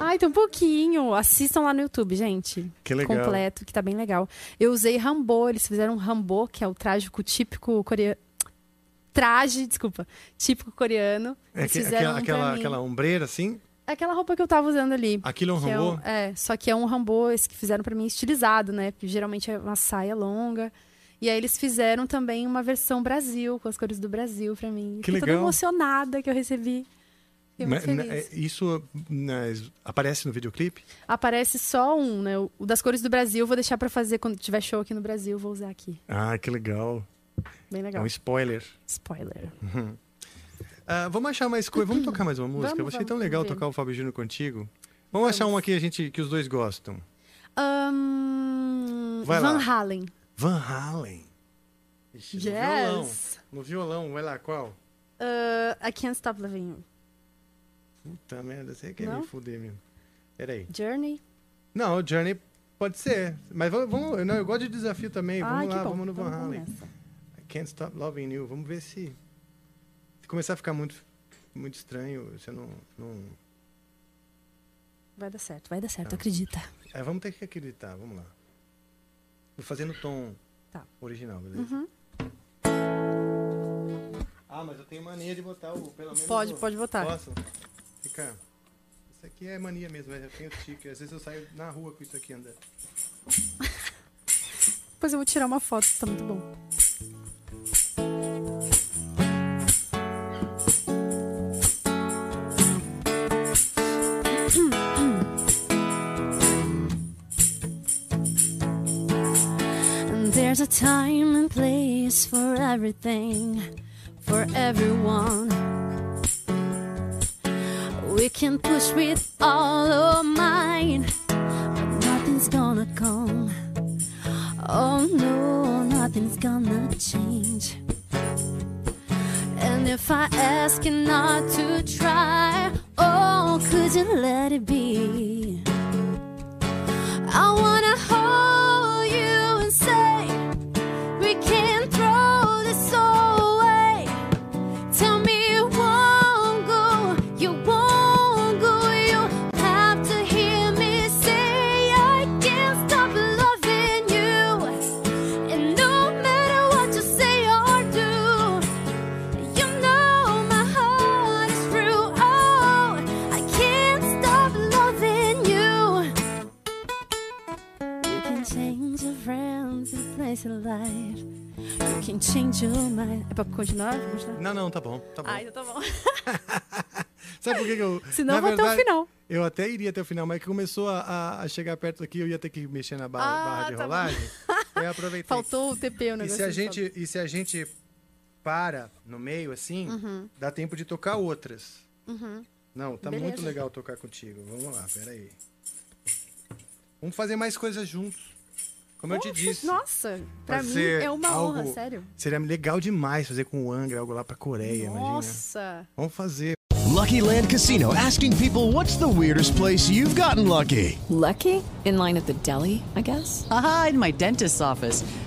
[SPEAKER 11] Ai, tem um pouquinho. Assistam lá no YouTube, gente.
[SPEAKER 3] Que legal.
[SPEAKER 11] Completo, que tá bem legal. Eu usei Rambo, eles fizeram um Rambo, que é o trágico típico coreano. Traje, desculpa, típico coreano.
[SPEAKER 3] É que-
[SPEAKER 11] fizeram
[SPEAKER 3] aquela,
[SPEAKER 11] um
[SPEAKER 3] aquela, aquela ombreira assim?
[SPEAKER 11] Aquela roupa que eu tava usando ali.
[SPEAKER 3] Aquilo é um
[SPEAKER 11] que
[SPEAKER 3] Rambo?
[SPEAKER 11] É, só que é um Rambo esse que fizeram pra mim estilizado, né? Porque geralmente é uma saia longa. E aí eles fizeram também uma versão Brasil, com as cores do Brasil pra mim.
[SPEAKER 3] Que
[SPEAKER 11] Fiquei toda
[SPEAKER 3] legal.
[SPEAKER 11] emocionada que eu recebi. Feliz.
[SPEAKER 3] né, Isso né, aparece no videoclipe?
[SPEAKER 11] Aparece só um, né? O das cores do Brasil, eu vou deixar pra fazer quando tiver show aqui no Brasil, vou usar aqui.
[SPEAKER 3] Ah, que legal.
[SPEAKER 11] Bem legal.
[SPEAKER 3] É um spoiler.
[SPEAKER 11] Spoiler.
[SPEAKER 3] Uhum. Ah, vamos achar mais coisa. Vamos tocar mais uma música?
[SPEAKER 11] Vamos,
[SPEAKER 3] eu achei
[SPEAKER 11] vamos,
[SPEAKER 3] tão legal
[SPEAKER 11] vamos
[SPEAKER 3] tocar o Fábio Júnior contigo. Vamos, achar uma que a gente que os dois gostam.
[SPEAKER 11] Ahn,
[SPEAKER 3] Vai
[SPEAKER 11] Van
[SPEAKER 3] lá.
[SPEAKER 11] Halen.
[SPEAKER 3] Van Halen. Ixi,
[SPEAKER 11] Yes.
[SPEAKER 3] No violão. No violão, vai lá, qual?
[SPEAKER 11] Uh, I Can't Stop Loving You.
[SPEAKER 3] Puta merda, você quer
[SPEAKER 11] Não?
[SPEAKER 3] me fuder mesmo. Peraí.
[SPEAKER 11] Journey.
[SPEAKER 3] Não, o Journey pode ser. Mas vamos, vamos- não, eu gosto de desafio também. Vamos
[SPEAKER 11] que
[SPEAKER 3] lá,
[SPEAKER 11] bom.
[SPEAKER 3] vamos no Van Halen.
[SPEAKER 11] nessa.
[SPEAKER 3] I Can't Stop Loving You. Vamos ver se. Se começar a ficar muito, muito estranho, você não. não...
[SPEAKER 11] Vai dar certo, vai dar certo,
[SPEAKER 3] Tá.
[SPEAKER 11] acredita.
[SPEAKER 3] É, vamos ter que acreditar, vamos lá. Vou fazer no tom
[SPEAKER 11] Tá.
[SPEAKER 3] original, beleza?
[SPEAKER 11] Uhum.
[SPEAKER 3] Ah, mas eu tenho mania de botar o. Pelo menos
[SPEAKER 11] Pode,
[SPEAKER 3] o-
[SPEAKER 11] pode botar.
[SPEAKER 3] Posso? Fica. Isso aqui é mania mesmo, eu tenho tique. Às vezes eu saio na rua com isso aqui andando.
[SPEAKER 11] Depois eu vou tirar uma foto, tá muito bom.
[SPEAKER 4] There's a time and place for everything, for everyone. We can push with all of mine, but nothing's gonna come. Oh no, nothing's gonna change. And if I ask you not to try, oh, could you let it be? I wanna hold we can't can change your mind.
[SPEAKER 11] É pra continuar?
[SPEAKER 3] Não, não, tá bom, tá bom.
[SPEAKER 11] Ah, então tá bom.
[SPEAKER 3] Sabe por que, que eu.
[SPEAKER 11] Senão vou até o
[SPEAKER 3] verdade,
[SPEAKER 11] final.
[SPEAKER 3] Eu até iria até o final, mas que começou a, a- chegar perto aqui, eu ia ter que mexer na barra,
[SPEAKER 11] Ah,
[SPEAKER 3] barra de
[SPEAKER 11] tá bom.
[SPEAKER 3] rolagem. Eu aproveitei.
[SPEAKER 11] Faltou o TP, o
[SPEAKER 3] E
[SPEAKER 11] negócio.
[SPEAKER 3] se, a gente, e se a gente para no meio assim,
[SPEAKER 11] Uhum.
[SPEAKER 3] dá tempo de tocar outras.
[SPEAKER 11] Uhum.
[SPEAKER 3] Não, tá
[SPEAKER 11] Beleza.
[SPEAKER 3] muito legal tocar contigo. Vamos lá, peraí. Vamos fazer mais coisas juntos. Como eu te
[SPEAKER 11] Poxa,
[SPEAKER 3] disse.
[SPEAKER 11] Nossa, pra mim é uma
[SPEAKER 3] algo-
[SPEAKER 11] honra, sério.
[SPEAKER 3] Seria legal demais fazer com o Angra, algo lá pra Coreia, imagina.
[SPEAKER 11] Nossa.
[SPEAKER 3] Vamos fazer.
[SPEAKER 14] Lucky Land Casino asking people what's the weirdest place you've gotten lucky?
[SPEAKER 15] Lucky? In line at the deli, I guess?
[SPEAKER 16] Aha, in my dentist's office.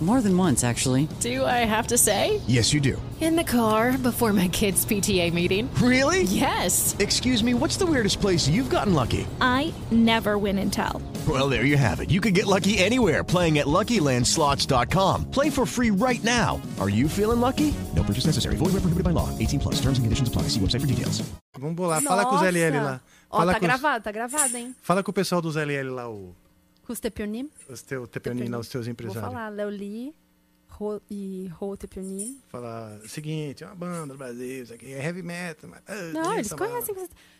[SPEAKER 16] More than once, actually.
[SPEAKER 15] Do I have to say?
[SPEAKER 14] Yes, you do.
[SPEAKER 15] In the car before my kids' PTA meeting.
[SPEAKER 14] Really?
[SPEAKER 15] Yes.
[SPEAKER 14] Excuse me, what's the weirdest place you've gotten lucky?
[SPEAKER 18] I never win and tell.
[SPEAKER 14] Well, there you have it. You can get lucky anywhere playing at LuckyLandSlots.com. Play for free right now. Are you feeling lucky? No purchase necessary. Void where prohibited by law. 18 plus. Terms and conditions apply. See website for details.
[SPEAKER 3] Vamos bolar. Fala com os
[SPEAKER 11] Nossa.
[SPEAKER 3] LL lá.
[SPEAKER 11] Ó,
[SPEAKER 3] Fala
[SPEAKER 11] tá
[SPEAKER 3] com
[SPEAKER 11] gravado, tá gravado, hein?
[SPEAKER 3] Fala com o pessoal dos LL lá, o,
[SPEAKER 11] Com os Tepionim.
[SPEAKER 3] os teus Tepeoni, lá, os teus
[SPEAKER 11] Vou
[SPEAKER 3] empresários.
[SPEAKER 11] falar, Leoli Ro, e Ro Tepionim.
[SPEAKER 3] Falar, seguinte, é uma banda do Brasil, isso aqui é heavy metal. Mas, ah,
[SPEAKER 11] Não, eles conhecem.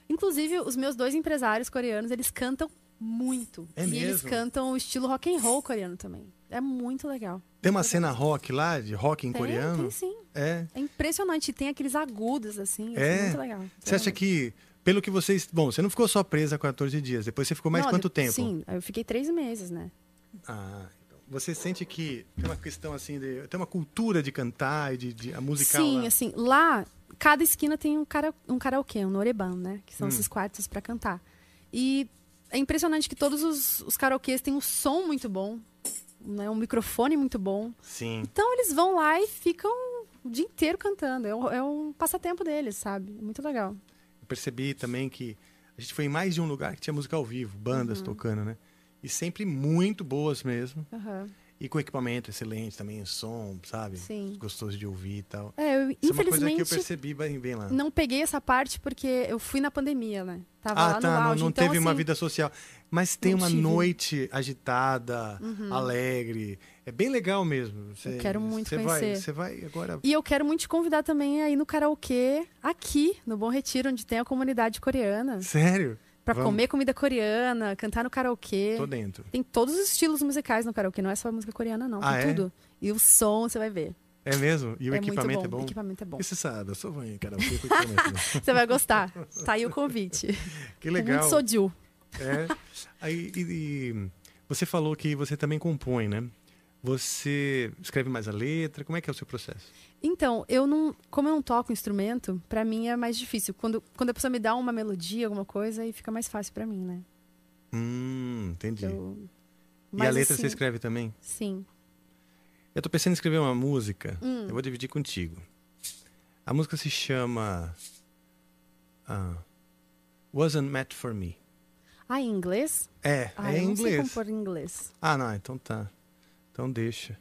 [SPEAKER 11] Inclusive, os meus dois empresários coreanos, eles cantam muito.
[SPEAKER 3] É
[SPEAKER 11] e eles
[SPEAKER 3] mesmo?
[SPEAKER 11] cantam o estilo rock and roll coreano também. É muito legal.
[SPEAKER 3] Tem uma cena rock lá, de rock em
[SPEAKER 11] Tem,
[SPEAKER 3] coreano?
[SPEAKER 11] tem sim.
[SPEAKER 3] É.
[SPEAKER 11] É impressionante. Tem aqueles agudos, assim.
[SPEAKER 3] É.
[SPEAKER 11] É muito legal.
[SPEAKER 3] Você acha que, pelo que vocês. Bom, você não ficou só presa há 14 dias, depois você ficou mais
[SPEAKER 11] Não,
[SPEAKER 3] quanto tempo?
[SPEAKER 11] Sim, eu fiquei três meses, né?
[SPEAKER 3] Ah, então. Você sente que tem uma questão assim, de, tem uma cultura de cantar e de, de a musical
[SPEAKER 11] Sim,
[SPEAKER 3] lá?
[SPEAKER 11] assim, lá, cada esquina tem um, cara, um karaokê, um noreban, né? Que são
[SPEAKER 3] Hum.
[SPEAKER 11] esses quartos pra cantar. E é impressionante que todos os, os karaokês têm um som muito bom, né? um microfone muito bom.
[SPEAKER 3] Sim.
[SPEAKER 11] Então eles vão lá e ficam o dia inteiro cantando. É um, é um passatempo deles, sabe? É muito legal.
[SPEAKER 3] Percebi também que a gente foi em mais de um lugar que tinha música ao vivo, bandas
[SPEAKER 11] Uhum.
[SPEAKER 3] tocando, né? E sempre muito boas mesmo.
[SPEAKER 11] Aham.
[SPEAKER 3] E com equipamento excelente também, som, sabe?
[SPEAKER 11] Sim.
[SPEAKER 3] Gostoso de ouvir e tal.
[SPEAKER 11] É, eu,
[SPEAKER 3] Isso é uma coisa que eu
[SPEAKER 11] infelizmente,
[SPEAKER 3] percebi bem, bem lá.
[SPEAKER 11] Não peguei essa parte porque eu fui na pandemia, né? Tava
[SPEAKER 3] ah,
[SPEAKER 11] lá
[SPEAKER 3] tá.
[SPEAKER 11] no
[SPEAKER 3] Não,
[SPEAKER 11] auge.
[SPEAKER 3] não
[SPEAKER 11] então,
[SPEAKER 3] teve uma
[SPEAKER 11] assim,
[SPEAKER 3] vida social. Mas tem uma
[SPEAKER 11] tive.
[SPEAKER 3] noite agitada,
[SPEAKER 11] Uhum.
[SPEAKER 3] alegre. É bem legal mesmo. Você,
[SPEAKER 11] quero muito
[SPEAKER 3] vai,
[SPEAKER 11] conhecer.
[SPEAKER 3] Você vai agora.
[SPEAKER 11] E eu quero muito te convidar também a ir no karaokê aqui, no Bom Retiro, onde tem a comunidade coreana.
[SPEAKER 3] Sério?
[SPEAKER 11] Pra
[SPEAKER 3] Vamos.
[SPEAKER 11] comer comida coreana, cantar no karaokê.
[SPEAKER 3] Tô dentro.
[SPEAKER 11] Tem todos os estilos musicais no karaokê, não é só música coreana, não.
[SPEAKER 3] Ah,
[SPEAKER 11] tem
[SPEAKER 3] é?
[SPEAKER 11] tudo. E o som, você vai ver.
[SPEAKER 3] É mesmo? E o
[SPEAKER 11] É
[SPEAKER 3] equipamento
[SPEAKER 11] bom,
[SPEAKER 3] é bom?
[SPEAKER 11] o equipamento é bom.
[SPEAKER 3] E você sabe, eu sou ruim, cara. O equipamento.
[SPEAKER 11] Você vai gostar. Tá aí o convite.
[SPEAKER 3] Que legal.
[SPEAKER 11] Muito soju.
[SPEAKER 3] É. Aí, e, e você falou que você também compõe, né? Você escreve mais a letra? Como é que é o seu processo?
[SPEAKER 11] Então, eu não, como eu não toco instrumento, pra mim é mais difícil. Quando, quando a pessoa me dá uma melodia, alguma coisa, aí fica mais fácil pra mim, né?
[SPEAKER 3] Hum, entendi.
[SPEAKER 11] Eu-
[SPEAKER 3] e a letra
[SPEAKER 11] assim,
[SPEAKER 3] você escreve também?
[SPEAKER 11] Sim.
[SPEAKER 3] Eu tô pensando em escrever uma música.
[SPEAKER 11] Hum.
[SPEAKER 3] Eu vou dividir contigo. A música se chama ah, Wasn't Meant for Me.
[SPEAKER 11] Ah, em inglês?
[SPEAKER 3] É,
[SPEAKER 11] ah,
[SPEAKER 3] é
[SPEAKER 11] eu
[SPEAKER 3] em
[SPEAKER 11] não sei
[SPEAKER 3] inglês.
[SPEAKER 11] compor em inglês.
[SPEAKER 3] Ah, não, então tá. Então deixa.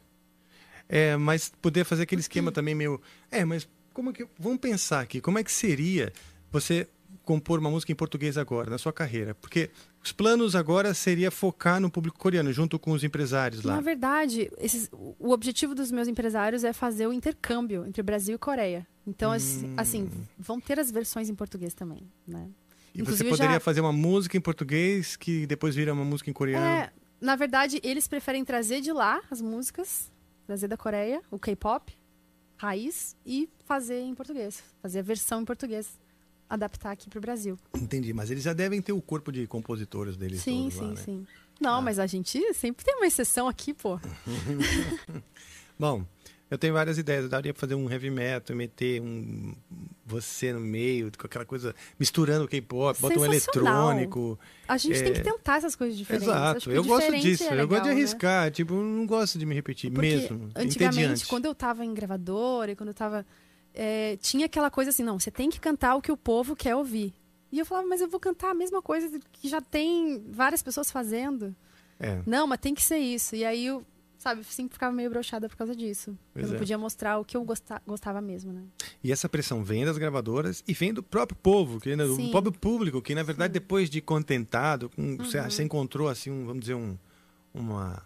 [SPEAKER 3] É, mas poder fazer aquele esquema também meio. É, mas como que. Vamos pensar aqui, como é que seria você compor uma música em português agora, na sua carreira? Porque os planos agora seria focar no público coreano, junto com os empresários lá.
[SPEAKER 11] Na verdade, esses- o objetivo dos meus empresários é fazer o intercâmbio entre Brasil e Coreia. Então, assim,
[SPEAKER 3] Hum.
[SPEAKER 11] assim, vão ter as versões em português também, né?
[SPEAKER 3] E você
[SPEAKER 11] Inclusive,
[SPEAKER 3] poderia
[SPEAKER 11] já-
[SPEAKER 3] fazer uma música em português que depois vira uma música em coreano.
[SPEAKER 11] É, na verdade, eles preferem trazer de lá as músicas, trazer da Coreia, o K-pop, raiz, e fazer em português. Fazer a versão em português. Adaptar aqui pro Brasil.
[SPEAKER 3] Entendi, mas eles já devem ter o corpo de compositores deles
[SPEAKER 11] sim, sim,
[SPEAKER 3] lá, né?
[SPEAKER 11] sim. Não, mas a gente sempre tem uma exceção aqui, pô.
[SPEAKER 3] Bom, eu tenho várias ideias. Eu daria pra fazer um heavy metal, meter um você no meio, com aquela coisa, misturando o K-pop, bota um eletrônico.
[SPEAKER 11] A gente tem
[SPEAKER 3] É,
[SPEAKER 11] que tentar essas coisas diferentes.
[SPEAKER 3] Exato, eu gosto disso.
[SPEAKER 11] é
[SPEAKER 3] eu gosto de
[SPEAKER 11] legal, né?
[SPEAKER 3] arriscar. Tipo, eu não gosto de me repetir
[SPEAKER 11] Porque
[SPEAKER 3] mesmo.
[SPEAKER 11] antigamente,
[SPEAKER 3] entediante.
[SPEAKER 11] quando eu tava em gravadora e quando eu tava. é, tinha aquela coisa assim, não, você tem que cantar o que o povo quer ouvir. E eu falava, mas eu vou cantar a mesma coisa que já tem várias pessoas fazendo.
[SPEAKER 3] É.
[SPEAKER 11] Não, mas tem que ser isso. E aí eu, sabe, sempre ficava meio broxada por causa disso.
[SPEAKER 3] Pois
[SPEAKER 11] eu não
[SPEAKER 3] é.
[SPEAKER 11] podia mostrar o que eu gosta- gostava mesmo, né?
[SPEAKER 3] E essa pressão vem das gravadoras e vem do próprio povo, que, do
[SPEAKER 11] Sim.
[SPEAKER 3] próprio público, que na verdade depois de contentado, você,
[SPEAKER 11] Uhum.
[SPEAKER 3] você encontrou assim, um, vamos dizer, um, uma,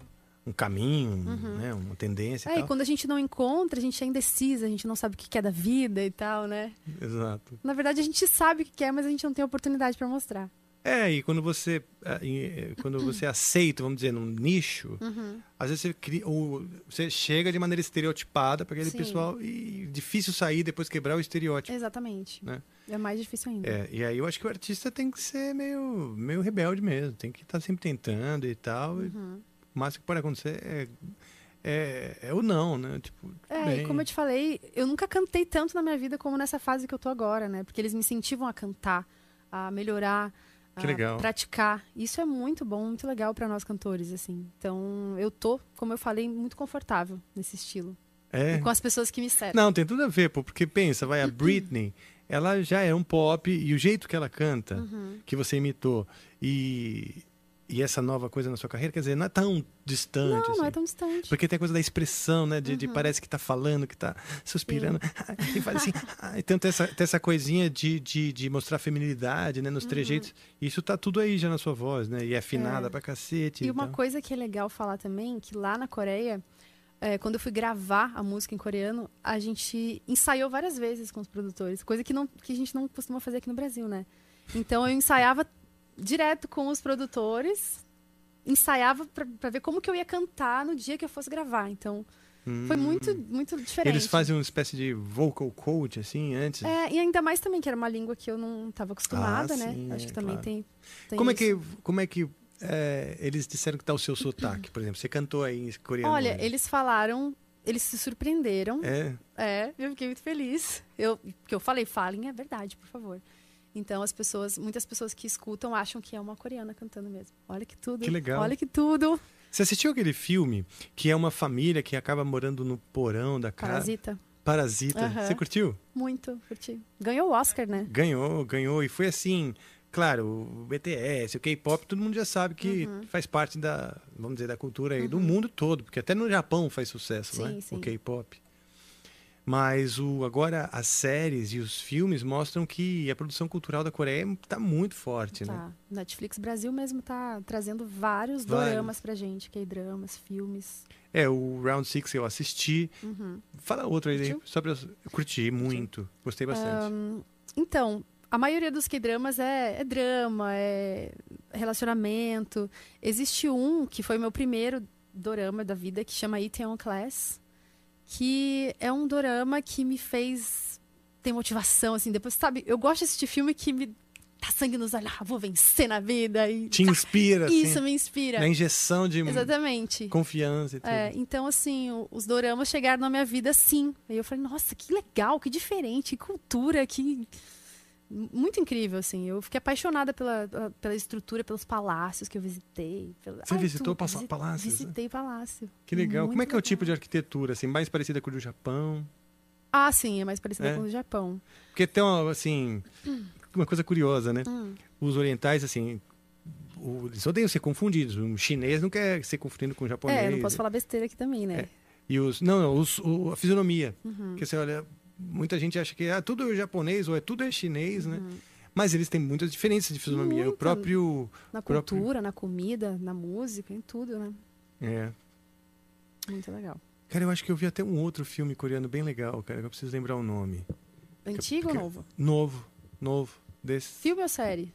[SPEAKER 3] um caminho, um,
[SPEAKER 11] Uhum.
[SPEAKER 3] né, uma tendência
[SPEAKER 11] É,
[SPEAKER 3] e
[SPEAKER 11] e quando a gente não encontra, a gente é indecisa, a gente não sabe o que é da vida e tal, né?
[SPEAKER 3] Exato.
[SPEAKER 11] Na verdade, a gente sabe o que é, mas a gente não tem oportunidade pra mostrar.
[SPEAKER 3] É, e quando você, ah, eh, quando você aceita, vamos dizer, num nicho,
[SPEAKER 11] Uhum.
[SPEAKER 3] às vezes você, cria, você chega de maneira estereotipada para aquele
[SPEAKER 11] Sim.
[SPEAKER 3] pessoal e difícil sair depois quebrar o estereótipo.
[SPEAKER 11] Exatamente.
[SPEAKER 3] Né?
[SPEAKER 11] É mais difícil ainda.
[SPEAKER 3] É, e aí eu acho que o artista tem que ser meio, meio rebelde mesmo, tem que estar sempre tentando e tal. e
[SPEAKER 11] Uhum.
[SPEAKER 3] o máximo que pode acontecer é, é, é o não, né? Tipo,
[SPEAKER 11] É,
[SPEAKER 3] bem,
[SPEAKER 11] e como eu te falei, eu nunca cantei tanto na minha vida como nessa fase que eu tô agora, né? Porque eles me incentivam a cantar, a melhorar,
[SPEAKER 3] Que legal.
[SPEAKER 11] praticar. Isso é muito bom, muito legal pra nós cantores, assim. Então, eu tô, como eu falei, muito confortável nesse estilo.
[SPEAKER 3] É.
[SPEAKER 11] E com as pessoas que me cercam.
[SPEAKER 3] Não, tem tudo a ver, pô, porque pensa, vai a Britney, ela já é um pop e o jeito que ela canta,
[SPEAKER 11] Uhum.
[SPEAKER 3] que você imitou, e, e essa nova coisa na sua carreira, quer dizer, não é tão distante.
[SPEAKER 11] Não,
[SPEAKER 3] assim.
[SPEAKER 11] não é tão distante.
[SPEAKER 3] Porque tem a coisa da expressão, né? De, de
[SPEAKER 11] Uhum.
[SPEAKER 3] parece que tá falando, que tá suspirando. E faz assim. Então tem essa, tem essa coisinha de, de, de mostrar feminilidade, né? Nos trejeitos. Isso tá tudo aí já na sua voz, né? E é afinada
[SPEAKER 11] Uhum. É.
[SPEAKER 3] pra cacete.
[SPEAKER 11] E uma
[SPEAKER 3] tal.
[SPEAKER 11] coisa que é legal falar também, que lá na Coreia, é, quando eu fui gravar a música em coreano, a gente ensaiou várias vezes com os produtores, coisa que, não, que a gente não costuma fazer aqui no Brasil, né? Então eu ensaiava direto com os produtores, ensaiava pra, pra ver como que eu ia cantar no dia que eu fosse gravar. Então foi
[SPEAKER 3] Hum.
[SPEAKER 11] muito, muito diferente.
[SPEAKER 3] Eles fazem uma espécie de vocal coach, assim, antes.
[SPEAKER 11] É, e ainda mais também que era uma língua que eu não estava acostumada,
[SPEAKER 3] Ah,
[SPEAKER 11] né?
[SPEAKER 3] sim,
[SPEAKER 11] Acho
[SPEAKER 3] é,
[SPEAKER 11] que também
[SPEAKER 3] claro.
[SPEAKER 11] tem, tem
[SPEAKER 3] como, é
[SPEAKER 11] isso.
[SPEAKER 3] que, como é que é, eles disseram que tá o seu sotaque, por exemplo? Você cantou aí em coreano.
[SPEAKER 11] Olha,
[SPEAKER 3] né?
[SPEAKER 11] eles falaram, eles se surpreenderam.
[SPEAKER 3] É.
[SPEAKER 11] É, eu fiquei muito feliz. Eu, porque eu falei, falem é verdade, por favor. Então as pessoas, muitas pessoas que escutam acham que é uma coreana cantando mesmo. Olha que tudo.
[SPEAKER 3] Que legal.
[SPEAKER 11] Olha que tudo.
[SPEAKER 3] Você assistiu aquele filme que é uma família que acaba morando no porão da casa?
[SPEAKER 11] Parasita.
[SPEAKER 3] Parasita.
[SPEAKER 11] Aham.
[SPEAKER 3] Você curtiu?
[SPEAKER 11] Muito, curti. Ganhou o Oscar, né?
[SPEAKER 3] Ganhou, ganhou. E foi assim, claro, o BTS, o K-pop, todo mundo já sabe que
[SPEAKER 11] Uhum.
[SPEAKER 3] faz parte da, vamos dizer, da cultura aí do mundo todo, porque até no Japão faz sucesso,
[SPEAKER 11] Sim,
[SPEAKER 3] né?
[SPEAKER 11] sim.
[SPEAKER 3] O K-pop. Mas o, agora as séries e os filmes mostram que a produção cultural da Coreia está muito forte, né?
[SPEAKER 11] Tá. Netflix Brasil mesmo tá trazendo vários,
[SPEAKER 3] Vários.
[SPEAKER 11] doramas pra gente, K-dramas, filmes.
[SPEAKER 3] É, o Round Six eu assisti.
[SPEAKER 11] Uhum.
[SPEAKER 3] Fala outro aí, só pra curti muito, gostei bastante.
[SPEAKER 11] Ahn, então, a maioria dos K-dramas é, é drama, é relacionamento. Existe um que foi meu primeiro dorama da vida, que chama Itaewon Class, que é um dorama que me fez ter motivação, assim. Depois, sabe, eu gosto de assistir filme que me dá sangue nos olhos, ah, vou vencer na vida. E,
[SPEAKER 3] Te inspira, assim,
[SPEAKER 11] Isso, me inspira.
[SPEAKER 3] Na injeção de
[SPEAKER 11] Exatamente.
[SPEAKER 3] confiança e tudo.
[SPEAKER 11] É, então, assim, os doramas chegaram na minha vida assim. Aí eu falei, nossa, que legal, que diferente, que cultura, que. Muito incrível, assim. Eu fiquei apaixonada pela, pela estrutura, pelos palácios que eu visitei. pela-
[SPEAKER 3] Você
[SPEAKER 11] Ai,
[SPEAKER 3] visitou
[SPEAKER 11] tudo.
[SPEAKER 3] passa-
[SPEAKER 11] Visi-
[SPEAKER 3] palácios, né?
[SPEAKER 11] Visitei palácio.
[SPEAKER 3] Que legal.
[SPEAKER 11] Muito
[SPEAKER 3] Como é que é o tipo de arquitetura, assim, mais parecida com o do Japão?
[SPEAKER 11] Ah, sim, é mais parecida
[SPEAKER 3] É?
[SPEAKER 11] com o do Japão.
[SPEAKER 3] Porque tem uma, assim, uma coisa curiosa, né?
[SPEAKER 11] Hum.
[SPEAKER 3] Os orientais, assim, o- eles odeiam ser confundidos. Um chinês não quer ser confundido com um japonês.
[SPEAKER 11] É, eu não posso falar besteira aqui também, né?
[SPEAKER 3] E os, não, não, os, o- a fisionomia.
[SPEAKER 11] Uhum.
[SPEAKER 3] Porque você olha, muita gente acha que ah, tudo é japonês ou é tudo é chinês, né?
[SPEAKER 11] Uhum.
[SPEAKER 3] Mas eles têm muitas diferenças de fisionomia. O próprio.
[SPEAKER 11] Na
[SPEAKER 3] próprio-
[SPEAKER 11] cultura, na comida, na música, em tudo, né?
[SPEAKER 3] É.
[SPEAKER 11] Muito legal.
[SPEAKER 3] Cara, eu acho que eu vi até um outro filme coreano bem legal, cara. que Eu preciso lembrar o nome.
[SPEAKER 11] Antigo ou novo?
[SPEAKER 3] Novo, novo. Desse.
[SPEAKER 11] Filme ou série?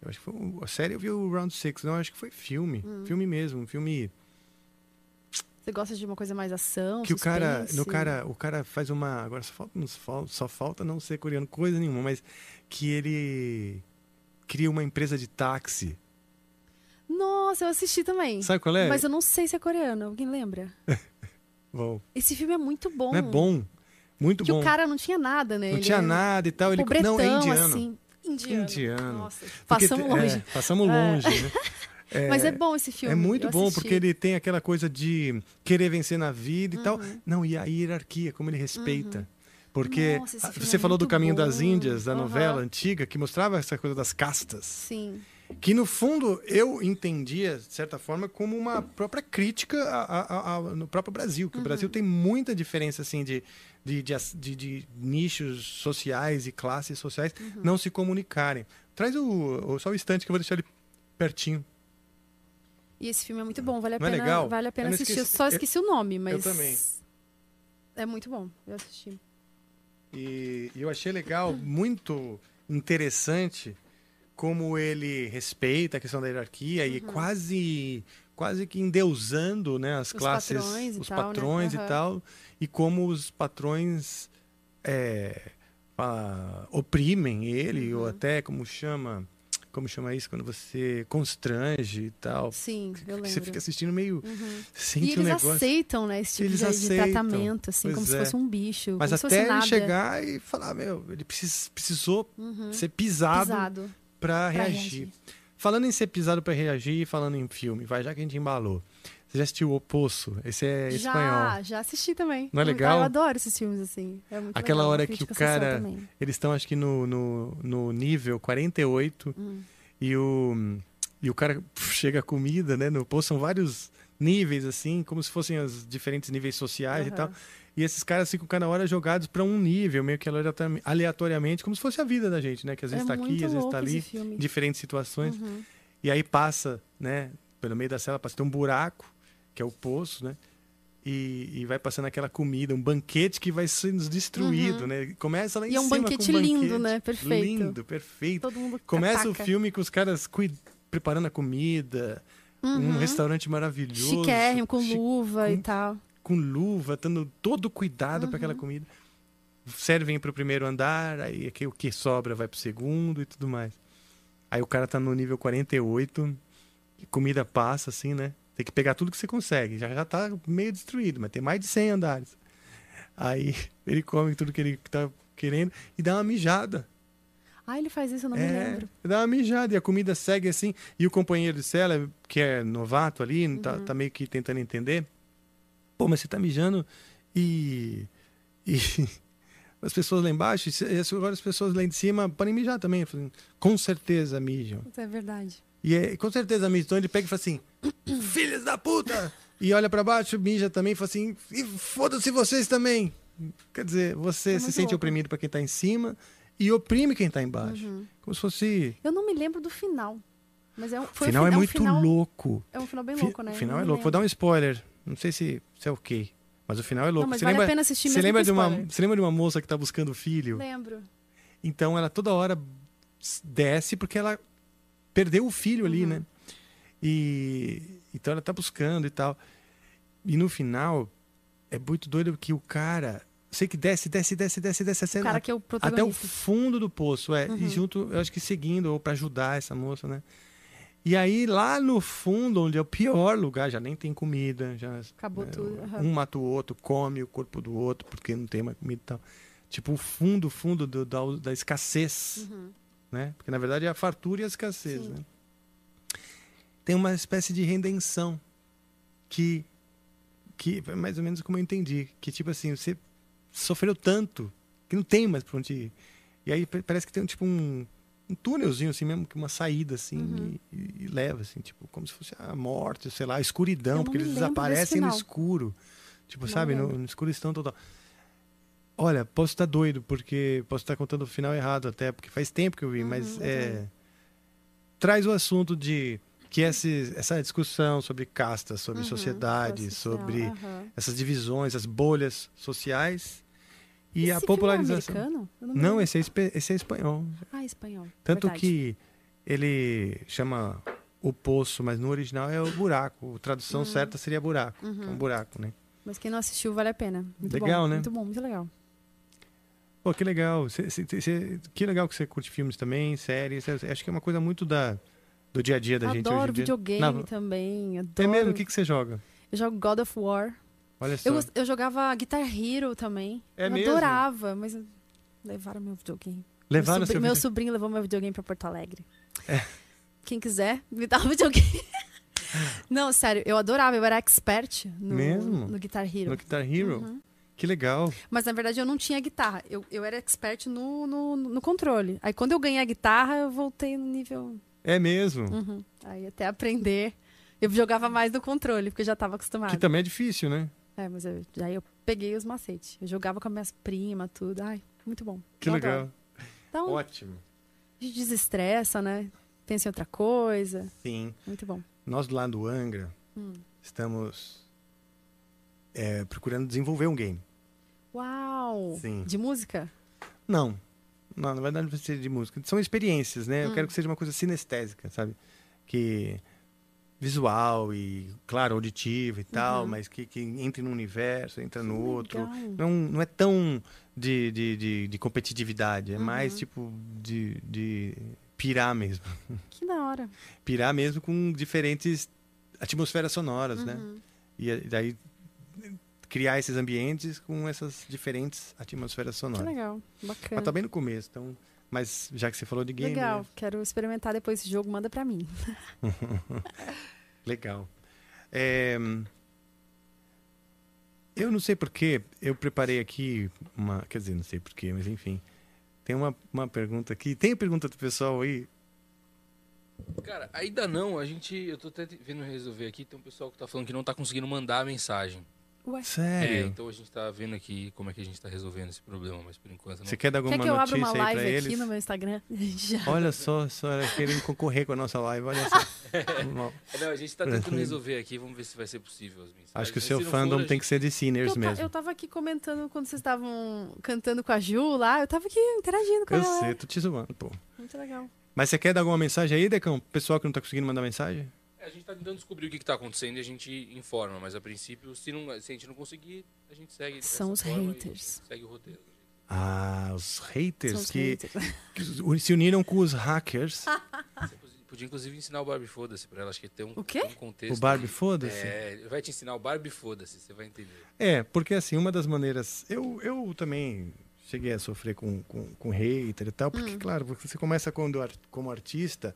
[SPEAKER 3] Eu acho que foi. A série eu vi o Round Six. Não, acho que foi filme.
[SPEAKER 11] Hum.
[SPEAKER 3] Filme mesmo. Um filme
[SPEAKER 11] Você gosta de uma coisa mais ação?
[SPEAKER 3] que o cara.
[SPEAKER 11] suspense?
[SPEAKER 3] No cara. O cara faz uma. Agora só falta, só falta não ser coreano, coisa nenhuma, mas que ele cria uma empresa de táxi.
[SPEAKER 11] Nossa, eu assisti também.
[SPEAKER 3] Sabe qual é?
[SPEAKER 11] Mas eu não sei se é coreano. Alguém lembra?
[SPEAKER 3] Bom,
[SPEAKER 11] Esse filme é muito bom.
[SPEAKER 3] não é bom. Muito
[SPEAKER 11] Que
[SPEAKER 3] bom.
[SPEAKER 11] o cara não tinha nada, né?
[SPEAKER 3] não
[SPEAKER 11] Ele
[SPEAKER 3] tinha nada e tal. Ele,
[SPEAKER 11] pobretão,
[SPEAKER 3] não, é indiano.
[SPEAKER 11] assim. Indiano.
[SPEAKER 3] Indiano.
[SPEAKER 11] Nossa,
[SPEAKER 3] Porque
[SPEAKER 11] passamos
[SPEAKER 3] é,
[SPEAKER 11] longe.
[SPEAKER 3] passamos
[SPEAKER 11] É.
[SPEAKER 3] longe, né?
[SPEAKER 11] Mas é bom esse filme.
[SPEAKER 3] É muito bom,
[SPEAKER 11] assisti.
[SPEAKER 3] porque ele tem aquela coisa de querer vencer na vida e tal.
[SPEAKER 11] Uhum.
[SPEAKER 3] Não, e a hierarquia, como ele respeita. Porque
[SPEAKER 11] Nossa,
[SPEAKER 3] você
[SPEAKER 11] é
[SPEAKER 3] falou do Caminho
[SPEAKER 11] bom.
[SPEAKER 3] das Índias, da
[SPEAKER 11] Aham.
[SPEAKER 3] novela antiga, que mostrava essa coisa das castas.
[SPEAKER 11] Sim.
[SPEAKER 3] Que no fundo eu entendia, de certa forma, como uma própria crítica a- a- a- no próprio Brasil. Que o
[SPEAKER 11] Uhum.
[SPEAKER 3] Brasil tem muita diferença assim, de, de, de- de nichos sociais e classes sociais
[SPEAKER 11] Uhum.
[SPEAKER 3] não se comunicarem. Traz o, o- só o instante que eu vou deixar ele pertinho.
[SPEAKER 11] E esse filme é muito bom, vale a
[SPEAKER 3] Não é
[SPEAKER 11] pena,
[SPEAKER 3] legal?
[SPEAKER 11] vale a pena
[SPEAKER 3] Eu
[SPEAKER 11] assistir.
[SPEAKER 3] esqueci-
[SPEAKER 11] Só
[SPEAKER 3] eu-
[SPEAKER 11] esqueci o nome, mas
[SPEAKER 3] também.
[SPEAKER 11] é muito bom. Eu assisti.
[SPEAKER 3] E, e eu achei legal, muito interessante, como ele respeita a questão da hierarquia e quase quase que endeusando né, as
[SPEAKER 11] Uhum. Os
[SPEAKER 3] classes,
[SPEAKER 11] patrões e
[SPEAKER 3] os
[SPEAKER 11] tal, né?
[SPEAKER 3] patrões e
[SPEAKER 11] Aham.
[SPEAKER 3] tal, e como os patrões é, ah, oprimem ele,
[SPEAKER 11] Uhum.
[SPEAKER 3] ou até como chama, como chama isso, quando você constrange e tal.
[SPEAKER 11] Sim, eu
[SPEAKER 3] Que Você
[SPEAKER 11] lembro.
[SPEAKER 3] fica assistindo meio.
[SPEAKER 11] Uhum.
[SPEAKER 3] Sente
[SPEAKER 11] e
[SPEAKER 3] um
[SPEAKER 11] eles
[SPEAKER 3] negócio.
[SPEAKER 11] aceitam, né, esse tipo
[SPEAKER 3] Eles
[SPEAKER 11] de, de tratamento, assim, como
[SPEAKER 3] Pois
[SPEAKER 11] se
[SPEAKER 3] é.
[SPEAKER 11] fosse um bicho.
[SPEAKER 3] Mas
[SPEAKER 11] como se
[SPEAKER 3] até ele chegar e falar, meu, ele precis- precisou
[SPEAKER 11] Uhum.
[SPEAKER 3] ser pisado,
[SPEAKER 11] Pisado.
[SPEAKER 3] para reagir.
[SPEAKER 11] reagir.
[SPEAKER 3] Falando em ser pisado para reagir e falando em filme, vai já que a gente embalou. Você já assistiu O Poço? Esse é
[SPEAKER 11] já,
[SPEAKER 3] espanhol.
[SPEAKER 11] já assisti também.
[SPEAKER 3] Não é legal?
[SPEAKER 11] Eu adoro esses filmes, assim. É muito
[SPEAKER 3] Aquela
[SPEAKER 11] legal,
[SPEAKER 3] hora que o cara.
[SPEAKER 11] também.
[SPEAKER 3] Eles estão, acho que, no, no, no nível 48
[SPEAKER 11] Hum.
[SPEAKER 3] e, o, e o cara pff, chega a comida, né? No poço são vários níveis, assim, como se fossem os diferentes níveis sociais e
[SPEAKER 11] Aham.
[SPEAKER 3] tal. E esses caras ficam cada hora jogados para um nível, meio que aleatori- aleatoriamente, como se fosse a vida da gente, né? Que às vezes
[SPEAKER 11] É
[SPEAKER 3] está aqui, às vezes está ali, em diferentes situações.
[SPEAKER 11] Uhum.
[SPEAKER 3] E aí passa, né? Pelo meio da cela passa tem um buraco, que é o poço, né? E, e vai passando aquela comida, um banquete que vai sendo destruído,
[SPEAKER 11] Uhum.
[SPEAKER 3] né? Começa lá em
[SPEAKER 11] E é um
[SPEAKER 3] cima
[SPEAKER 11] banquete
[SPEAKER 3] com um
[SPEAKER 11] lindo,
[SPEAKER 3] banquete.
[SPEAKER 11] né? Perfeito.
[SPEAKER 3] Lindo, perfeito.
[SPEAKER 11] Todo mundo
[SPEAKER 3] Começa o
[SPEAKER 11] ataca.
[SPEAKER 3] filme com os caras preparando a comida, um
[SPEAKER 11] Uhum.
[SPEAKER 3] restaurante maravilhoso.
[SPEAKER 11] Chiquérrimo, com luva e tal.
[SPEAKER 3] com luva, dando todo o cuidado para aquela comida. Servem para o primeiro andar, aí aqui o que sobra vai para o segundo e tudo mais. Aí o cara tá no nível 48, e comida passa assim, né? Tem que pegar tudo que você consegue. Já já tá meio destruído, mas tem mais de 100 andares. Aí ele come tudo que ele tá querendo e dá uma mijada.
[SPEAKER 11] Ah, ele faz isso, eu não me
[SPEAKER 3] É,
[SPEAKER 11] lembro.
[SPEAKER 3] dá uma mijada e a comida segue assim. E o companheiro de cela, que é novato ali,
[SPEAKER 11] Uhum.
[SPEAKER 3] tá, tá meio que tentando entender. Pô, mas você tá mijando e. E as pessoas lá embaixo, e agora as pessoas lá em cima podem mijar também. Com certeza mijam.
[SPEAKER 11] Isso é verdade.
[SPEAKER 3] E é, com certeza mijam. Então ele pega e fala assim: Filhos da puta! E olha pra baixo, mija também e fala assim: e foda-se vocês também. Quer dizer, você
[SPEAKER 11] É
[SPEAKER 3] se sente
[SPEAKER 11] louco.
[SPEAKER 3] oprimido pra quem tá em cima e oprime quem tá embaixo.
[SPEAKER 11] Uhum.
[SPEAKER 3] Como se fosse.
[SPEAKER 11] Eu não me lembro do final. Mas é um,
[SPEAKER 3] O
[SPEAKER 11] foi um
[SPEAKER 3] final
[SPEAKER 11] fi-
[SPEAKER 3] é
[SPEAKER 11] um
[SPEAKER 3] muito
[SPEAKER 11] final-
[SPEAKER 3] louco.
[SPEAKER 11] É um final bem louco, né?
[SPEAKER 3] O final é louco. Vou dar um spoiler. Não sei se, se é ok. Mas o final é louco.
[SPEAKER 11] Não, mas
[SPEAKER 3] você
[SPEAKER 11] vale a
[SPEAKER 3] lembra,
[SPEAKER 11] pena assistir
[SPEAKER 3] você lembra de uma,
[SPEAKER 11] spoiler.
[SPEAKER 3] Você lembra de uma moça que tá buscando o filho?
[SPEAKER 11] Lembro.
[SPEAKER 3] Então ela toda hora desce porque ela perdeu o filho
[SPEAKER 11] Uhum.
[SPEAKER 3] ali, né? E então ela tá buscando e tal. E no final é muito doido que o cara, sei que desce, desce, desce, desce, desce, desce
[SPEAKER 11] cara que é o
[SPEAKER 3] até o fundo do poço, é,
[SPEAKER 11] Uhum.
[SPEAKER 3] e junto, eu acho que seguindo ou para ajudar essa moça, né? E aí lá no fundo, onde é o pior lugar, já nem tem comida, já
[SPEAKER 11] Acabou
[SPEAKER 3] né,
[SPEAKER 11] tudo, aham.
[SPEAKER 3] Um mata o outro, come o corpo do outro porque não tem mais comida e tal. Tipo o fundo, fundo do- da, da escassez
[SPEAKER 11] Uhum.
[SPEAKER 3] né? Porque na verdade é a fartura e a escassez,
[SPEAKER 11] Sim.
[SPEAKER 3] né? Tem uma espécie de redenção que que é mais ou menos como eu entendi, que tipo assim, você sofreu tanto que não tem mais para onde ir. E aí pa- parece que tem tipo um, um túnelzinho assim mesmo, que uma saída assim
[SPEAKER 11] Uhum.
[SPEAKER 3] e, e- leva assim, tipo, como se fosse a morte, sei lá, a escuridão, porque eles desaparecem no escuro. Tipo,
[SPEAKER 11] Não
[SPEAKER 3] sabe, no, no escuridão total. Olha, posso estar doido, porque posso estar contando o final errado até, porque faz tempo que eu vi, mas
[SPEAKER 11] Uhum,
[SPEAKER 3] é, traz o assunto de que esse, essa discussão sobre castas, sobre
[SPEAKER 11] Uhum,
[SPEAKER 3] sociedade,
[SPEAKER 11] social,
[SPEAKER 3] sobre
[SPEAKER 11] aham.
[SPEAKER 3] essas divisões, as bolhas sociais e a
[SPEAKER 11] Esse filme é
[SPEAKER 3] popularização.
[SPEAKER 11] americano? Eu não
[SPEAKER 3] esse é, esse é espanhol.
[SPEAKER 11] Ah, espanhol.
[SPEAKER 3] Tanto
[SPEAKER 11] Verdade.
[SPEAKER 3] que ele chama o poço, mas no original é o buraco. A tradução
[SPEAKER 11] Uhum.
[SPEAKER 3] certa seria buraco.
[SPEAKER 11] Uhum.
[SPEAKER 3] É um buraco, né?
[SPEAKER 11] Mas quem não assistiu, vale a pena. Muito
[SPEAKER 3] Legal,
[SPEAKER 11] bom,
[SPEAKER 3] né?
[SPEAKER 11] Muito bom, muito legal.
[SPEAKER 3] Pô, que legal. Cê- cê- cê- que legal que você curte filmes também, séries. Acho que é uma coisa muito da, do dia a dia da gente hoje
[SPEAKER 11] adoro videogame
[SPEAKER 3] Não,
[SPEAKER 11] também. Adoro.
[SPEAKER 3] É mesmo? O que, que você joga?
[SPEAKER 11] Eu jogo God of War.
[SPEAKER 3] Olha só.
[SPEAKER 11] Eu, eu jogava Guitar Hero também.
[SPEAKER 3] É
[SPEAKER 11] eu
[SPEAKER 3] mesmo?
[SPEAKER 11] adorava, mas levaram meu videogame.
[SPEAKER 3] Levaram
[SPEAKER 11] meu, sobrinho, meu sobrinho levou meu videogame pra Porto Alegre.
[SPEAKER 3] É.
[SPEAKER 11] Quem quiser, me dá um videogame. Não, sério, eu adorava, eu era expert no,
[SPEAKER 3] Mesmo?
[SPEAKER 11] no Guitar Hero.
[SPEAKER 3] No Guitar Hero?
[SPEAKER 11] Uhum.
[SPEAKER 3] Que legal.
[SPEAKER 11] Mas na verdade eu não tinha guitarra. Eu, eu era expert no, no, no controle. Aí quando eu ganhei a guitarra, eu voltei no nível.
[SPEAKER 3] É mesmo.
[SPEAKER 11] Uhum. Aí até aprender. Eu jogava mais no controle, porque eu já estava acostumada.
[SPEAKER 3] Que também é difícil, né?
[SPEAKER 11] É, mas eu, aí eu peguei os macetes. Eu jogava com as minhas primas, tudo. Ai, muito bom.
[SPEAKER 3] Que
[SPEAKER 11] Eu
[SPEAKER 3] legal.
[SPEAKER 11] adoro. Então,
[SPEAKER 3] Ótimo.
[SPEAKER 11] a gente desestressa, né? Pensa em outra coisa.
[SPEAKER 3] Sim.
[SPEAKER 11] Muito bom.
[SPEAKER 3] Nós do lado do Angra
[SPEAKER 11] Hum.
[SPEAKER 3] estamos é, procurando desenvolver um game.
[SPEAKER 11] Uau!
[SPEAKER 3] Sim.
[SPEAKER 11] De música?
[SPEAKER 3] Não. Não, na verdade não precisa ser de música. São experiências, né? Eu
[SPEAKER 11] Hum.
[SPEAKER 3] quero que seja uma coisa sinestésica, sabe? Que visual e, claro, auditivo e tal,
[SPEAKER 11] Uhum.
[SPEAKER 3] mas que, que entre num universo, entra no outro.
[SPEAKER 11] legal.
[SPEAKER 3] Não, não é tão de, de, de, de competitividade, é mais
[SPEAKER 11] Uhum.
[SPEAKER 3] tipo de, de pirar mesmo.
[SPEAKER 11] Que da hora.
[SPEAKER 3] pirar mesmo com diferentes atmosferas sonoras, né?
[SPEAKER 11] Uhum.
[SPEAKER 3] E a- daí criar esses ambientes com essas diferentes atmosferas
[SPEAKER 11] Que
[SPEAKER 3] sonoras.
[SPEAKER 11] legal. Bacana.
[SPEAKER 3] Mas tá bem no começo, então. Mas já que você falou de game.
[SPEAKER 11] Legal.
[SPEAKER 3] né?
[SPEAKER 11] Quero experimentar depois esse jogo. Manda pra mim.
[SPEAKER 3] Legal. É, Eu não sei porquê, eu preparei aqui uma. Quer dizer, não sei porquê, mas enfim. Tem uma, uma pergunta aqui. Tem pergunta do pessoal aí?
[SPEAKER 12] Cara, ainda não, a gente. Eu tô até vendo resolver aqui, tem um pessoal que tá falando que não tá conseguindo mandar a mensagem.
[SPEAKER 11] Ué?
[SPEAKER 3] Sério?
[SPEAKER 12] É, então a gente tá vendo aqui como é que a gente tá resolvendo esse problema, mas por enquanto não.
[SPEAKER 3] Você quer dar alguma
[SPEAKER 11] Quer que eu
[SPEAKER 3] notícia
[SPEAKER 11] uma
[SPEAKER 3] aí pra
[SPEAKER 11] live
[SPEAKER 3] eles?
[SPEAKER 11] aqui no meu Instagram? Já.
[SPEAKER 3] Olha só, só querendo concorrer com a nossa live, olha só.
[SPEAKER 12] É, Não, a gente tá tentando resolver aqui, vamos ver se vai ser possível as mensagens.
[SPEAKER 3] Acho que o seu fandom
[SPEAKER 12] for,
[SPEAKER 3] tem que ser de sinners
[SPEAKER 11] Eu,
[SPEAKER 3] mesmo.
[SPEAKER 11] eu tava aqui comentando quando vocês estavam cantando com a Ju lá. Eu tava aqui interagindo com
[SPEAKER 3] Eu
[SPEAKER 11] ela.
[SPEAKER 3] sei, tô te zoando, pô.
[SPEAKER 11] Muito legal.
[SPEAKER 3] Mas você quer dar alguma mensagem aí, Decão? Pessoal que não tá conseguindo mandar mensagem?
[SPEAKER 12] A gente tá tentando descobrir o que, que tá acontecendo e a gente informa, mas a princípio, se, não, se a gente não conseguir, a gente segue.
[SPEAKER 11] São os haters.
[SPEAKER 12] Segue o roteiro.
[SPEAKER 3] Ah, os haters
[SPEAKER 11] os
[SPEAKER 3] que,
[SPEAKER 11] haters.
[SPEAKER 3] que se uniram com os hackers.
[SPEAKER 12] Você podia inclusive ensinar o Barbie Foda-se pra ela, acho que tem um,
[SPEAKER 11] O quê?
[SPEAKER 12] um contexto.
[SPEAKER 3] O Barbie Foda-se?
[SPEAKER 12] É, vai te ensinar o Barbie Foda-se, você vai entender.
[SPEAKER 3] É, porque assim, uma das maneiras. Eu, eu também cheguei a sofrer com, com, com hater e tal, porque, claro, você começa quando, como artista,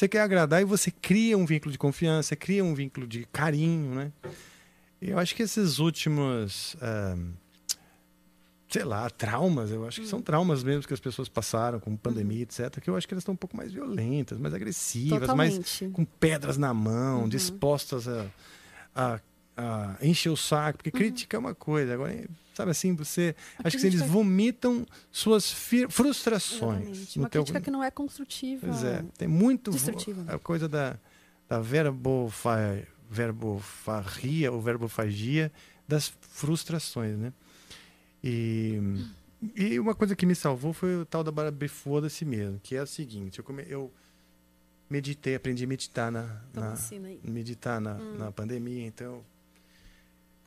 [SPEAKER 3] você quer agradar e você cria um vínculo de confiança, cria um vínculo de carinho, né? Eu acho que esses últimos. ah, sei lá, traumas, eu acho que são traumas mesmo que as pessoas passaram, com pandemia, etc., que eu acho que elas estão um pouco mais violentas, mais agressivas, mais
[SPEAKER 11] Totalmente.
[SPEAKER 3] com pedras na mão,
[SPEAKER 11] Uhum.
[SPEAKER 3] dispostas a, a, a encher o saco, porque crítica é uma coisa, agora, sabe assim, você.
[SPEAKER 11] A
[SPEAKER 3] acho que eles vomitam suas frustrações.
[SPEAKER 11] Exatamente.
[SPEAKER 3] no
[SPEAKER 11] Uma
[SPEAKER 3] teu-
[SPEAKER 11] crítica que não é construtiva.
[SPEAKER 3] Pois é, tem muito
[SPEAKER 11] Destrutiva.
[SPEAKER 3] a coisa da, da verbofa, verbofarria ou verbofagia das frustrações, né? E, e uma coisa que me salvou foi o tal da Barbie Foda-se mesmo, que é o seguinte, eu, come, eu meditei, aprendi a meditar na,
[SPEAKER 11] Então
[SPEAKER 3] na meditar na,
[SPEAKER 11] Hum.
[SPEAKER 3] na pandemia, então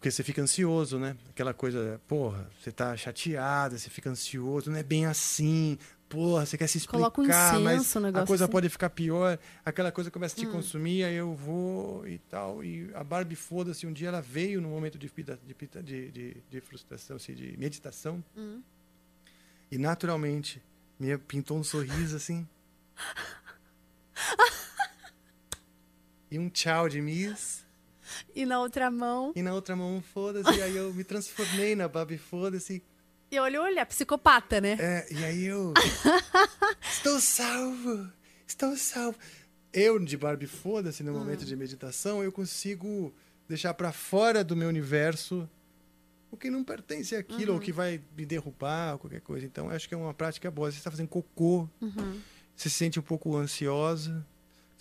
[SPEAKER 3] porque você fica ansioso, né? Aquela coisa, porra, você tá chateada, você fica ansioso, não é bem assim. Porra, você quer se explicar,
[SPEAKER 11] Coloca um
[SPEAKER 3] mas
[SPEAKER 11] incenso, um
[SPEAKER 3] a coisa
[SPEAKER 11] assim.
[SPEAKER 3] pode ficar pior. Aquela coisa começa a te
[SPEAKER 11] Hum.
[SPEAKER 3] consumir, aí eu vou e tal. E a Barbie, foda-se, um dia ela veio num momento de, de, de, de, de frustração, assim, de meditação.
[SPEAKER 11] Hum.
[SPEAKER 3] E naturalmente, me pintou um sorriso assim. e um tchau de Miss.
[SPEAKER 11] E na outra mão.
[SPEAKER 3] E na outra mão, foda-se. aí eu me transformei na Barbie, foda-se.
[SPEAKER 11] E olha, olha, psicopata, né?
[SPEAKER 3] É, e aí eu. estou salvo! Estou salvo! Eu, de Barbie, foda-se, no momento de meditação, eu consigo deixar pra fora do meu universo o que não pertence àquilo, ou que vai me derrubar, ou qualquer coisa. Então, acho que é uma prática boa. Você está fazendo cocô,
[SPEAKER 11] Uhum.
[SPEAKER 3] você se sente um pouco ansiosa,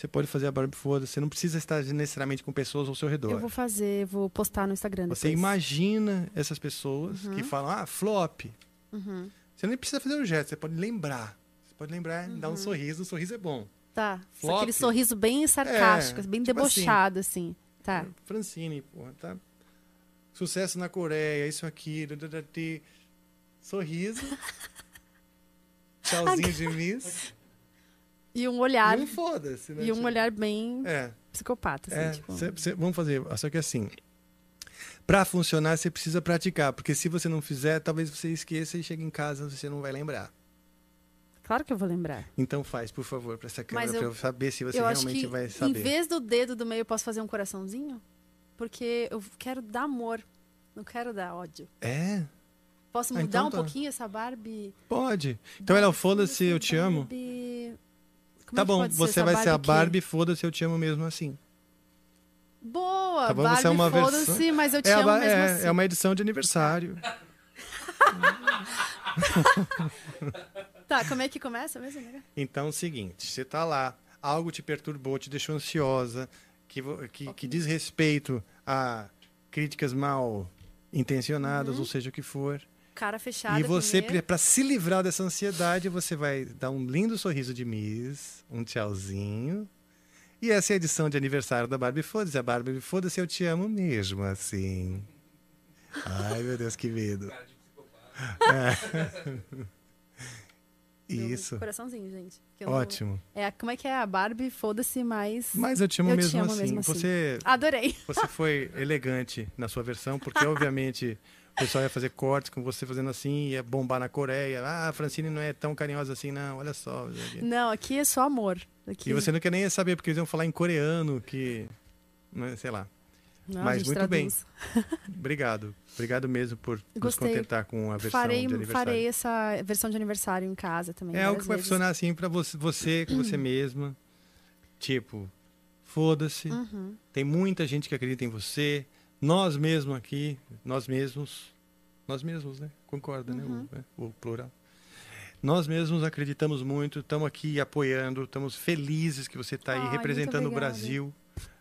[SPEAKER 3] você pode fazer a Barbie, foda-se. Você não precisa estar necessariamente com pessoas ao seu redor.
[SPEAKER 11] Eu vou fazer, vou postar no Instagram
[SPEAKER 3] Você
[SPEAKER 11] depois.
[SPEAKER 3] imagina essas pessoas
[SPEAKER 11] Uhum.
[SPEAKER 3] que falam, ah, flop.
[SPEAKER 11] Uhum.
[SPEAKER 3] Você nem precisa fazer um gesto, você pode lembrar. Você pode lembrar, dar um
[SPEAKER 11] Uhum.
[SPEAKER 3] sorriso, um sorriso é bom.
[SPEAKER 11] Tá.
[SPEAKER 3] Flop.
[SPEAKER 11] Aquele sorriso bem sarcástico,
[SPEAKER 3] É,
[SPEAKER 11] bem
[SPEAKER 3] tipo
[SPEAKER 11] debochado, assim. Tá.
[SPEAKER 3] Francine, porra, tá? Sucesso na Coreia, isso aqui, sorriso. Tchauzinho de Miss.
[SPEAKER 11] E um olhar.
[SPEAKER 3] E um foda-se, né?
[SPEAKER 11] E um
[SPEAKER 3] Tipo,
[SPEAKER 11] olhar bem
[SPEAKER 3] É.
[SPEAKER 11] psicopata, assim,
[SPEAKER 3] É,
[SPEAKER 11] tipo.
[SPEAKER 3] cê- cê- vamos fazer, só que assim, pra funcionar você precisa praticar, porque se você não fizer, talvez você esqueça e chegue em casa você não vai lembrar.
[SPEAKER 11] Claro que eu vou lembrar.
[SPEAKER 3] Então faz, por favor, pra essa câmera,
[SPEAKER 11] Mas
[SPEAKER 3] pra
[SPEAKER 11] eu-
[SPEAKER 3] eu saber se você realmente vai
[SPEAKER 11] em
[SPEAKER 3] saber.
[SPEAKER 11] vez do dedo do meio, eu posso fazer um coraçãozinho? Porque eu quero dar amor. Não quero dar ódio.
[SPEAKER 3] É?
[SPEAKER 11] Posso
[SPEAKER 3] Ah,
[SPEAKER 11] mudar
[SPEAKER 3] então
[SPEAKER 11] um
[SPEAKER 3] tá.
[SPEAKER 11] pouquinho essa Barbie?
[SPEAKER 3] Pode. Então ela é o foda-se, eu te amo.
[SPEAKER 11] Barbie... Como
[SPEAKER 3] Tá
[SPEAKER 11] é que
[SPEAKER 3] bom, você vai ser a? Barbie, foda-se, eu te amo mesmo assim.
[SPEAKER 11] Boa,
[SPEAKER 3] Tá bom?
[SPEAKER 11] Barbie,
[SPEAKER 3] você é uma
[SPEAKER 11] foda-se,
[SPEAKER 3] versão.
[SPEAKER 11] mas eu te
[SPEAKER 3] é,
[SPEAKER 11] amo mesmo
[SPEAKER 3] é,
[SPEAKER 11] assim.
[SPEAKER 3] é uma edição de aniversário.
[SPEAKER 11] Tá, como é que começa mesmo, né?
[SPEAKER 3] Então é o seguinte, você tá lá, algo te perturbou, te deixou ansiosa, que, que, que diz respeito a críticas mal intencionadas, ou seja o que for.
[SPEAKER 11] Cara fechada
[SPEAKER 3] E você, para se livrar dessa ansiedade, você vai dar um lindo sorriso de Miss, um tchauzinho. E essa é a edição de aniversário da Barbie Foda-se. A Barbie Foda-se, eu te amo mesmo, assim. Ai, meu Deus, que medo. É. Isso.
[SPEAKER 11] Coraçãozinho, gente. eu não-
[SPEAKER 3] Ótimo.
[SPEAKER 11] É, como é que é a Barbie? Foda-se, mas.
[SPEAKER 3] Mas eu te amo, mesmo,
[SPEAKER 11] amo
[SPEAKER 3] assim.
[SPEAKER 11] mesmo assim.
[SPEAKER 3] Você,
[SPEAKER 11] Adorei.
[SPEAKER 3] você foi elegante na sua versão, porque obviamente o pessoal ia fazer cortes com você fazendo assim, ia bombar na Coreia. Ah, a Francine não é tão carinhosa assim, não, olha só.
[SPEAKER 11] Não, aqui é só amor. Aqui...
[SPEAKER 3] E você não quer nem saber, porque eles iam falar em coreano, que. né, Sei lá.
[SPEAKER 11] Não,
[SPEAKER 3] Mas muito bem.
[SPEAKER 11] traduz.
[SPEAKER 3] Obrigado. Obrigado mesmo por nos
[SPEAKER 11] Gostei.
[SPEAKER 3] contentar com a versão
[SPEAKER 11] farei,
[SPEAKER 3] de aniversário.
[SPEAKER 11] farei essa versão de aniversário em casa também.
[SPEAKER 3] É algo que vai
[SPEAKER 11] vezes.
[SPEAKER 3] funcionar assim pra você, você com você mesma. Tipo, foda-se.
[SPEAKER 11] Uhum.
[SPEAKER 3] Tem muita gente que acredita em você. Nós mesmos aqui, nós mesmos. Nós mesmos, né? Concorda, né?
[SPEAKER 11] Uhum.
[SPEAKER 3] O, né? o plural. Nós mesmos acreditamos muito, estamos aqui apoiando, estamos felizes que você está aí
[SPEAKER 11] Ai,
[SPEAKER 3] representando o. Brasil,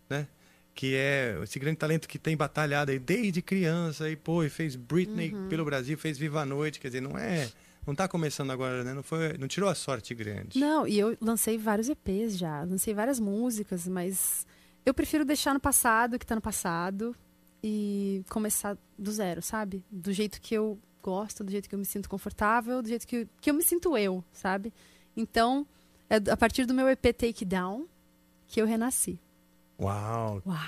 [SPEAKER 3] né? Que é esse grande talento que tem batalhado aí desde criança e pô, e fez Britney
[SPEAKER 11] Uhum.
[SPEAKER 3] pelo Brasil, fez Viva a Noite, quer dizer, não é, não tá começando agora, né? Não foi, não tirou a sorte grande.
[SPEAKER 11] Não, e eu lancei vários EPs já, lancei várias músicas, mas eu prefiro deixar no passado o que tá no passado e começar do zero, sabe? Do jeito que eu gosto, do jeito que eu me sinto confortável, do jeito que, que eu me sinto eu, sabe? Então, é a partir do meu EP Take Down que eu renasci.
[SPEAKER 3] Uau,
[SPEAKER 11] Uau!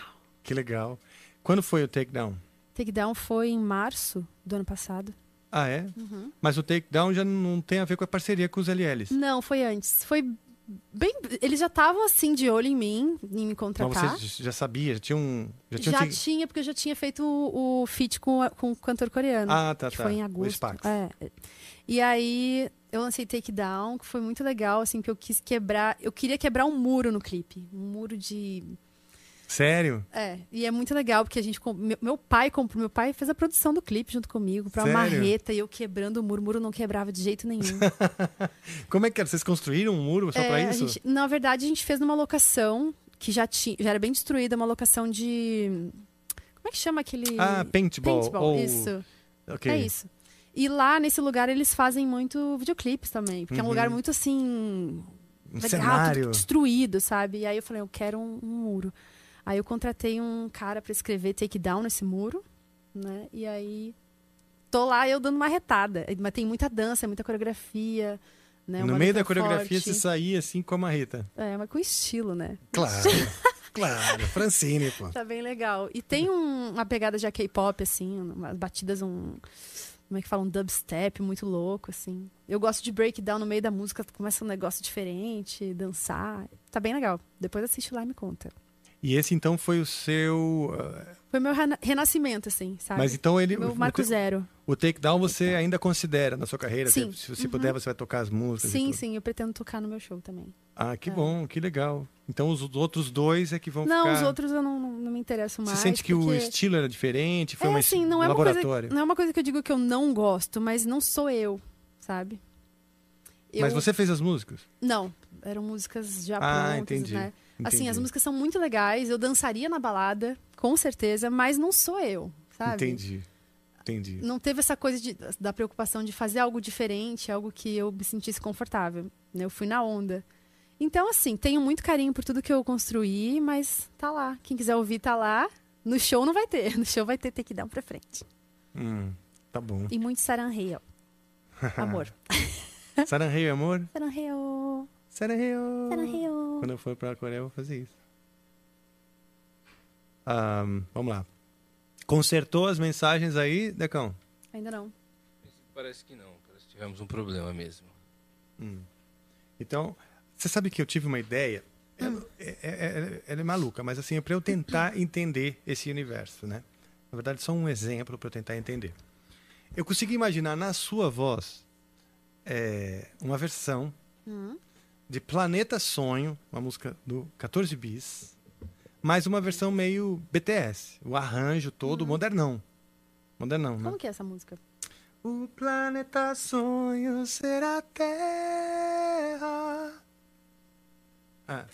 [SPEAKER 3] que legal. Quando foi o Takedown?
[SPEAKER 11] Take Down foi em março do ano passado.
[SPEAKER 3] Ah, é?
[SPEAKER 11] Uhum.
[SPEAKER 3] Mas o Takedown já não tem a ver com a parceria com os LLs.
[SPEAKER 11] Não, foi antes. Foi bem. Eles já estavam assim de olho em mim, em me
[SPEAKER 3] Mas
[SPEAKER 11] contratar.
[SPEAKER 3] você já sabia, já tinha um. Já
[SPEAKER 11] Já,
[SPEAKER 3] tinha um tic-
[SPEAKER 11] tinha, porque eu já tinha feito o, o feat com, com o cantor coreano.
[SPEAKER 3] Ah, tá,
[SPEAKER 11] que
[SPEAKER 3] tá.
[SPEAKER 11] foi em
[SPEAKER 3] O
[SPEAKER 11] agosto.
[SPEAKER 3] Spax.
[SPEAKER 11] É. E aí eu lancei Take Down, que foi muito legal, assim, que eu quis quebrar. Eu queria quebrar um muro no clipe. Um muro de.
[SPEAKER 3] Sério?
[SPEAKER 11] É, e é muito legal, porque a gente. Meu, meu pai comprou. Meu pai fez a produção do clipe junto comigo, pra uma
[SPEAKER 3] Sério?
[SPEAKER 11] marreta, e eu quebrando o muro. O muro não quebrava de jeito nenhum.
[SPEAKER 3] Como é que era? Vocês construíram um muro só
[SPEAKER 11] É,
[SPEAKER 3] pra isso?
[SPEAKER 11] gente- na verdade, a gente fez numa locação que já, tinha, já era bem destruída, uma locação de. Como é que chama aquele.
[SPEAKER 3] Ah, paintball,
[SPEAKER 11] Paintball,
[SPEAKER 3] ou-
[SPEAKER 11] isso.
[SPEAKER 3] Ok.
[SPEAKER 11] É isso. E lá, nesse lugar, eles fazem muito videoclipes também. Porque é um
[SPEAKER 3] Uhum.
[SPEAKER 11] lugar muito assim.
[SPEAKER 3] Um
[SPEAKER 11] legal,
[SPEAKER 3] cenário.
[SPEAKER 11] destruído, sabe? E aí eu falei, eu quero um, um muro. Aí eu contratei um cara pra escrever take down nesse muro, né? E aí tô lá eu dando uma retada. Mas tem muita dança, muita coreografia. Né?
[SPEAKER 3] no
[SPEAKER 11] Uma
[SPEAKER 3] meio da coreografia
[SPEAKER 11] forte.
[SPEAKER 3] você saía assim com a marreta.
[SPEAKER 11] É, mas com estilo, né?
[SPEAKER 3] Claro. claro. Francine, pô.
[SPEAKER 11] Tá bem legal. E tem um- uma pegada de K-pop, assim, umas batidas, um. Como é que fala? Um dubstep muito louco, assim. Eu gosto de breakdown no meio da música, começa um negócio diferente, dançar. Tá bem legal. Depois assiste lá e me conta.
[SPEAKER 3] E esse então foi o seu. ah,
[SPEAKER 11] Foi meu rena- renascimento, assim, sabe?
[SPEAKER 3] Mas então ele.
[SPEAKER 11] Meu
[SPEAKER 3] o-
[SPEAKER 11] marco
[SPEAKER 3] o,
[SPEAKER 11] zero.
[SPEAKER 3] O takedown você ainda considera na sua carreira?
[SPEAKER 11] Sim.
[SPEAKER 3] Se você
[SPEAKER 11] Uhum.
[SPEAKER 3] puder, você vai tocar as músicas.
[SPEAKER 11] Sim, sim, eu pretendo tocar no meu show também.
[SPEAKER 3] Ah, que
[SPEAKER 11] É.
[SPEAKER 3] bom, que legal. Então os outros dois é que vão
[SPEAKER 11] não,
[SPEAKER 3] ficar.
[SPEAKER 11] os outros eu não, não, não me interesso mais.
[SPEAKER 3] Você sente que o
[SPEAKER 11] porque-
[SPEAKER 3] estilo era diferente? Foi
[SPEAKER 11] é,
[SPEAKER 3] uma,
[SPEAKER 11] assim, não
[SPEAKER 3] um
[SPEAKER 11] é uma
[SPEAKER 3] laboratório?
[SPEAKER 11] Coisa, não é uma coisa que eu digo que eu não gosto, mas não sou eu, sabe?
[SPEAKER 3] Mas
[SPEAKER 11] Eu-
[SPEAKER 3] você fez as músicas?
[SPEAKER 11] Não, eram músicas já
[SPEAKER 3] Ah,
[SPEAKER 11] prontas,
[SPEAKER 3] entendi,
[SPEAKER 11] né? Assim,
[SPEAKER 3] entendi.
[SPEAKER 11] as músicas são muito legais, eu dançaria na balada, com certeza, mas não sou eu, sabe?
[SPEAKER 3] Entendi. Entendi.
[SPEAKER 11] Não teve essa coisa de- da preocupação de fazer algo diferente, algo que eu me sentisse confortável. né? Eu fui na onda. Então, assim, tenho muito carinho por tudo que eu construí, mas tá lá. Quem quiser ouvir, tá lá. No show não vai ter. No show vai ter ter que dar um pra frente.
[SPEAKER 3] Hum, tá bom.
[SPEAKER 11] E muito saranheio. Amor.
[SPEAKER 3] Saranheio, amor?
[SPEAKER 11] Saranheio.
[SPEAKER 3] Saranheio.
[SPEAKER 11] Saranheio.
[SPEAKER 3] Quando eu for pra Coreia, eu vou fazer isso. Ahn, vamos lá. Consertou as mensagens aí, Decão?
[SPEAKER 11] Ainda não.
[SPEAKER 12] Parece que não, parece que tivemos um problema mesmo.
[SPEAKER 3] Hum. Então, você sabe que eu tive uma ideia.
[SPEAKER 11] Hum.
[SPEAKER 3] Ela, é, é- é- ela é maluca, mas assim, é para eu tentar entender esse universo, né? Na verdade, só um exemplo para eu tentar entender. Eu consegui imaginar na sua voz é, uma versão
[SPEAKER 11] Hum.
[SPEAKER 3] De Planeta Sonho, uma música do 14 Bis, mas uma versão meio BTS. O arranjo todo modernão. Modernão, né?
[SPEAKER 11] Como que é essa música?
[SPEAKER 3] O planeta sonho será terra. Ah,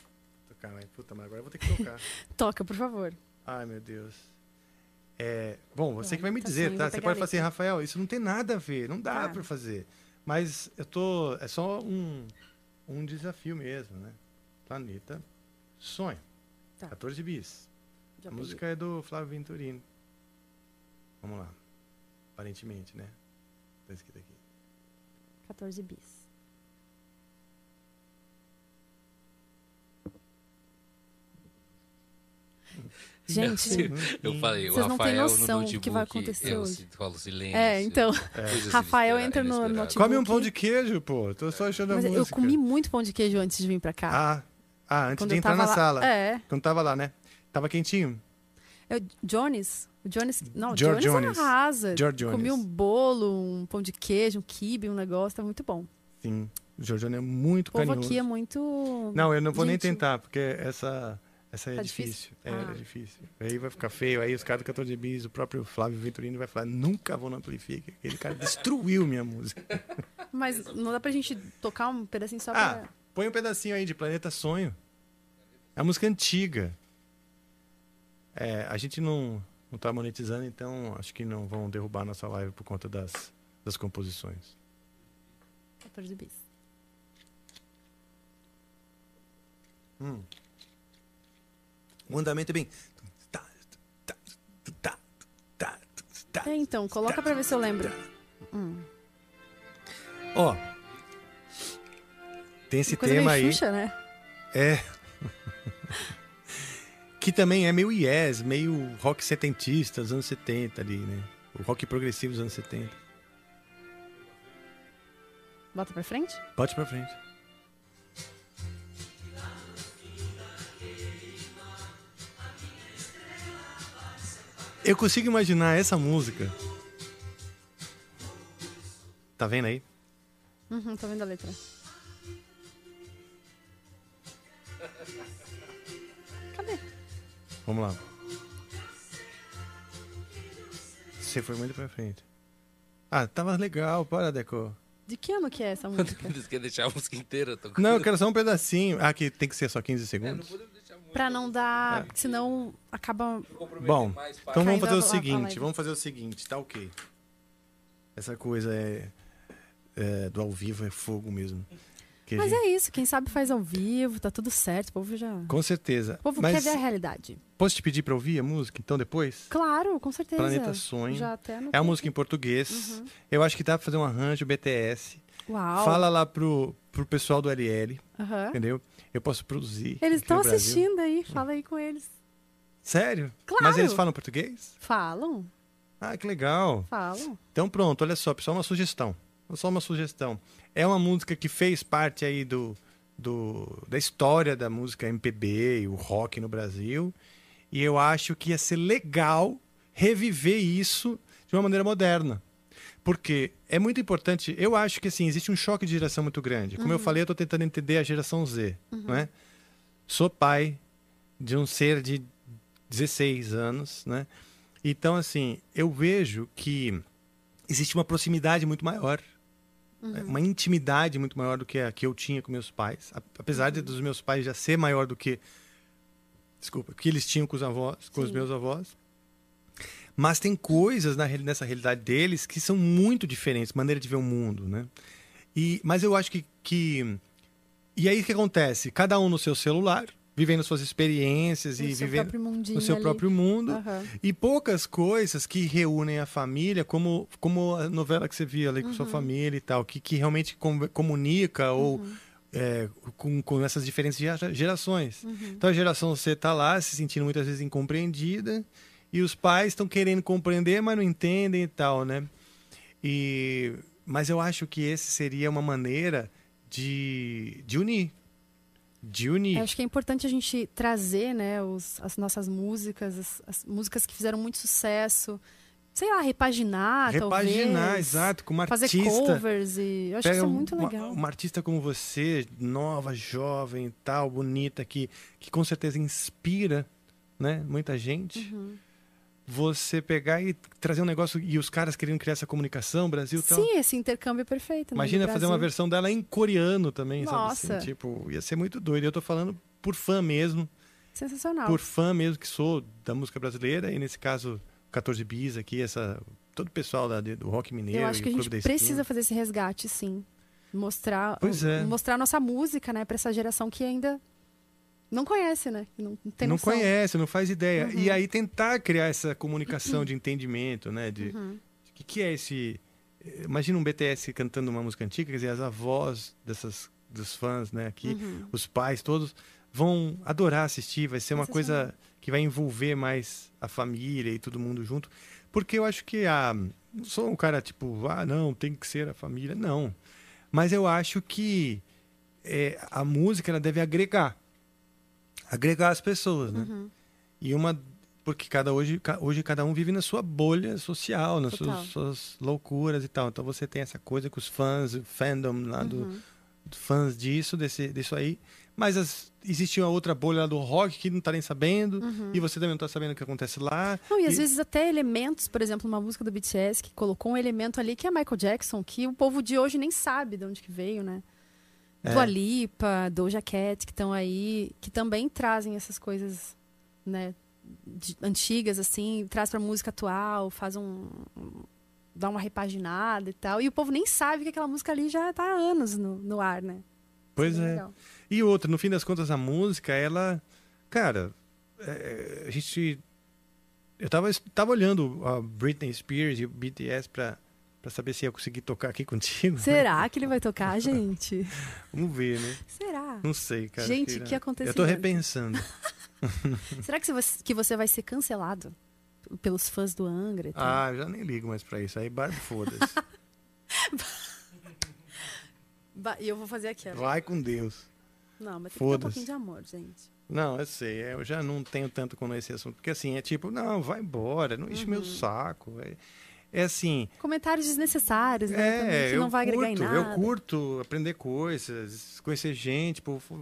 [SPEAKER 3] tocar, mas puta, mas agora eu vou ter que tocar.
[SPEAKER 11] Toca, por favor.
[SPEAKER 3] Ai, meu Deus. É, bom, você que vai me
[SPEAKER 11] Planeta
[SPEAKER 3] dizer,
[SPEAKER 11] Sonho,
[SPEAKER 3] tá? Você pode falar assim. Rafael, isso não tem nada a ver, não dá
[SPEAKER 11] Tá.
[SPEAKER 3] pra fazer. Mas eu tô. É só um, um desafio mesmo, né? Planeta Sonho.
[SPEAKER 11] Tá.
[SPEAKER 3] 14 bis.
[SPEAKER 11] Já
[SPEAKER 3] a
[SPEAKER 11] peguei.
[SPEAKER 3] música é do Flávio Venturini. Vamos lá. Aparentemente, né? Tá escrito aqui.
[SPEAKER 11] 14 bis. Gente,
[SPEAKER 12] eu falei, o
[SPEAKER 11] vocês não têm
[SPEAKER 12] Rafael
[SPEAKER 11] noção
[SPEAKER 12] no notebook,
[SPEAKER 11] que vai acontecer
[SPEAKER 12] eu
[SPEAKER 11] hoje.
[SPEAKER 12] falo silêncio.
[SPEAKER 11] É, então,
[SPEAKER 12] coisas
[SPEAKER 11] Rafael entra no notebook.
[SPEAKER 3] Come um pão de queijo, pô. Tô só achando a
[SPEAKER 11] Mas eu
[SPEAKER 3] música.
[SPEAKER 11] comi muito pão de queijo antes de vir pra cá.
[SPEAKER 3] Ah, ah antes
[SPEAKER 11] Quando
[SPEAKER 3] de
[SPEAKER 11] eu
[SPEAKER 3] entrar
[SPEAKER 11] tava
[SPEAKER 3] na
[SPEAKER 11] lá-
[SPEAKER 3] sala.
[SPEAKER 11] É.
[SPEAKER 3] Quando tava lá, né? Tava quentinho.
[SPEAKER 11] Eu, Jones? O Jones. Não,
[SPEAKER 3] George
[SPEAKER 11] Jones,
[SPEAKER 3] Jones.
[SPEAKER 11] arrasa.
[SPEAKER 3] George
[SPEAKER 11] Comi
[SPEAKER 3] Jones.
[SPEAKER 11] um bolo, um pão de queijo, um kibe, um negócio, tá muito bom.
[SPEAKER 3] Sim. O Giorgione é muito
[SPEAKER 11] O povo
[SPEAKER 3] carinhoso.
[SPEAKER 11] aqui é muito.
[SPEAKER 3] Não, eu não vou nem
[SPEAKER 11] gentil.
[SPEAKER 3] tentar, porque essa, essa é
[SPEAKER 11] Tá
[SPEAKER 3] difícil.
[SPEAKER 11] difícil?
[SPEAKER 3] É,
[SPEAKER 11] Ah.
[SPEAKER 3] é difícil. Aí vai ficar feio. Aí os caras do 14 bis, o próprio Flávio Venturini vai falar, nunca vou no Amplifica. Aquele cara destruiu minha música.
[SPEAKER 11] Mas não dá pra gente tocar um pedacinho só
[SPEAKER 3] Ah,
[SPEAKER 11] pra.
[SPEAKER 3] põe um pedacinho aí de Planeta Sonho. É uma música antiga. É, a gente não, não tá monetizando, então acho que não vão derrubar nossa live por conta das, das composições.
[SPEAKER 11] 14 bis.
[SPEAKER 3] Hum. O andamento é bem.
[SPEAKER 11] É, então, coloca pra ver se eu lembro. Hum.
[SPEAKER 3] Ó. Tem esse tema aí.
[SPEAKER 11] Xuxa, né?
[SPEAKER 3] É. que também é meio yes, meio rock setentista dos anos 70 ali, né? O rock progressivo dos anos 70.
[SPEAKER 11] Bota pra frente?
[SPEAKER 3] Pode pra frente. Eu consigo imaginar essa música. Tá vendo aí?
[SPEAKER 11] Uhum, tô vendo a letra. Cadê?
[SPEAKER 3] Vamos lá. Você foi muito pra frente. Ah, tava legal, para, Deco.
[SPEAKER 11] De que ano que é essa música?
[SPEAKER 12] Você quer deixar a música inteira tocando?
[SPEAKER 3] Não, eu quero só um pedacinho. Ah, que tem que ser só 15 segundos.
[SPEAKER 11] pra não dar.
[SPEAKER 3] É.
[SPEAKER 11] Senão acaba.
[SPEAKER 3] Bom, então vamos fazer o
[SPEAKER 11] a- a
[SPEAKER 3] seguinte, vamos fazer o seguinte, tá ok. Essa coisa é, é, do ao vivo é fogo mesmo. Que a
[SPEAKER 11] Mas
[SPEAKER 3] gente-
[SPEAKER 11] é isso, quem sabe faz ao vivo, tá tudo certo, o povo já.
[SPEAKER 3] Com certeza.
[SPEAKER 11] O povo
[SPEAKER 3] Mas
[SPEAKER 11] quer ver a realidade.
[SPEAKER 3] posso te pedir pra ouvir a música, então, depois?
[SPEAKER 11] Claro, com certeza.
[SPEAKER 3] Planeta Sonho.
[SPEAKER 11] Já até
[SPEAKER 3] É uma música em português.
[SPEAKER 11] Uhum.
[SPEAKER 3] Eu acho que dá pra fazer um arranjo BTS.
[SPEAKER 11] Uau.
[SPEAKER 3] Fala lá pro, pro pessoal do LL,
[SPEAKER 11] Aham.
[SPEAKER 3] entendeu? Eu posso produzir.
[SPEAKER 11] Eles estão assistindo aí, fala aí com eles.
[SPEAKER 3] Sério?
[SPEAKER 11] Claro.
[SPEAKER 3] Mas eles falam português?
[SPEAKER 11] Falam,
[SPEAKER 3] Ah, que legal.
[SPEAKER 11] falam.
[SPEAKER 3] Então pronto, olha só, pessoal, uma sugestão. Só uma sugestão. É uma música que fez parte aí do, do da história da música MPB e o rock no Brasil. E eu acho que ia ser legal reviver isso de uma maneira moderna. Porque é muito importante, eu acho que assim, existe um choque de geração muito grande. Como eu
[SPEAKER 19] Uhum.
[SPEAKER 3] falei, eu estou tentando entender a geração Z,
[SPEAKER 19] Uhum.
[SPEAKER 3] não é? Sou pai de um ser de 16 anos, né? Então, assim, eu vejo que existe uma proximidade muito maior,
[SPEAKER 19] Uhum.
[SPEAKER 3] uma intimidade muito maior do que a que eu tinha com meus pais. Apesar de dos meus pais já ser maior do que, desculpa, que eles tinham com os avós, com os
[SPEAKER 19] Sim.
[SPEAKER 3] meus avós. Mas tem coisas na, nessa realidade deles que são muito diferentes, maneira de ver o mundo, né? E, mas eu acho que, que... E aí o que acontece? Cada um no seu celular, vivendo suas experiências
[SPEAKER 11] No
[SPEAKER 3] e vivendo no seu
[SPEAKER 11] ali.
[SPEAKER 3] próprio mundo.
[SPEAKER 11] Aham.
[SPEAKER 3] E poucas coisas que reúnem a família, como, como a novela que você via ali com sua
[SPEAKER 11] Uhum.
[SPEAKER 3] família e tal, que, que realmente com- comunica ou é, com, com essas diferentes gera- gerações.
[SPEAKER 19] Uhum.
[SPEAKER 3] Então a geração C está lá se sentindo muitas vezes incompreendida e os pais estão querendo compreender, mas não entendem e tal, né? E, mas eu acho que esse seria uma maneira de, de unir. de unir.
[SPEAKER 11] Eu acho que é importante a gente trazer, né, os, as nossas músicas, as, as músicas que fizeram muito sucesso. Sei lá, repaginar,
[SPEAKER 3] Repaginar,
[SPEAKER 11] talvez.
[SPEAKER 3] exato, com uma
[SPEAKER 11] Fazer
[SPEAKER 3] artista.
[SPEAKER 11] covers e... Eu acho que isso é muito
[SPEAKER 3] uma,
[SPEAKER 11] legal.
[SPEAKER 3] Uma artista como você, nova, jovem e tal, bonita, que, que com certeza inspira né, muita gente.
[SPEAKER 11] Uhum.
[SPEAKER 3] Você pegar e trazer um negócio e os caras querendo criar essa comunicação, Brasil tal.
[SPEAKER 11] Sim, esse intercâmbio é perfeito. né,
[SPEAKER 3] Imagina fazer uma versão dela em coreano também,
[SPEAKER 11] Nossa.
[SPEAKER 3] sabe? Assim, tipo, ia ser muito doido. Eu tô falando por fã mesmo,
[SPEAKER 11] Sensacional.
[SPEAKER 3] por fã mesmo que sou da música brasileira, e nesse caso, 14 Bis aqui, essa, todo o pessoal da, do rock mineiro.
[SPEAKER 11] Eu acho que a gente precisa fazer esse resgate, sim. Mostrar,
[SPEAKER 3] é.
[SPEAKER 11] mostrar a nossa música, né, para essa geração que ainda não conhece, né? Não, não
[SPEAKER 3] não conhece, não faz ideia.
[SPEAKER 11] Uhum.
[SPEAKER 3] E aí tentar criar essa comunicação de entendimento, né? De
[SPEAKER 11] Uhum.
[SPEAKER 3] o que, que é esse. Imagina um BTS cantando uma música antiga, quer dizer, as avós dessas, dos fãs, né, aqui,
[SPEAKER 11] Uhum.
[SPEAKER 3] os pais todos vão adorar assistir, vai ser uma coisa que vai envolver mais a família e todo mundo junto. Porque eu acho que a. Não sou um cara tipo, ah, não, tem que ser a família. Não. Mas eu acho que é, a música ela deve agregar agregar as pessoas, né?
[SPEAKER 11] Uhum.
[SPEAKER 3] E uma porque cada hoje, hoje cada um vive na sua bolha social, nas suas, suas loucuras e tal. Então você tem essa coisa com os fãs, o fandom lá do,
[SPEAKER 11] Uhum.
[SPEAKER 3] fãs disso, desse, disso aí. Mas as- existe uma outra bolha lá do rock que não tá nem sabendo,
[SPEAKER 11] Uhum.
[SPEAKER 3] e você também não tá sabendo o que acontece lá.
[SPEAKER 11] Não, e às vezes até elementos, por exemplo, uma música do BTS que colocou um elemento ali que é Michael Jackson, que o povo de hoje nem sabe de onde que veio, né?
[SPEAKER 3] É.
[SPEAKER 11] Dua Lipa, Doja Cat, que estão aí, que também trazem essas coisas, né, de- antigas, assim, traz pra música atual, faz um, um- dá uma repaginada e tal. E o povo nem sabe que aquela música ali já tá há anos no, no ar, né?
[SPEAKER 3] Pois
[SPEAKER 11] Isso é
[SPEAKER 3] é. E outra, no fim das contas, a música, ela. Cara, é, a gente. Eu tava, tava olhando a Britney Spears e o BTS pra, pra saber se ia conseguir tocar aqui contigo. né?
[SPEAKER 11] Será que ele vai tocar, gente?
[SPEAKER 3] Vamos ver, né?
[SPEAKER 11] Será?
[SPEAKER 3] Não sei, cara.
[SPEAKER 11] Gente,
[SPEAKER 3] Keira.
[SPEAKER 11] que acontecimento.
[SPEAKER 3] Eu tô repensando.
[SPEAKER 11] Será que você, que você vai ser cancelado pelos fãs do Angra? e tal?
[SPEAKER 3] ah, eu já nem ligo mais pra isso. Aí, barba, foda-se.
[SPEAKER 11] E eu vou fazer aquela.
[SPEAKER 3] Vai com Deus.
[SPEAKER 11] Não, mas tem que ter um pouquinho de amor, gente.
[SPEAKER 3] Não, eu sei, é, eu já não tenho tanto com esse assunto. Porque assim, é tipo, não, vai embora, não enche
[SPEAKER 11] Uhum.
[SPEAKER 3] meu saco. É, é assim.
[SPEAKER 11] Comentários desnecessários, né?
[SPEAKER 3] É,
[SPEAKER 11] que não vai agregar
[SPEAKER 3] curto,
[SPEAKER 11] em nada.
[SPEAKER 3] eu curto aprender coisas, conhecer gente, f-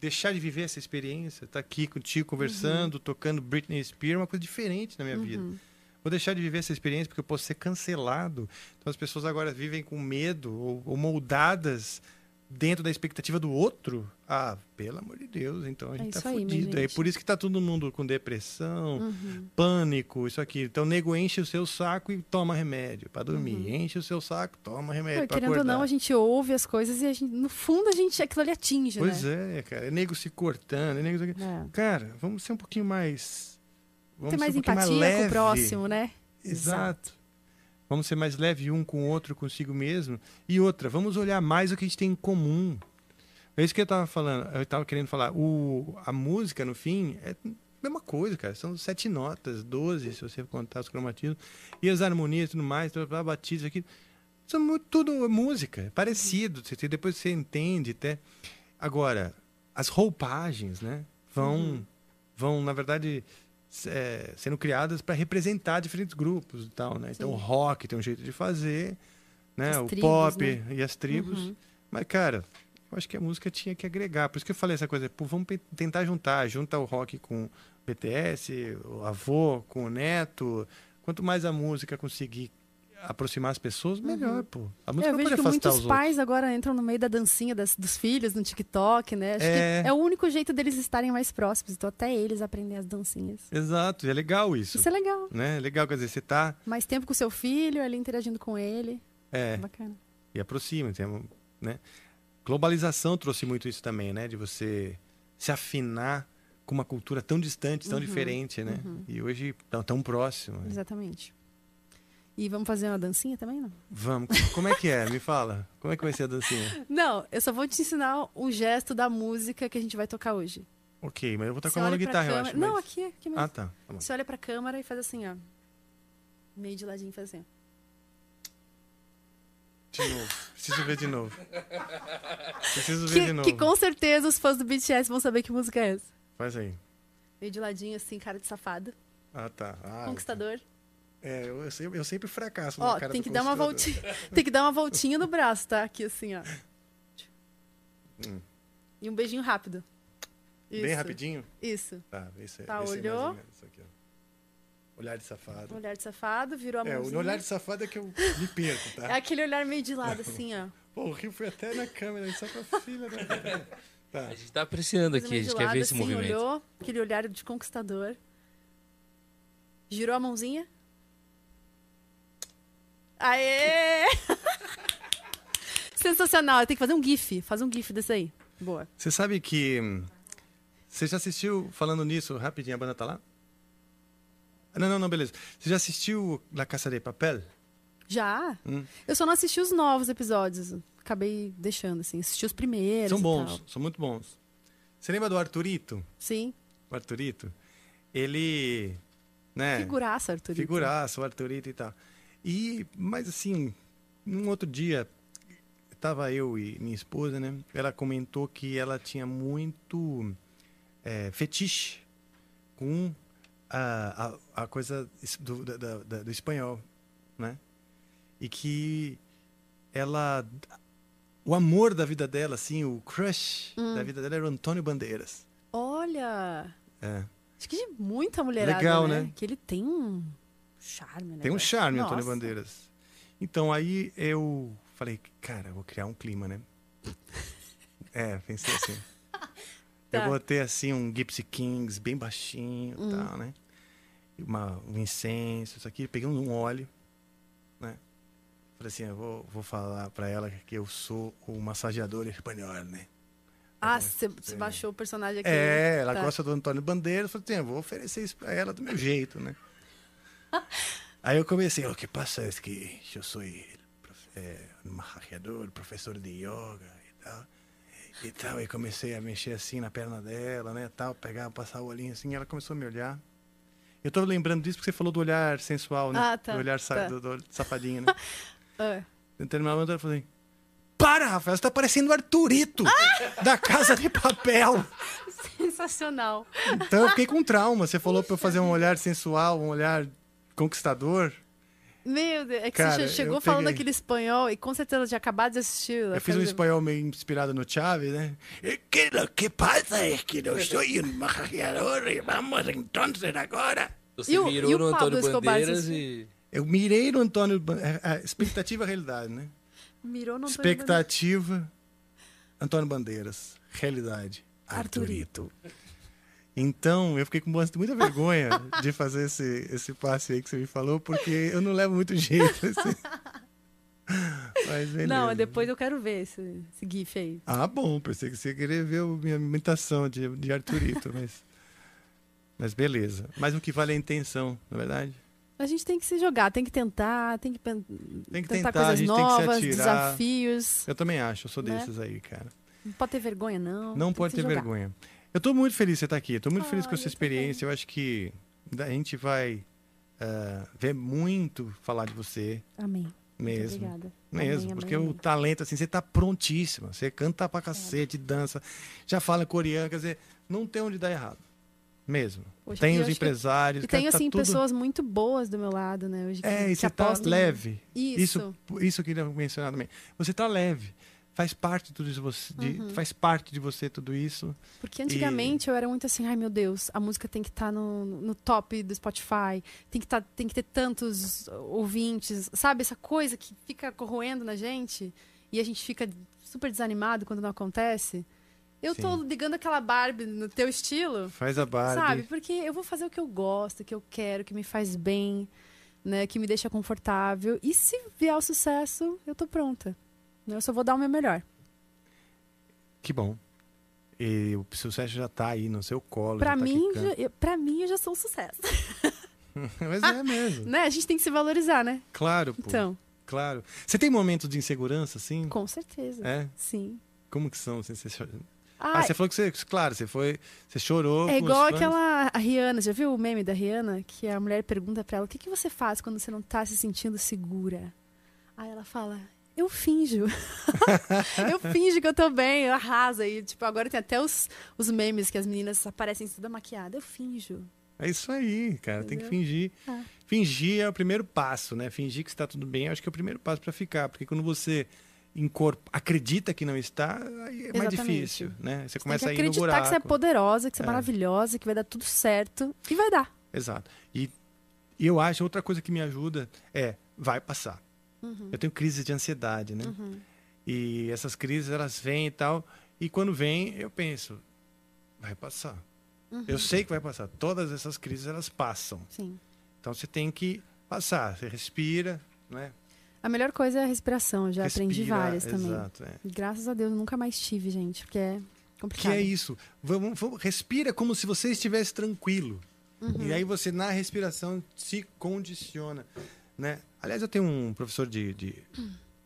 [SPEAKER 3] deixar de viver essa experiência, estar aqui contigo conversando, tocando Britney Spears, é uma coisa diferente na minha vida.
[SPEAKER 11] Uhum.
[SPEAKER 3] Vou deixar de viver essa experiência porque eu posso ser cancelado. Então as pessoas agora vivem com medo ou, ou moldadas dentro da expectativa do outro. Ah, pelo amor de Deus, então a
[SPEAKER 11] É
[SPEAKER 3] gente tá
[SPEAKER 11] aí, minha
[SPEAKER 3] fudido. É
[SPEAKER 11] gente.
[SPEAKER 3] por isso que tá todo mundo com depressão,
[SPEAKER 11] Uhum.
[SPEAKER 3] pânico, isso aqui. Então o nego enche o seu saco e toma remédio para dormir. Enche o seu saco, toma remédio para
[SPEAKER 11] Uhum. querendo ou
[SPEAKER 3] acordar.
[SPEAKER 11] não, a gente ouve as coisas e gente, no fundo a gente aquilo ali atinge,
[SPEAKER 3] Pois
[SPEAKER 11] né?
[SPEAKER 3] é, cara. É nego se cortando. É nego... Cara, vamos ser um pouquinho mais. Vamos
[SPEAKER 11] Ter mais
[SPEAKER 3] um
[SPEAKER 11] empatia com
[SPEAKER 3] leve.
[SPEAKER 11] o próximo, né?
[SPEAKER 3] Exato. Vamos ser mais leve um com o outro, consigo mesmo. E outra, vamos olhar mais o que a gente tem em comum. É isso que eu tava falando, eu tava querendo falar. O, a música, no fim, é a mesma coisa, cara. São sete notas, doze, se você contar os cromatismos. E as harmonias e tudo mais, tudo, batidas aqui. São tudo música, é parecido. Você, depois você entende até. Agora, as roupagens, né? Vão,
[SPEAKER 11] Uhum.
[SPEAKER 3] vão na verdade, é, sendo criadas para representar diferentes grupos e tal, né? Então, o rock tem um jeito de fazer, né?
[SPEAKER 11] As
[SPEAKER 3] o
[SPEAKER 11] tribos,
[SPEAKER 3] pop
[SPEAKER 11] né?
[SPEAKER 3] e as tribos.
[SPEAKER 11] Uhum.
[SPEAKER 3] Mas, cara, eu acho que a música tinha que agregar. Por isso que eu falei essa coisa, pô, vamos tentar juntar. Junta o rock com o BTS, o avô com o neto. Quanto mais a música conseguir aproximar as pessoas, melhor, pô. A música
[SPEAKER 11] Eu
[SPEAKER 3] não
[SPEAKER 11] vejo que muitos
[SPEAKER 3] os
[SPEAKER 11] pais agora entram no meio da dancinha das- dos filhos no TikTok, né? Acho
[SPEAKER 3] É.
[SPEAKER 11] que é o único jeito deles estarem mais próximos. Então, até eles aprendem as dancinhas.
[SPEAKER 3] Exato, e é legal isso.
[SPEAKER 11] Isso é legal.
[SPEAKER 3] Né? Legal, quer dizer, você tá...
[SPEAKER 11] Mais tempo com o seu filho, ali interagindo com ele.
[SPEAKER 3] É,
[SPEAKER 11] Bacana.
[SPEAKER 3] e aproxima, um- né? Globalização trouxe muito isso também, né? De você se afinar com uma cultura tão distante, tão
[SPEAKER 11] Uhum,
[SPEAKER 3] diferente, né?
[SPEAKER 11] uhum.
[SPEAKER 3] E hoje tão, tão próximo. né?
[SPEAKER 11] E vamos fazer uma dancinha também, não?
[SPEAKER 3] Vamos. Como é que é? Me fala. Como é que vai ser a dancinha?
[SPEAKER 11] Não, eu só vou te ensinar o gesto da música que a gente vai tocar hoje.
[SPEAKER 3] Ok, mas eu vou estar
[SPEAKER 11] Você
[SPEAKER 3] com a mão na
[SPEAKER 11] olha pra
[SPEAKER 3] guitarra, eu
[SPEAKER 11] câmera-
[SPEAKER 3] acho.
[SPEAKER 11] Não,
[SPEAKER 3] mas-
[SPEAKER 11] aqui, aqui mesmo.
[SPEAKER 3] Ah, tá. tá.
[SPEAKER 11] Você olha pra câmera e faz assim, ó. Meio de ladinho, faz assim. ó.
[SPEAKER 3] De novo. Preciso ver de novo. Preciso ver de
[SPEAKER 11] Que,
[SPEAKER 3] novo.
[SPEAKER 11] que com certeza os fãs do BTS vão saber que música é essa.
[SPEAKER 3] Faz aí.
[SPEAKER 11] Meio de ladinho, assim, cara de safado.
[SPEAKER 3] Ah, tá. Ah,
[SPEAKER 11] Conquistador.
[SPEAKER 3] É, eu, eu sempre, eu sempre fracasso
[SPEAKER 11] Ó,
[SPEAKER 3] na cara
[SPEAKER 11] tem
[SPEAKER 3] do
[SPEAKER 11] que dar uma voltinha. tem que dar uma voltinha no braço, tá? Aqui assim, ó.
[SPEAKER 3] Hum.
[SPEAKER 11] E um beijinho rápido.
[SPEAKER 3] Bem
[SPEAKER 11] Isso.
[SPEAKER 3] rapidinho?
[SPEAKER 11] Isso.
[SPEAKER 3] Tá, esse,
[SPEAKER 11] Tá,
[SPEAKER 3] esse é
[SPEAKER 11] olhou?
[SPEAKER 3] ou menos aqui, ó. Olhar de safado.
[SPEAKER 11] Olhar de safado, virou a
[SPEAKER 3] É,
[SPEAKER 11] mãozinha.
[SPEAKER 3] o olhar de safado é que eu me perco, tá?
[SPEAKER 11] É aquele olhar meio de lado, assim, ó.
[SPEAKER 3] Pô, o Rio foi até na câmera, só pra filha da... Tá.
[SPEAKER 12] A gente tá apreciando aqui, a gente
[SPEAKER 11] de
[SPEAKER 12] quer
[SPEAKER 11] lado,
[SPEAKER 12] ver esse
[SPEAKER 11] assim,
[SPEAKER 12] movimento.
[SPEAKER 11] olhou, aquele olhar de conquistador. Girou a mãozinha. Aê! Sensacional. Tem que fazer um gif. Faz um gif desse aí. Boa.
[SPEAKER 3] Você sabe que... hum, Você já assistiu, falando nisso, rapidinho, a banda tá lá? Não, não, não, beleza. Você já assistiu La Caça de Papel?
[SPEAKER 11] Já?
[SPEAKER 3] Hum.
[SPEAKER 11] Eu só não assisti os novos episódios. Acabei deixando, assim. Assisti os primeiros.
[SPEAKER 3] São bons, são muito bons. Você lembra do Arthurito?
[SPEAKER 11] Sim.
[SPEAKER 3] O Arthurito? Ele... Né?
[SPEAKER 11] Figuraça, Arthurito.
[SPEAKER 3] Figuraça, o Arthurito e tal. E, mas assim, num outro dia, tava eu e minha esposa, né? Ela comentou que ela tinha muito é, fetiche com a, a, a coisa do, da- da- da- do espanhol, né? E que ela... O amor da vida dela, assim, o crush
[SPEAKER 11] Hum.
[SPEAKER 3] da vida dela era o Antônio Bandeiras.
[SPEAKER 11] Olha!
[SPEAKER 3] É.
[SPEAKER 11] Acho que de muita mulherada,
[SPEAKER 3] Legal,
[SPEAKER 11] né?
[SPEAKER 3] né?
[SPEAKER 11] Que ele tem um charme, né?
[SPEAKER 3] Tem um charme, Antônio
[SPEAKER 11] Nossa.
[SPEAKER 3] Bandeiras. Então aí eu falei, cara, eu vou criar um clima, né? É, pensei assim.
[SPEAKER 11] Tá.
[SPEAKER 3] Eu botei assim um Gypsy Kings bem baixinho e
[SPEAKER 11] Hum.
[SPEAKER 3] tal, né? Uma, um incenso, isso aqui. Peguei um óleo, né? Falei assim, eu vou, vou falar pra ela que eu sou o massageador espanhol, né?
[SPEAKER 11] Ah, você baixou o personagem aqui.
[SPEAKER 3] É, ela
[SPEAKER 11] Tá.
[SPEAKER 3] gosta do Antônio Bandeiras. Falei assim, eu vou oferecer isso pra ela do meu jeito, né? Aí eu comecei, o que passa é que eu sou é, um massageador, professor de yoga e tal. E tal, e comecei a mexer assim na perna dela, né, tal, pegar, passar o olhinho assim, e ela começou a me olhar. Eu tô lembrando disso porque você falou do olhar sensual, né?
[SPEAKER 11] Ah, tá,
[SPEAKER 3] Do olhar sa-
[SPEAKER 11] tá.
[SPEAKER 3] do, do safadinho, né?
[SPEAKER 11] É.
[SPEAKER 3] Eu terminava ela falou assim, para, Rafael, você tá parecendo o Arthurito da Casa de Papel.
[SPEAKER 11] Sensacional.
[SPEAKER 3] Então eu fiquei com trauma. Você falou pra eu fazer um olhar sensual, um olhar conquistador.
[SPEAKER 11] Meu Deus, é que
[SPEAKER 3] Cara,
[SPEAKER 11] você che- chegou falando
[SPEAKER 3] peguei.
[SPEAKER 11] aquele espanhol e com certeza tinha acabado de assistir.
[SPEAKER 3] Eu fiz um espanhol meio inspirado no Chaves, né? E que lo que pasa es que eu sou um massageador e vamos então agora.
[SPEAKER 12] Você
[SPEAKER 11] E o-
[SPEAKER 12] mirou
[SPEAKER 11] e o
[SPEAKER 12] no
[SPEAKER 11] Pablo
[SPEAKER 12] Antônio Bandeiras e.
[SPEAKER 3] Eu mirei no Antônio... Ban- é, é, expectativa realidade, né?
[SPEAKER 11] Mirou no Antônio
[SPEAKER 3] Expectativa, Antônio Bandeiras. Realidade,
[SPEAKER 11] Arthurito.
[SPEAKER 3] Então, eu fiquei com muita vergonha de fazer esse, esse passe aí que você me falou, porque eu não levo muito jeito. Assim. Mas beleza.
[SPEAKER 11] Não, depois eu quero ver esse, esse gif aí.
[SPEAKER 3] Ah, bom, pensei que você ia querer ver a minha imitação de, de Arthurito, mas... Mas beleza. Mas o que vale é a intenção, na verdade?
[SPEAKER 11] A gente tem que se jogar, tem que tentar, tem que, pen-
[SPEAKER 3] Tem que
[SPEAKER 11] tentar,
[SPEAKER 3] tentar,
[SPEAKER 11] coisas novas, desafios.
[SPEAKER 3] Eu também acho, eu sou
[SPEAKER 11] Né?
[SPEAKER 3] desses aí, cara.
[SPEAKER 11] Não pode ter vergonha, não.
[SPEAKER 3] Não
[SPEAKER 11] tem
[SPEAKER 3] pode ter
[SPEAKER 11] jogar.
[SPEAKER 3] vergonha. Eu tô muito feliz de você estar aqui. Tô muito feliz com essa
[SPEAKER 11] eu
[SPEAKER 3] experiência. Eu acho que a gente vai ah, ver muito falar de você
[SPEAKER 11] Amém.
[SPEAKER 3] mesmo.
[SPEAKER 11] obrigada.
[SPEAKER 3] Mesmo,
[SPEAKER 11] Amém,
[SPEAKER 3] porque
[SPEAKER 11] amém,
[SPEAKER 3] o
[SPEAKER 11] amém.
[SPEAKER 3] talento, assim, você tá prontíssima. Você canta pra cacete, dança, já fala coreano, quer dizer, não tem onde dar errado. Mesmo.
[SPEAKER 11] Poxa,
[SPEAKER 3] tem os
[SPEAKER 11] acho que-
[SPEAKER 3] empresários,
[SPEAKER 11] E tem,
[SPEAKER 3] tá
[SPEAKER 11] assim,
[SPEAKER 3] tudo...
[SPEAKER 11] pessoas muito boas do meu lado, né? Hoje,
[SPEAKER 3] É, e você tá leve.
[SPEAKER 11] Isso.
[SPEAKER 3] Isso, isso eu queria mencionar também. Você tá leve. Faz parte de tudo isso, você, de-
[SPEAKER 11] Uhum.
[SPEAKER 3] faz parte de você tudo isso.
[SPEAKER 11] Porque antigamente eu era muito assim, ai meu Deus, a música tem que estar no, no top do Spotify, tem que, tá, tem que ter tantos ouvintes, sabe? Essa coisa que fica corroendo na gente e a gente fica super desanimado quando não acontece. Eu tô ligando aquela Barbie no teu estilo,
[SPEAKER 3] Faz a Barbie.
[SPEAKER 11] sabe? Porque eu vou fazer o que eu gosto, o que eu quero, que me faz bem, né? Que me deixa confortável. E se vier o sucesso, eu tô pronta. Eu só vou dar o meu melhor.
[SPEAKER 3] Que bom. E o sucesso já tá aí no seu colo.
[SPEAKER 11] Pra
[SPEAKER 3] já tá
[SPEAKER 11] mim, eu- pra mim, eu já sou um sucesso.
[SPEAKER 3] Mas é mesmo.
[SPEAKER 11] né? A gente tem que se valorizar, né?
[SPEAKER 3] Claro, pô.
[SPEAKER 11] Então.
[SPEAKER 3] Claro. Você tem momentos de insegurança, assim?
[SPEAKER 11] Com certeza.
[SPEAKER 3] É?
[SPEAKER 11] Sim.
[SPEAKER 3] Como que são? Você
[SPEAKER 11] Ah,
[SPEAKER 3] Ah, você falou que você, claro, você foi, você chorou.
[SPEAKER 11] é igual aquela a Rihanna, já viu o meme da Rihanna? Que a mulher pergunta pra ela, o que, que você faz quando você não tá se sentindo segura? Aí ela fala, Eu finjo. eu finjo que eu tô bem, eu arraso. E, tipo, agora tem até os, os memes que as meninas aparecem toda maquiada. Eu finjo.
[SPEAKER 3] É isso aí, cara. Tem que
[SPEAKER 11] Entendeu?
[SPEAKER 3] fingir.
[SPEAKER 11] É.
[SPEAKER 3] Fingir é o primeiro passo, né? Fingir que está tudo bem, eu acho que é o primeiro passo para ficar. Porque quando você incorpora, acredita que não está, aí é mais
[SPEAKER 11] Exatamente.
[SPEAKER 3] difícil, né? Você
[SPEAKER 11] Você
[SPEAKER 3] começa a ir no
[SPEAKER 11] acreditar
[SPEAKER 3] buraco.
[SPEAKER 11] que você é poderosa, que você é,
[SPEAKER 3] É.
[SPEAKER 11] maravilhosa, que vai dar tudo certo. E vai dar.
[SPEAKER 3] Exato. E eu acho outra coisa que me ajuda é vai passar.
[SPEAKER 11] Uhum.
[SPEAKER 3] Eu tenho crise de ansiedade, né?
[SPEAKER 11] Uhum.
[SPEAKER 3] E essas crises elas vêm e tal, e quando vem eu penso, vai passar.
[SPEAKER 11] Uhum.
[SPEAKER 3] Eu sei que vai passar. Todas essas crises elas passam.
[SPEAKER 11] Sim.
[SPEAKER 3] Então você tem que passar. Você respira, né?
[SPEAKER 11] A melhor coisa é a respiração. Eu já aprendi
[SPEAKER 3] Respira,
[SPEAKER 11] várias também.
[SPEAKER 3] exato, é.
[SPEAKER 11] Graças a Deus, eu nunca mais tive, gente, porque é
[SPEAKER 3] Que
[SPEAKER 11] complicado.
[SPEAKER 3] é isso. Vamos, vamos- respira como se você estivesse tranquilo.
[SPEAKER 11] Uhum.
[SPEAKER 3] E aí você, na respiração, se condiciona. Né? Aliás, eu tenho um professor de. de-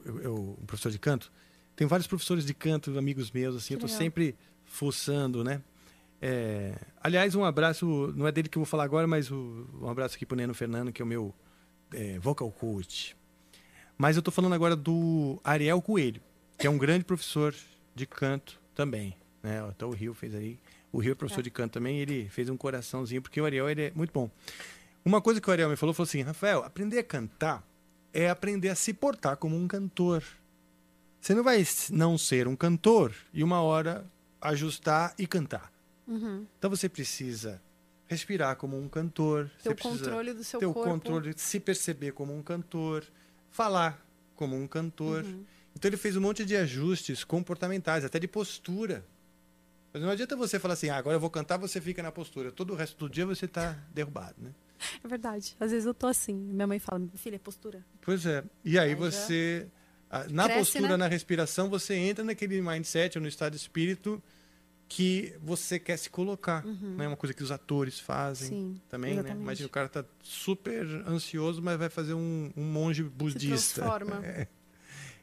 [SPEAKER 3] eu, eu- um professor de canto. Tenho vários professores de canto, amigos meus, assim,
[SPEAKER 11] Que
[SPEAKER 3] eu tô
[SPEAKER 11] legal.
[SPEAKER 3] sempre fuçando, né? É, aliás, um abraço, não é dele que eu vou falar agora, mas o- um abraço aqui pro Neno Fernando, que é o meu é, vocal coach. Mas eu tô falando agora do Ariel Coelho, que é um grande professor de canto também. Né? Até o Rio fez aí. O Rio é professor de canto também, ele fez um coraçãozinho, porque o Ariel ele é muito bom. Uma coisa que o Ariel me falou, falou assim, Rafael, aprender a cantar é aprender a se portar como um cantor. Você não vai não ser um cantor e uma hora ajustar e cantar.
[SPEAKER 11] Uhum.
[SPEAKER 3] Então você precisa respirar como um cantor.
[SPEAKER 11] Ter o controle do seu
[SPEAKER 3] ter
[SPEAKER 11] corpo.
[SPEAKER 3] o controle, se perceber como um cantor, falar como um cantor.
[SPEAKER 11] Uhum.
[SPEAKER 3] Então ele fez um monte de ajustes comportamentais, até de postura. Mas não adianta você falar assim, ah, agora eu vou cantar, você fica na postura. Todo o resto do dia você está derrubado, né?
[SPEAKER 11] É verdade. Às vezes eu tô assim. Minha mãe fala, filha, é postura.
[SPEAKER 3] Pois é. E aí
[SPEAKER 11] Aí
[SPEAKER 3] você, ah, na
[SPEAKER 11] cresce,
[SPEAKER 3] postura,
[SPEAKER 11] né?
[SPEAKER 3] na respiração, você entra naquele mindset ou no estado de espírito que você quer se colocar.
[SPEAKER 11] Uhum.
[SPEAKER 3] Né? Uma coisa que os atores fazem
[SPEAKER 11] Sim,
[SPEAKER 3] também, né?
[SPEAKER 11] exatamente.
[SPEAKER 3] Imagina o cara tá super ansioso, mas vai fazer um, um monge budista.
[SPEAKER 11] transforma.
[SPEAKER 3] É.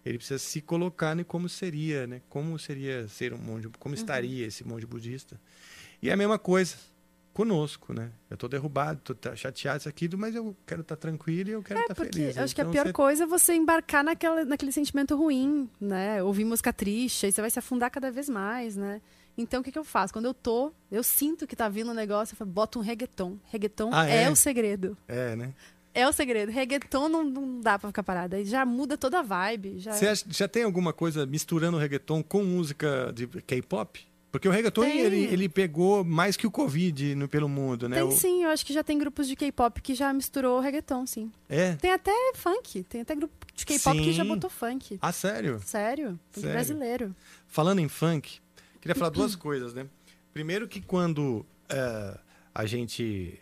[SPEAKER 3] Ele precisa se colocar em como seria, né? Como seria ser um monge,
[SPEAKER 11] Uhum.
[SPEAKER 3] como estaria esse monge budista. E é a mesma coisa conosco, né? Eu tô derrubado, tô tá chateado isso aqui, mas eu quero estar tranquilo e eu quero estar
[SPEAKER 11] É, Porque
[SPEAKER 3] feliz.
[SPEAKER 11] acho que a
[SPEAKER 3] Então,
[SPEAKER 11] pior
[SPEAKER 3] você-
[SPEAKER 11] coisa é você embarcar naquela, naquele sentimento ruim, né? Ouvir música triste, aí você vai se afundar cada vez mais, né? Então o que, que eu faço? Quando eu tô, eu sinto que tá vindo um negócio, eu falo, boto um reggaeton. Reggaeton
[SPEAKER 3] Ah,
[SPEAKER 11] é?
[SPEAKER 3] é?
[SPEAKER 11] o segredo.
[SPEAKER 3] É, né?
[SPEAKER 11] É o segredo. Reggaeton não, não dá pra ficar parado. Aí já muda toda a vibe. Já...
[SPEAKER 3] Você acha- já tem alguma coisa misturando reggaeton com música de K-pop? Porque o reggaeton ele, ele pegou mais que o Covid no, pelo mundo, né?
[SPEAKER 11] Tem
[SPEAKER 3] O-
[SPEAKER 11] sim, eu acho que já tem grupos de K-pop que já misturou o reggaeton, sim.
[SPEAKER 3] É?
[SPEAKER 11] Tem até funk, tem até grupo de K-pop que já botou funk.
[SPEAKER 3] Ah, sério?
[SPEAKER 11] Sério?
[SPEAKER 3] Sério?
[SPEAKER 11] brasileiro.
[SPEAKER 3] Falando em funk, queria falar duas coisas, né? Primeiro que quando eh, a gente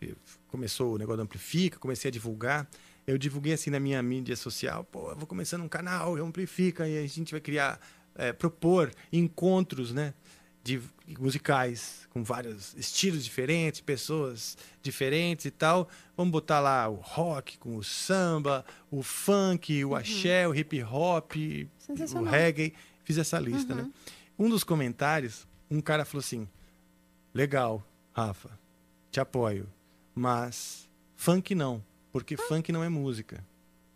[SPEAKER 3] eh, começou o negócio do Amplifica, comecei a divulgar, eu divulguei assim na minha mídia social, pô, eu vou começando um canal, eu Amplifica, e a gente vai criar, eh, propor encontros, né? De musicais com vários estilos diferentes, pessoas diferentes e tal. Vamos botar lá o rock com o samba, o funk, o axé, o hip hop, o reggae. Fiz essa lista,
[SPEAKER 11] Uhum.
[SPEAKER 3] né? Um dos comentários, um cara falou assim: legal, Rafa, te apoio, mas funk não, porque funk não é música.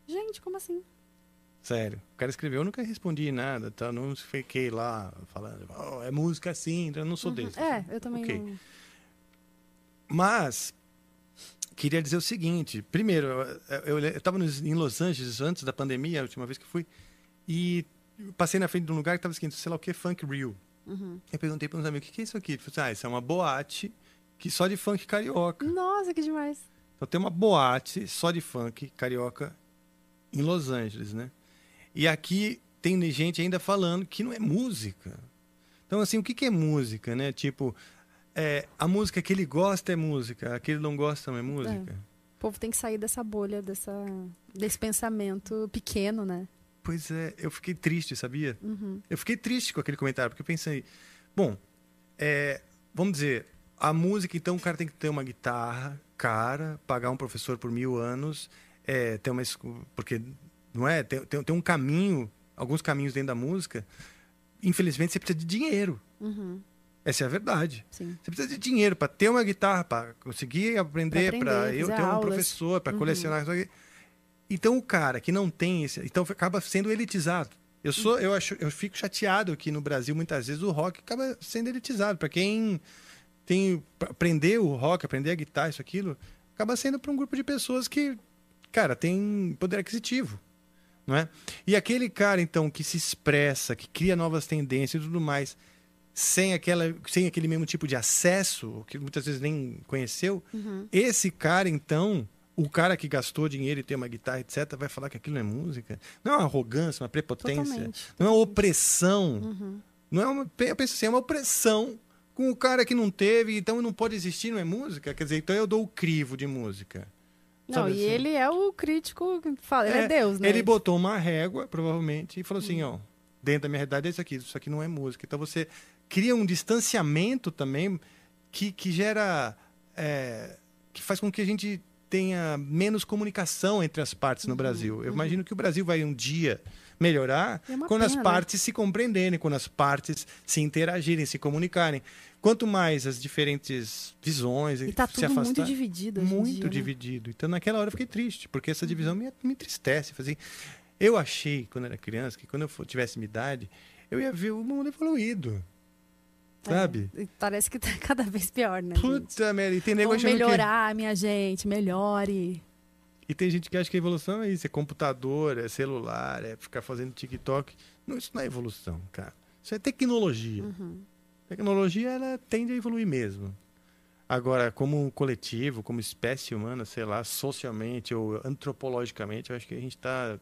[SPEAKER 11] Gente, como assim?
[SPEAKER 3] Sério. O cara escreveu, eu nunca respondi nada, tá? Não fiquei lá falando, "Oh, é música sim, eu não sou
[SPEAKER 11] Uhum.
[SPEAKER 3] desse.
[SPEAKER 11] É, eu também
[SPEAKER 3] Ok.
[SPEAKER 11] não.
[SPEAKER 3] Mas queria dizer o seguinte: primeiro, eu estava em Los Angeles antes da pandemia, a última vez que fui, e passei na frente de um lugar que estava escrito, sei lá o que, Funk Real.
[SPEAKER 11] Uhum.
[SPEAKER 3] Eu perguntei para uns amigos: o que que é isso aqui? Ele falou assim, ah, isso é uma boate que só de funk carioca.
[SPEAKER 11] Nossa, que demais.
[SPEAKER 3] Então tem uma boate só de funk carioca em Los Angeles, né? E aqui tem gente ainda falando que não é música. Então, assim, o que, que é música, né? Tipo, é, a música que ele gosta é música, a que ele não gosta não é música.
[SPEAKER 11] O povo tem que sair dessa bolha, dessa, desse pensamento pequeno, né?
[SPEAKER 3] Pois é, eu fiquei triste, sabia?
[SPEAKER 11] Uhum.
[SPEAKER 3] Eu fiquei triste com aquele comentário, porque eu pensei, bom, é, vamos dizer, a música, então o cara tem que ter uma guitarra cara, pagar um professor por mil anos, é, ter uma porque não é, tem, tem, tem um caminho, alguns caminhos dentro da música. Infelizmente você precisa de dinheiro.
[SPEAKER 11] Uhum.
[SPEAKER 3] Essa é a verdade.
[SPEAKER 11] Sim.
[SPEAKER 3] Você precisa de dinheiro para ter uma guitarra, para conseguir aprender, para eu ter um professor, para
[SPEAKER 11] Uhum.
[SPEAKER 3] colecionar. Então o cara que não tem esse, então acaba sendo elitizado. Eu sou, eu acho, eu fico chateado que no Brasil muitas vezes o rock acaba sendo elitizado para quem tem aprender o rock, aprender a guitarra, isso aquilo, acaba sendo para um grupo de pessoas que, cara, tem poder aquisitivo, não é? E aquele cara então que se expressa, que cria novas tendências e tudo mais, sem aquela, sem aquele mesmo tipo de acesso, que muitas vezes nem conheceu,
[SPEAKER 11] Uhum.
[SPEAKER 3] esse cara, então, o cara que gastou dinheiro e tem uma guitarra, etc., vai falar que aquilo não é música. Não é uma arrogância, uma prepotência.
[SPEAKER 11] Totalmente,
[SPEAKER 3] Não é uma opressão.
[SPEAKER 11] Uhum.
[SPEAKER 3] Não é uma, eu penso assim, é uma opressão com o cara que não teve, então não pode existir, não é música. Quer dizer, então eu dou o crivo de música.
[SPEAKER 11] Não,
[SPEAKER 3] Sabe
[SPEAKER 11] e
[SPEAKER 3] assim?
[SPEAKER 11] ele é o crítico que fala, ele é, Deus, né?
[SPEAKER 3] Ele botou uma régua, provavelmente, e falou
[SPEAKER 11] Hum.
[SPEAKER 3] assim, ó, dentro da minha realidade é isso aqui, isso aqui não é música. Então você cria um distanciamento também que, que gera... é, que faz com que a gente tenha menos comunicação entre as partes
[SPEAKER 11] Uhum,
[SPEAKER 3] no Brasil. Eu imagino que o Brasil vai um dia melhorar
[SPEAKER 11] É
[SPEAKER 3] quando as
[SPEAKER 11] pena, né?
[SPEAKER 3] partes se compreenderem, quando as partes se interagirem, se comunicarem. Quanto mais as diferentes visões
[SPEAKER 11] E tá
[SPEAKER 3] se
[SPEAKER 11] tudo
[SPEAKER 3] afastar,
[SPEAKER 11] muito dividido
[SPEAKER 3] muito
[SPEAKER 11] dia, né?
[SPEAKER 3] dividido. Então naquela hora eu fiquei triste, porque essa divisão me, me entristece. Assim, eu achei, quando era criança, que quando eu tivesse minha idade, eu ia ver o mundo evoluído. Sabe?
[SPEAKER 11] E Parece que tá cada vez pior, né?
[SPEAKER 3] Puta merda, e tem nego
[SPEAKER 11] Vamos
[SPEAKER 3] achando que...
[SPEAKER 11] melhorar, minha gente, melhore.
[SPEAKER 3] E tem gente que acha que a evolução é isso, é computador, é celular, é ficar fazendo TikTok. Não, isso não é evolução, cara. Isso é tecnologia.
[SPEAKER 11] Uhum.
[SPEAKER 3] Tecnologia, ela tende a evoluir mesmo. Agora, como coletivo, como espécie humana, sei lá, socialmente ou antropologicamente, eu acho que a gente está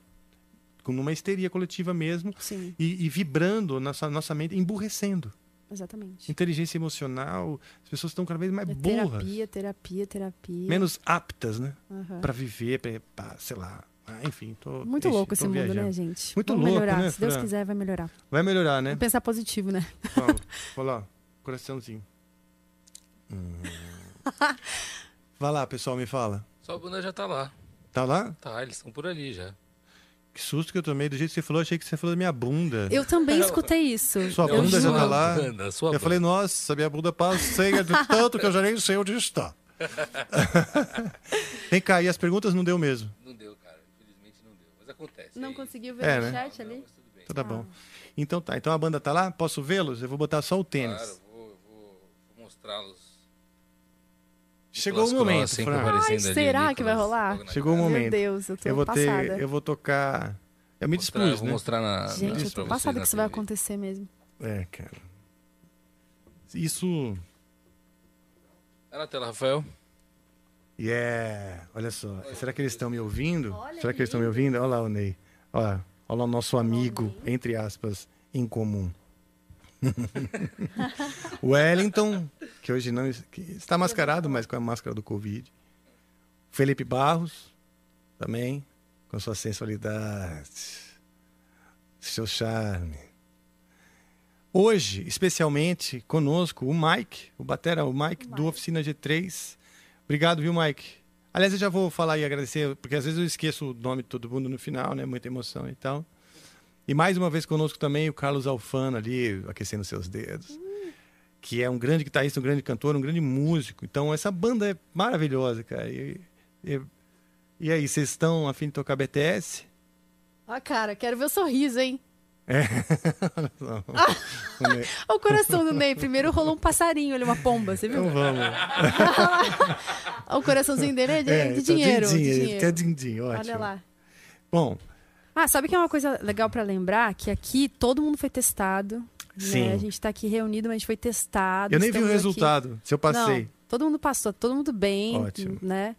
[SPEAKER 3] numa histeria coletiva mesmo e, e vibrando nossa, nossa mente, emburrecendo.
[SPEAKER 11] Exatamente.
[SPEAKER 3] Inteligência emocional, as pessoas estão cada vez mais
[SPEAKER 11] É
[SPEAKER 3] burras,
[SPEAKER 11] terapia, terapia, terapia.
[SPEAKER 3] menos aptas, né?
[SPEAKER 11] Aham.
[SPEAKER 3] Para viver, para, sei lá. Ah, enfim, tô.
[SPEAKER 11] Muito
[SPEAKER 3] ixi,
[SPEAKER 11] louco esse
[SPEAKER 3] tô
[SPEAKER 11] mundo,
[SPEAKER 3] viajando.
[SPEAKER 11] né, gente?
[SPEAKER 3] Muito
[SPEAKER 11] Vamos
[SPEAKER 3] louco,
[SPEAKER 11] melhorar.
[SPEAKER 3] né,
[SPEAKER 11] Se Deus
[SPEAKER 3] Fran?
[SPEAKER 11] quiser, vai melhorar.
[SPEAKER 3] Vai melhorar, né?
[SPEAKER 11] Vamos pensar positivo, né?
[SPEAKER 3] Vamos. Olha lá, coraçãozinho. Hum. Vai lá, pessoal, me fala.
[SPEAKER 12] Só a banda já tá lá.
[SPEAKER 3] Tá lá?
[SPEAKER 12] Tá, eles estão por ali já.
[SPEAKER 3] Que susto que eu tomei. Do jeito que você falou, achei que você falou da minha bunda.
[SPEAKER 11] Eu também escutei isso.
[SPEAKER 3] Sua
[SPEAKER 11] eu
[SPEAKER 3] bunda já tá lá.
[SPEAKER 12] banda, sua
[SPEAKER 3] eu
[SPEAKER 12] banda.
[SPEAKER 3] falei, nossa, minha bunda passeia de tanto que eu já nem sei onde está. Vem cá, e as perguntas não deu mesmo.
[SPEAKER 12] Não deu, cara. Infelizmente não deu. Mas acontece.
[SPEAKER 11] Não
[SPEAKER 12] aí.
[SPEAKER 11] conseguiu ver
[SPEAKER 3] É,
[SPEAKER 11] no
[SPEAKER 3] né?
[SPEAKER 11] chat ali?
[SPEAKER 3] Então tá bom. Então tá, então a banda tá lá? Posso vê-los? Eu vou botar só o tênis.
[SPEAKER 12] Claro, vou, vou, vou mostrá-los.
[SPEAKER 3] Chegou o momento, Fran.
[SPEAKER 11] Ai,
[SPEAKER 12] ali,
[SPEAKER 11] será que vai rolar?
[SPEAKER 3] Chegou o momento.
[SPEAKER 11] Meu Deus, eu tô
[SPEAKER 3] eu vou
[SPEAKER 11] passada.
[SPEAKER 3] ter, eu vou tocar. Eu me
[SPEAKER 12] Mostrar-
[SPEAKER 3] dispus,
[SPEAKER 12] vou
[SPEAKER 3] né?
[SPEAKER 12] mostrar na.
[SPEAKER 11] Gente, eu tô passada que isso vai acontecer mesmo.
[SPEAKER 3] É, cara. Isso.
[SPEAKER 12] Tá na tela, Rafael.
[SPEAKER 3] Yeah! Olha só. Será que eles estão me ouvindo? Será que eles estão me ouvindo? Olha lá o Ney. Olha, olha lá o nosso amigo, entre aspas, em comum. Wellington, que hoje não que está mascarado, mas com a máscara do Covid. Felipe Barros, também, com sua sensualidade, seu charme. Hoje, especialmente, conosco, o Mike, o Batera, o Mike, do Oficina G3. Obrigado, viu, Mike? Aliás, eu já vou falar e agradecer, porque às vezes eu esqueço o nome de todo mundo no final, né? Muita emoção e tal. E mais uma vez conosco também o Carlos Alfano ali, aquecendo seus dedos. Que é um grande guitarrista, um grande cantor, um grande músico. Então, essa banda é maravilhosa, cara. E, e, e aí, vocês estão a fim de tocar BTS?
[SPEAKER 11] Ó, cara, quero ver o sorriso, hein?
[SPEAKER 3] É. Não. O Ney-
[SPEAKER 11] Olha o coração do Ney. Primeiro rolou um passarinho ali, uma pomba, você viu?
[SPEAKER 3] Então vamos.
[SPEAKER 11] O coraçãozinho dele é de,
[SPEAKER 3] É,
[SPEAKER 11] de dinheiro. de
[SPEAKER 3] din-din,
[SPEAKER 11] dinheiro.
[SPEAKER 3] quer din-din, ótimo.
[SPEAKER 11] Olha lá.
[SPEAKER 3] Bom,
[SPEAKER 11] Ah, sabe que é uma coisa legal pra lembrar? Que aqui todo mundo foi testado.
[SPEAKER 3] Sim.
[SPEAKER 11] Né? A gente tá aqui reunido, mas a gente foi testado.
[SPEAKER 3] eu nem vi o
[SPEAKER 11] estamos aqui-
[SPEAKER 3] resultado, se eu passei.
[SPEAKER 11] Não, todo mundo passou, todo mundo bem,
[SPEAKER 3] Ótimo.
[SPEAKER 11] né?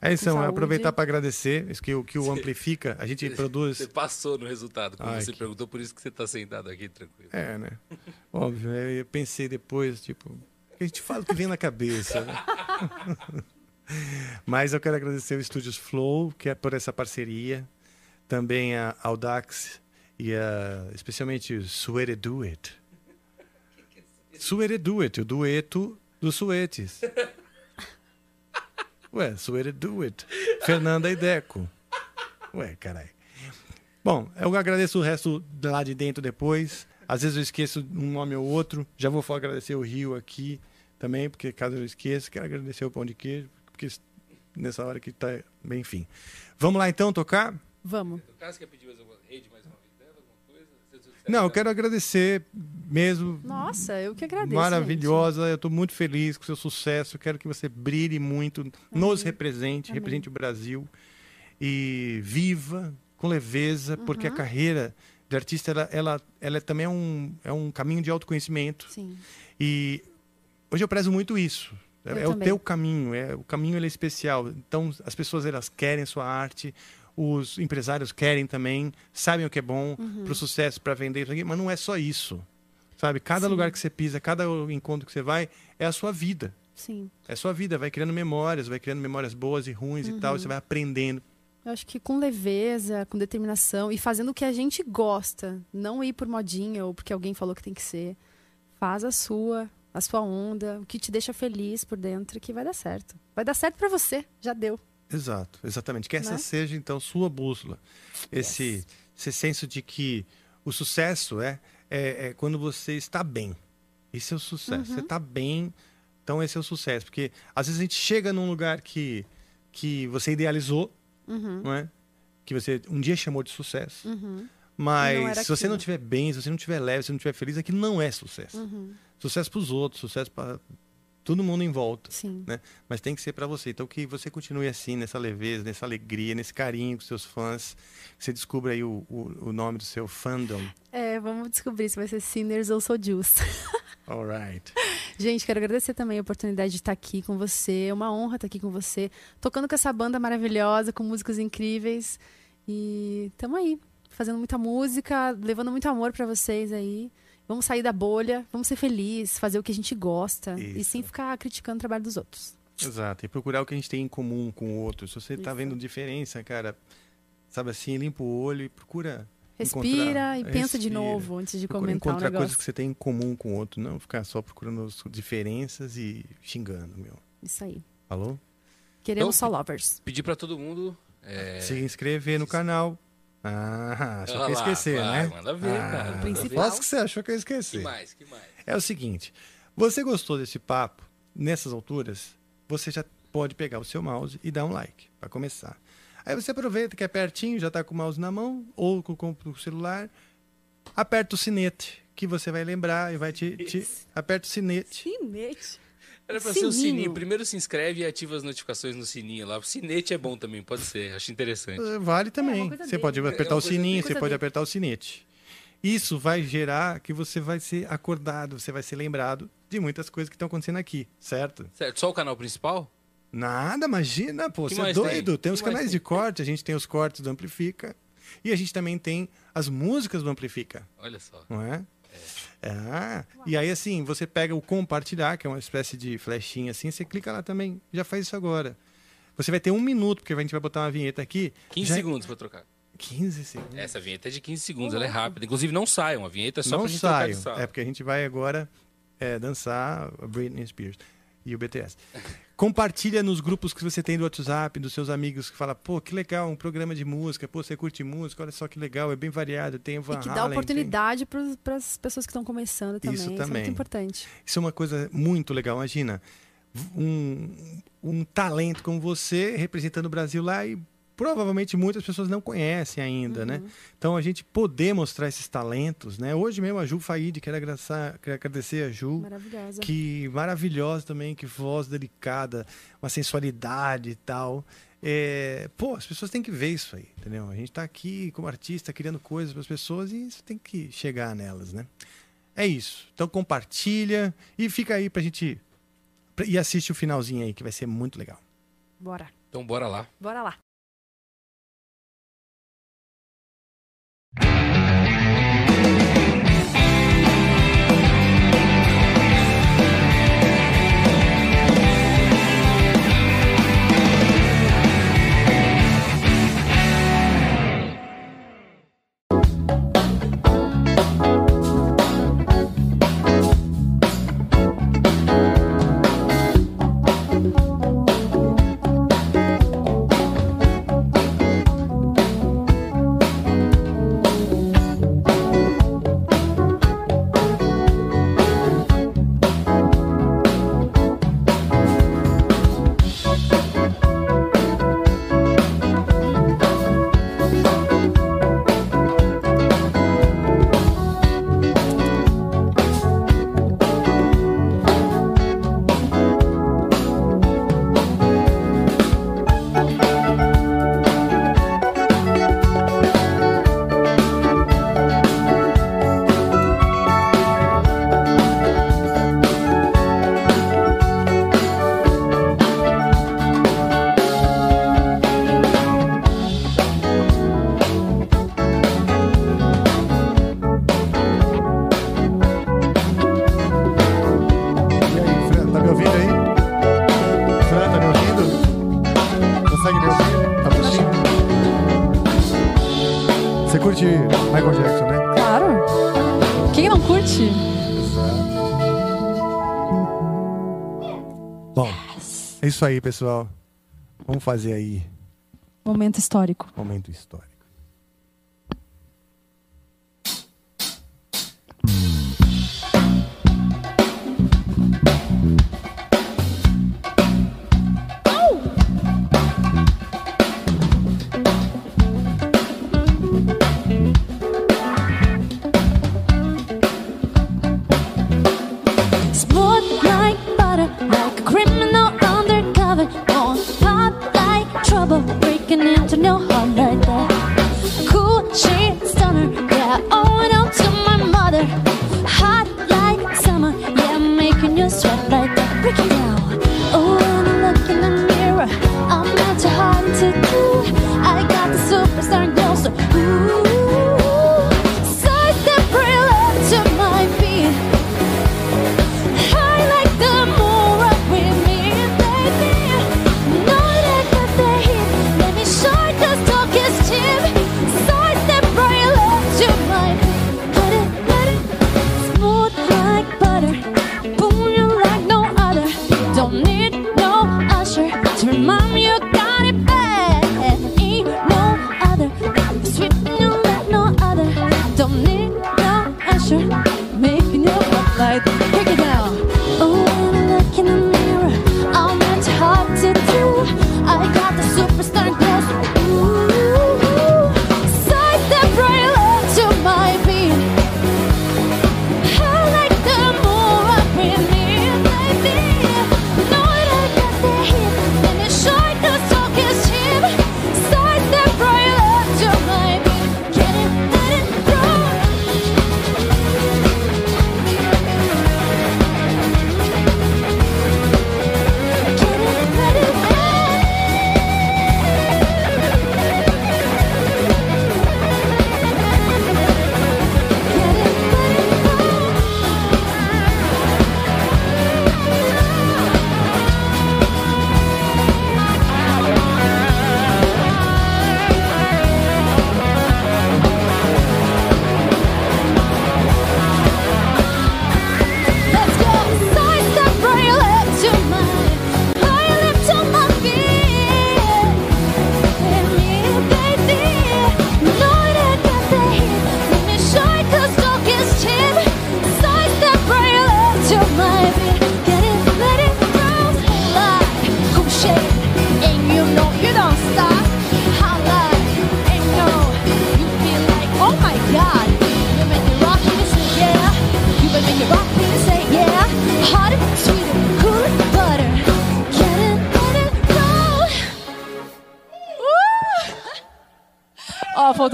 [SPEAKER 3] É isso,
[SPEAKER 11] Com
[SPEAKER 3] é aproveitar para agradecer isso que, o- que o Amplifica, a gente produz.
[SPEAKER 12] Você passou no resultado, como
[SPEAKER 3] Ai,
[SPEAKER 12] você
[SPEAKER 3] que-
[SPEAKER 12] perguntou, por isso que você tá sentado aqui tranquilo.
[SPEAKER 3] É, né? Óbvio, né? eu pensei depois, tipo, a gente fala o que vem na cabeça. né? Mas eu quero agradecer o Estúdios Flow, que é por essa parceria, também a Audax e a, especialmente o Suete Do It. Suete Do It, o dueto dos suetes. Ué, It. Fernanda e Deco. Ué, caralho. Bom, eu agradeço o resto lá de dentro depois. Às vezes eu esqueço um nome ou outro. Já vou agradecer o Rio aqui também, porque caso eu esqueça, quero agradecer o Pão de Queijo, porque nessa hora que tá. Bem, enfim. Vamos lá então tocar?
[SPEAKER 11] Vamos.
[SPEAKER 12] No caso, quer pedir mais alguma rede, mais uma dela, alguma coisa?
[SPEAKER 3] Não, eu quero agradecer mesmo.
[SPEAKER 11] Nossa, eu que agradeço.
[SPEAKER 3] Maravilhosa, eu estou muito feliz com o seu sucesso. Eu quero que você brilhe muito, nos represente,
[SPEAKER 11] Amém.
[SPEAKER 3] represente o Brasil e viva com leveza, porque a
[SPEAKER 11] Uhum.
[SPEAKER 3] carreira de artista ela, ela, ela também é um, é um caminho de autoconhecimento.
[SPEAKER 11] gente. Sim.
[SPEAKER 3] E hoje eu prezo muito isso. É,
[SPEAKER 11] Eu
[SPEAKER 3] é o
[SPEAKER 11] também.
[SPEAKER 3] teu caminho, é o caminho ele é especial. Então as pessoas elas querem a sua arte, os empresários querem também, sabem o que é bom
[SPEAKER 11] Uhum.
[SPEAKER 3] para o sucesso, para vender, mas não é só isso. Sabe, cada
[SPEAKER 11] Sim.
[SPEAKER 3] lugar que você pisa, cada encontro que você vai, é a sua vida.
[SPEAKER 11] Sim.
[SPEAKER 3] É a sua vida, vai criando memórias, vai criando memórias boas e ruins e tal, e
[SPEAKER 11] Uhum.
[SPEAKER 3] você vai aprendendo.
[SPEAKER 11] Eu acho que com leveza, com determinação e fazendo o que a gente gosta, não ir por modinha ou porque alguém falou que tem que ser. Faz a sua, a sua onda, o que te deixa feliz por dentro, que vai dar certo. Vai dar certo pra você, já deu.
[SPEAKER 3] Exato, exatamente. Que essa
[SPEAKER 11] Né?
[SPEAKER 3] seja, então, sua bússola. Esse, esse senso de que o sucesso é, é, é quando você está bem. Esse é o sucesso.
[SPEAKER 11] Uhum.
[SPEAKER 3] Você está bem, então esse é o sucesso. Porque às vezes a gente chega num lugar que, que você idealizou,
[SPEAKER 11] Uhum.
[SPEAKER 3] não é? Que você um dia chamou de sucesso.
[SPEAKER 11] Uhum.
[SPEAKER 3] Mas se você não estiver bem, se você não estiver leve, se você não estiver feliz, aquilo não é sucesso.
[SPEAKER 11] Uhum.
[SPEAKER 3] Sucesso para os outros, sucesso para todo mundo em volta.
[SPEAKER 11] Sim.
[SPEAKER 3] Né? Mas tem que ser para você. Então que você continue assim, nessa leveza, nessa alegria, nesse carinho com seus fãs. Que você descubra aí o, o, o nome do seu fandom.
[SPEAKER 11] É, vamos descobrir se vai ser Sinners ou Sou Juice.
[SPEAKER 3] Alright.
[SPEAKER 11] Gente, quero agradecer também a oportunidade de estar aqui com você. É uma honra estar aqui com você, tocando com essa banda maravilhosa, com músicas incríveis. E tamo aí, fazendo muita música, levando muito amor pra vocês aí. Vamos sair da bolha, vamos ser felizes, fazer o que a gente gosta e
[SPEAKER 3] Isso.
[SPEAKER 11] sem ficar criticando o trabalho dos outros.
[SPEAKER 3] Exato. E procurar o que a gente tem em comum com o outro. Se você tá
[SPEAKER 11] Isso.
[SPEAKER 3] vendo diferença, cara, sabe assim, limpa o olho e procura.
[SPEAKER 11] Respira e pensa de
[SPEAKER 3] Respira.
[SPEAKER 11] novo antes de
[SPEAKER 3] Procura
[SPEAKER 11] comentar um
[SPEAKER 3] encontrar coisas
[SPEAKER 11] negócio.
[SPEAKER 3] que você tem em comum com o outro. Não ficar só procurando as diferenças e xingando, meu.
[SPEAKER 11] Isso aí.
[SPEAKER 3] Falou?
[SPEAKER 11] Queremos
[SPEAKER 12] Então,
[SPEAKER 11] só lovers.
[SPEAKER 12] Pedir pra todo mundo. É...
[SPEAKER 3] Se inscrever no canal. Ah, achou que ia esquecer, né?
[SPEAKER 12] manda ver,
[SPEAKER 3] ah,
[SPEAKER 12] cara, manda
[SPEAKER 11] Principal.
[SPEAKER 3] Posso que você achou que eu ia esquecer.
[SPEAKER 12] Que mais? Que mais?
[SPEAKER 3] É o seguinte, você gostou desse papo nessas alturas? Você já pode pegar o seu mouse e dar um like para começar. Aí você aproveita que é pertinho, já está com o mouse na mão ou com, com o celular, aperta o sinete que você vai lembrar e vai te, te aperta o sinete.
[SPEAKER 11] Sinete.
[SPEAKER 12] Era pra ser o
[SPEAKER 11] Sininho.
[SPEAKER 12] sininho. Primeiro se inscreve e ativa as notificações no sininho lá. O sinete é bom também, pode ser. Acho interessante.
[SPEAKER 3] Eh, Vale também.
[SPEAKER 11] coisa
[SPEAKER 3] você
[SPEAKER 11] dele.
[SPEAKER 3] pode
[SPEAKER 12] É
[SPEAKER 3] apertar
[SPEAKER 12] uma
[SPEAKER 3] o sininho,
[SPEAKER 12] dele.
[SPEAKER 3] você
[SPEAKER 11] Coisa
[SPEAKER 3] pode
[SPEAKER 11] dele.
[SPEAKER 3] apertar o sinete. Isso vai gerar que você vai ser acordado, você vai ser lembrado de muitas coisas que estão acontecendo aqui, certo?
[SPEAKER 12] Certo, só o canal principal?
[SPEAKER 3] Nada, imagina, pô,
[SPEAKER 12] Que
[SPEAKER 3] você é doido.
[SPEAKER 12] tem?
[SPEAKER 3] Tem, os canais
[SPEAKER 12] tem?
[SPEAKER 3] de corte, a gente tem os cortes do Amplifica. E a gente também tem as músicas do Amplifica,
[SPEAKER 12] Olha só.
[SPEAKER 3] não é? É. E aí, assim, você pega o compartilhar, que é uma espécie de flechinha assim, você clica lá também. Já faz isso agora. Você vai ter um minuto, porque a gente vai botar uma vinheta aqui.
[SPEAKER 12] 15
[SPEAKER 3] Já-
[SPEAKER 12] segundos pra trocar.
[SPEAKER 3] 15 segundos.
[SPEAKER 12] Essa vinheta é de 15 segundos, ela é rápida. Inclusive não saiam, a vinheta é só
[SPEAKER 3] não
[SPEAKER 12] pra gente trocar
[SPEAKER 3] saio.
[SPEAKER 12] de sala.
[SPEAKER 3] É porque a gente vai agora é, dançar a Britney Spears e o BTS. Compartilha nos grupos que você tem do WhatsApp, dos seus amigos que fala, pô, que legal, um programa de música, pô, você curte música, olha só que legal, é bem variado, tem Van
[SPEAKER 11] E que dá
[SPEAKER 3] Halen, tem-
[SPEAKER 11] oportunidade para as pessoas que estão começando também.
[SPEAKER 3] Isso
[SPEAKER 11] é
[SPEAKER 3] também.
[SPEAKER 11] muito importante.
[SPEAKER 3] Isso é uma coisa muito legal, imagina. Um, um talento como você representando o Brasil lá e provavelmente muitas pessoas não conhecem ainda, né? Então a gente poder mostrar esses talentos, né? Hoje mesmo a Ju Faide, quero agradecer, quero agradecer a Ju,
[SPEAKER 11] Maravilhosa.
[SPEAKER 3] que maravilhosa também, que voz delicada, uma sensualidade e tal. É, pô, as pessoas têm que ver isso aí, entendeu? A gente tá aqui como artista criando coisas para as pessoas e isso tem que chegar nelas, né? É isso. Então compartilha e fica aí pra gente e assiste o finalzinho aí que vai ser muito legal.
[SPEAKER 11] Bora.
[SPEAKER 12] Então bora lá.
[SPEAKER 11] Bora lá. Você isso aí, pessoal. Vamos fazer aí
[SPEAKER 3] Momento histórico.
[SPEAKER 11] momento histórico.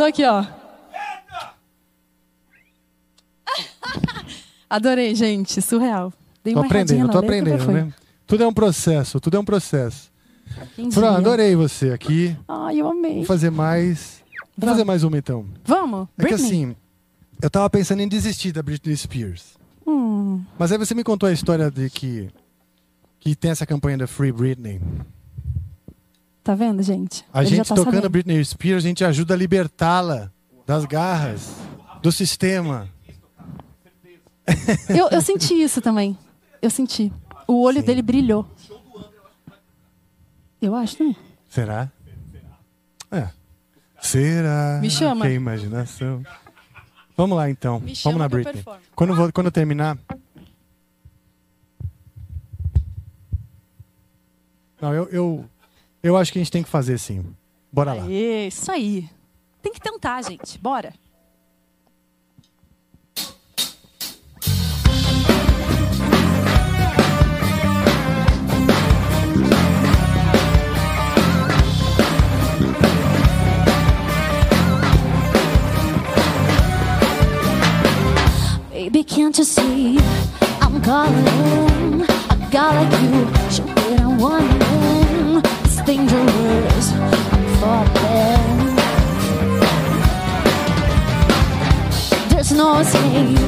[SPEAKER 3] Faltou aqui, ó. Adorei, gente. Surreal. Dei
[SPEAKER 11] Tô aprendendo, tô aprendendo, né? Tudo é um processo, tudo é um processo. Fran, adorei você aqui.
[SPEAKER 3] Ai, eu amei.
[SPEAKER 11] Vamos fazer mais. Vamos
[SPEAKER 3] Vamos.
[SPEAKER 11] fazer mais uma então.
[SPEAKER 3] Vamos?
[SPEAKER 11] É que
[SPEAKER 3] Britney?
[SPEAKER 11] assim, eu tava pensando em desistir da Britney Spears.
[SPEAKER 3] Hum,
[SPEAKER 11] Mas aí você me contou a história de que que tem essa campanha da Free Britney.
[SPEAKER 3] Tá vendo, gente?
[SPEAKER 11] A
[SPEAKER 3] Ele
[SPEAKER 11] gente
[SPEAKER 3] tá
[SPEAKER 11] tocando
[SPEAKER 3] sabendo.
[SPEAKER 11] Britney Spears, a gente ajuda a libertá-la das garras do sistema.
[SPEAKER 3] Eu, eu senti isso também. Eu senti. O olho dele brilhou. Eu acho também.
[SPEAKER 11] Será? É. Será?
[SPEAKER 3] Me chama.
[SPEAKER 11] Que imaginação. Vamos lá então.
[SPEAKER 3] Me
[SPEAKER 11] Vamos na
[SPEAKER 3] eu
[SPEAKER 11] Britney.
[SPEAKER 3] performo.
[SPEAKER 11] Quando, eu vou- quando eu terminar. Não, eu, eu, eu acho que a gente tem que fazer sim. Bora lá.
[SPEAKER 3] Aê, isso aí. Tem que tentar, gente. Bora.
[SPEAKER 20] Baby, can't you see I'm calling? A guy like you should wait on one dangerous. I'm falling. There's no escape.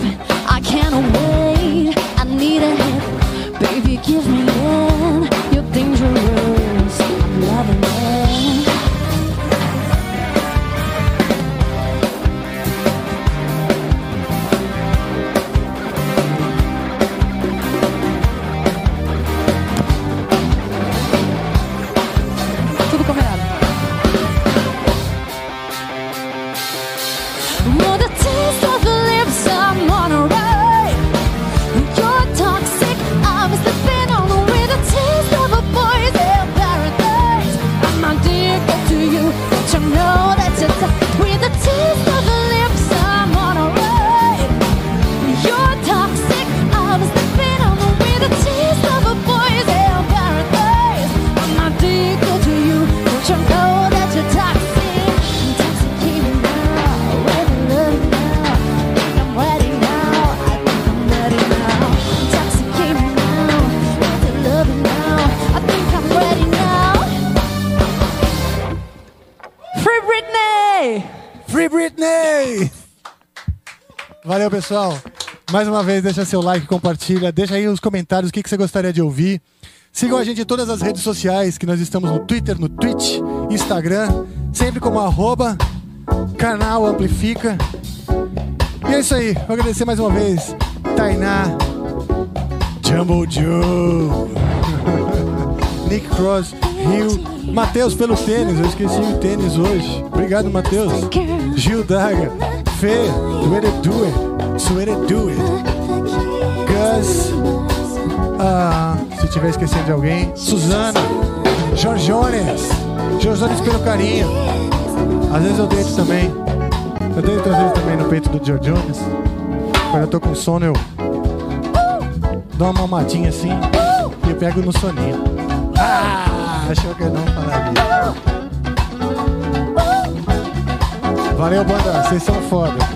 [SPEAKER 20] I can't wait. I need a hit. Baby, give me in. You're dangerous. I'm loving it.
[SPEAKER 3] Pessoal. Mais uma vez, deixa seu like, compartilha, deixa aí os comentários o que, que você gostaria de ouvir. Sigam a gente em todas as redes sociais, que nós estamos no Twitter, no Twitch, Instagram, sempre como arroba, canal Amplifica. E é isso aí, vou agradecer mais uma vez, Tainá, Jumbo Joe, Nick Cross, Rio, Matheus pelo tênis, eu esqueci o tênis hoje. Obrigado, Matheus. Gil Daga, Fê, do It Do It, Sweat It Do It, Gus, ah, se tiver esquecendo de alguém, Suzana, Jorjones, Jorjones pelo carinho. Às vezes eu deito também. Eu deito às vezes também no peito do Jorjones. Quando eu tô com sono, eu dou uma mamadinha assim e eu pego no soninho. Ah, achou que eu não falaria. Valeu, banda, vocês são foda.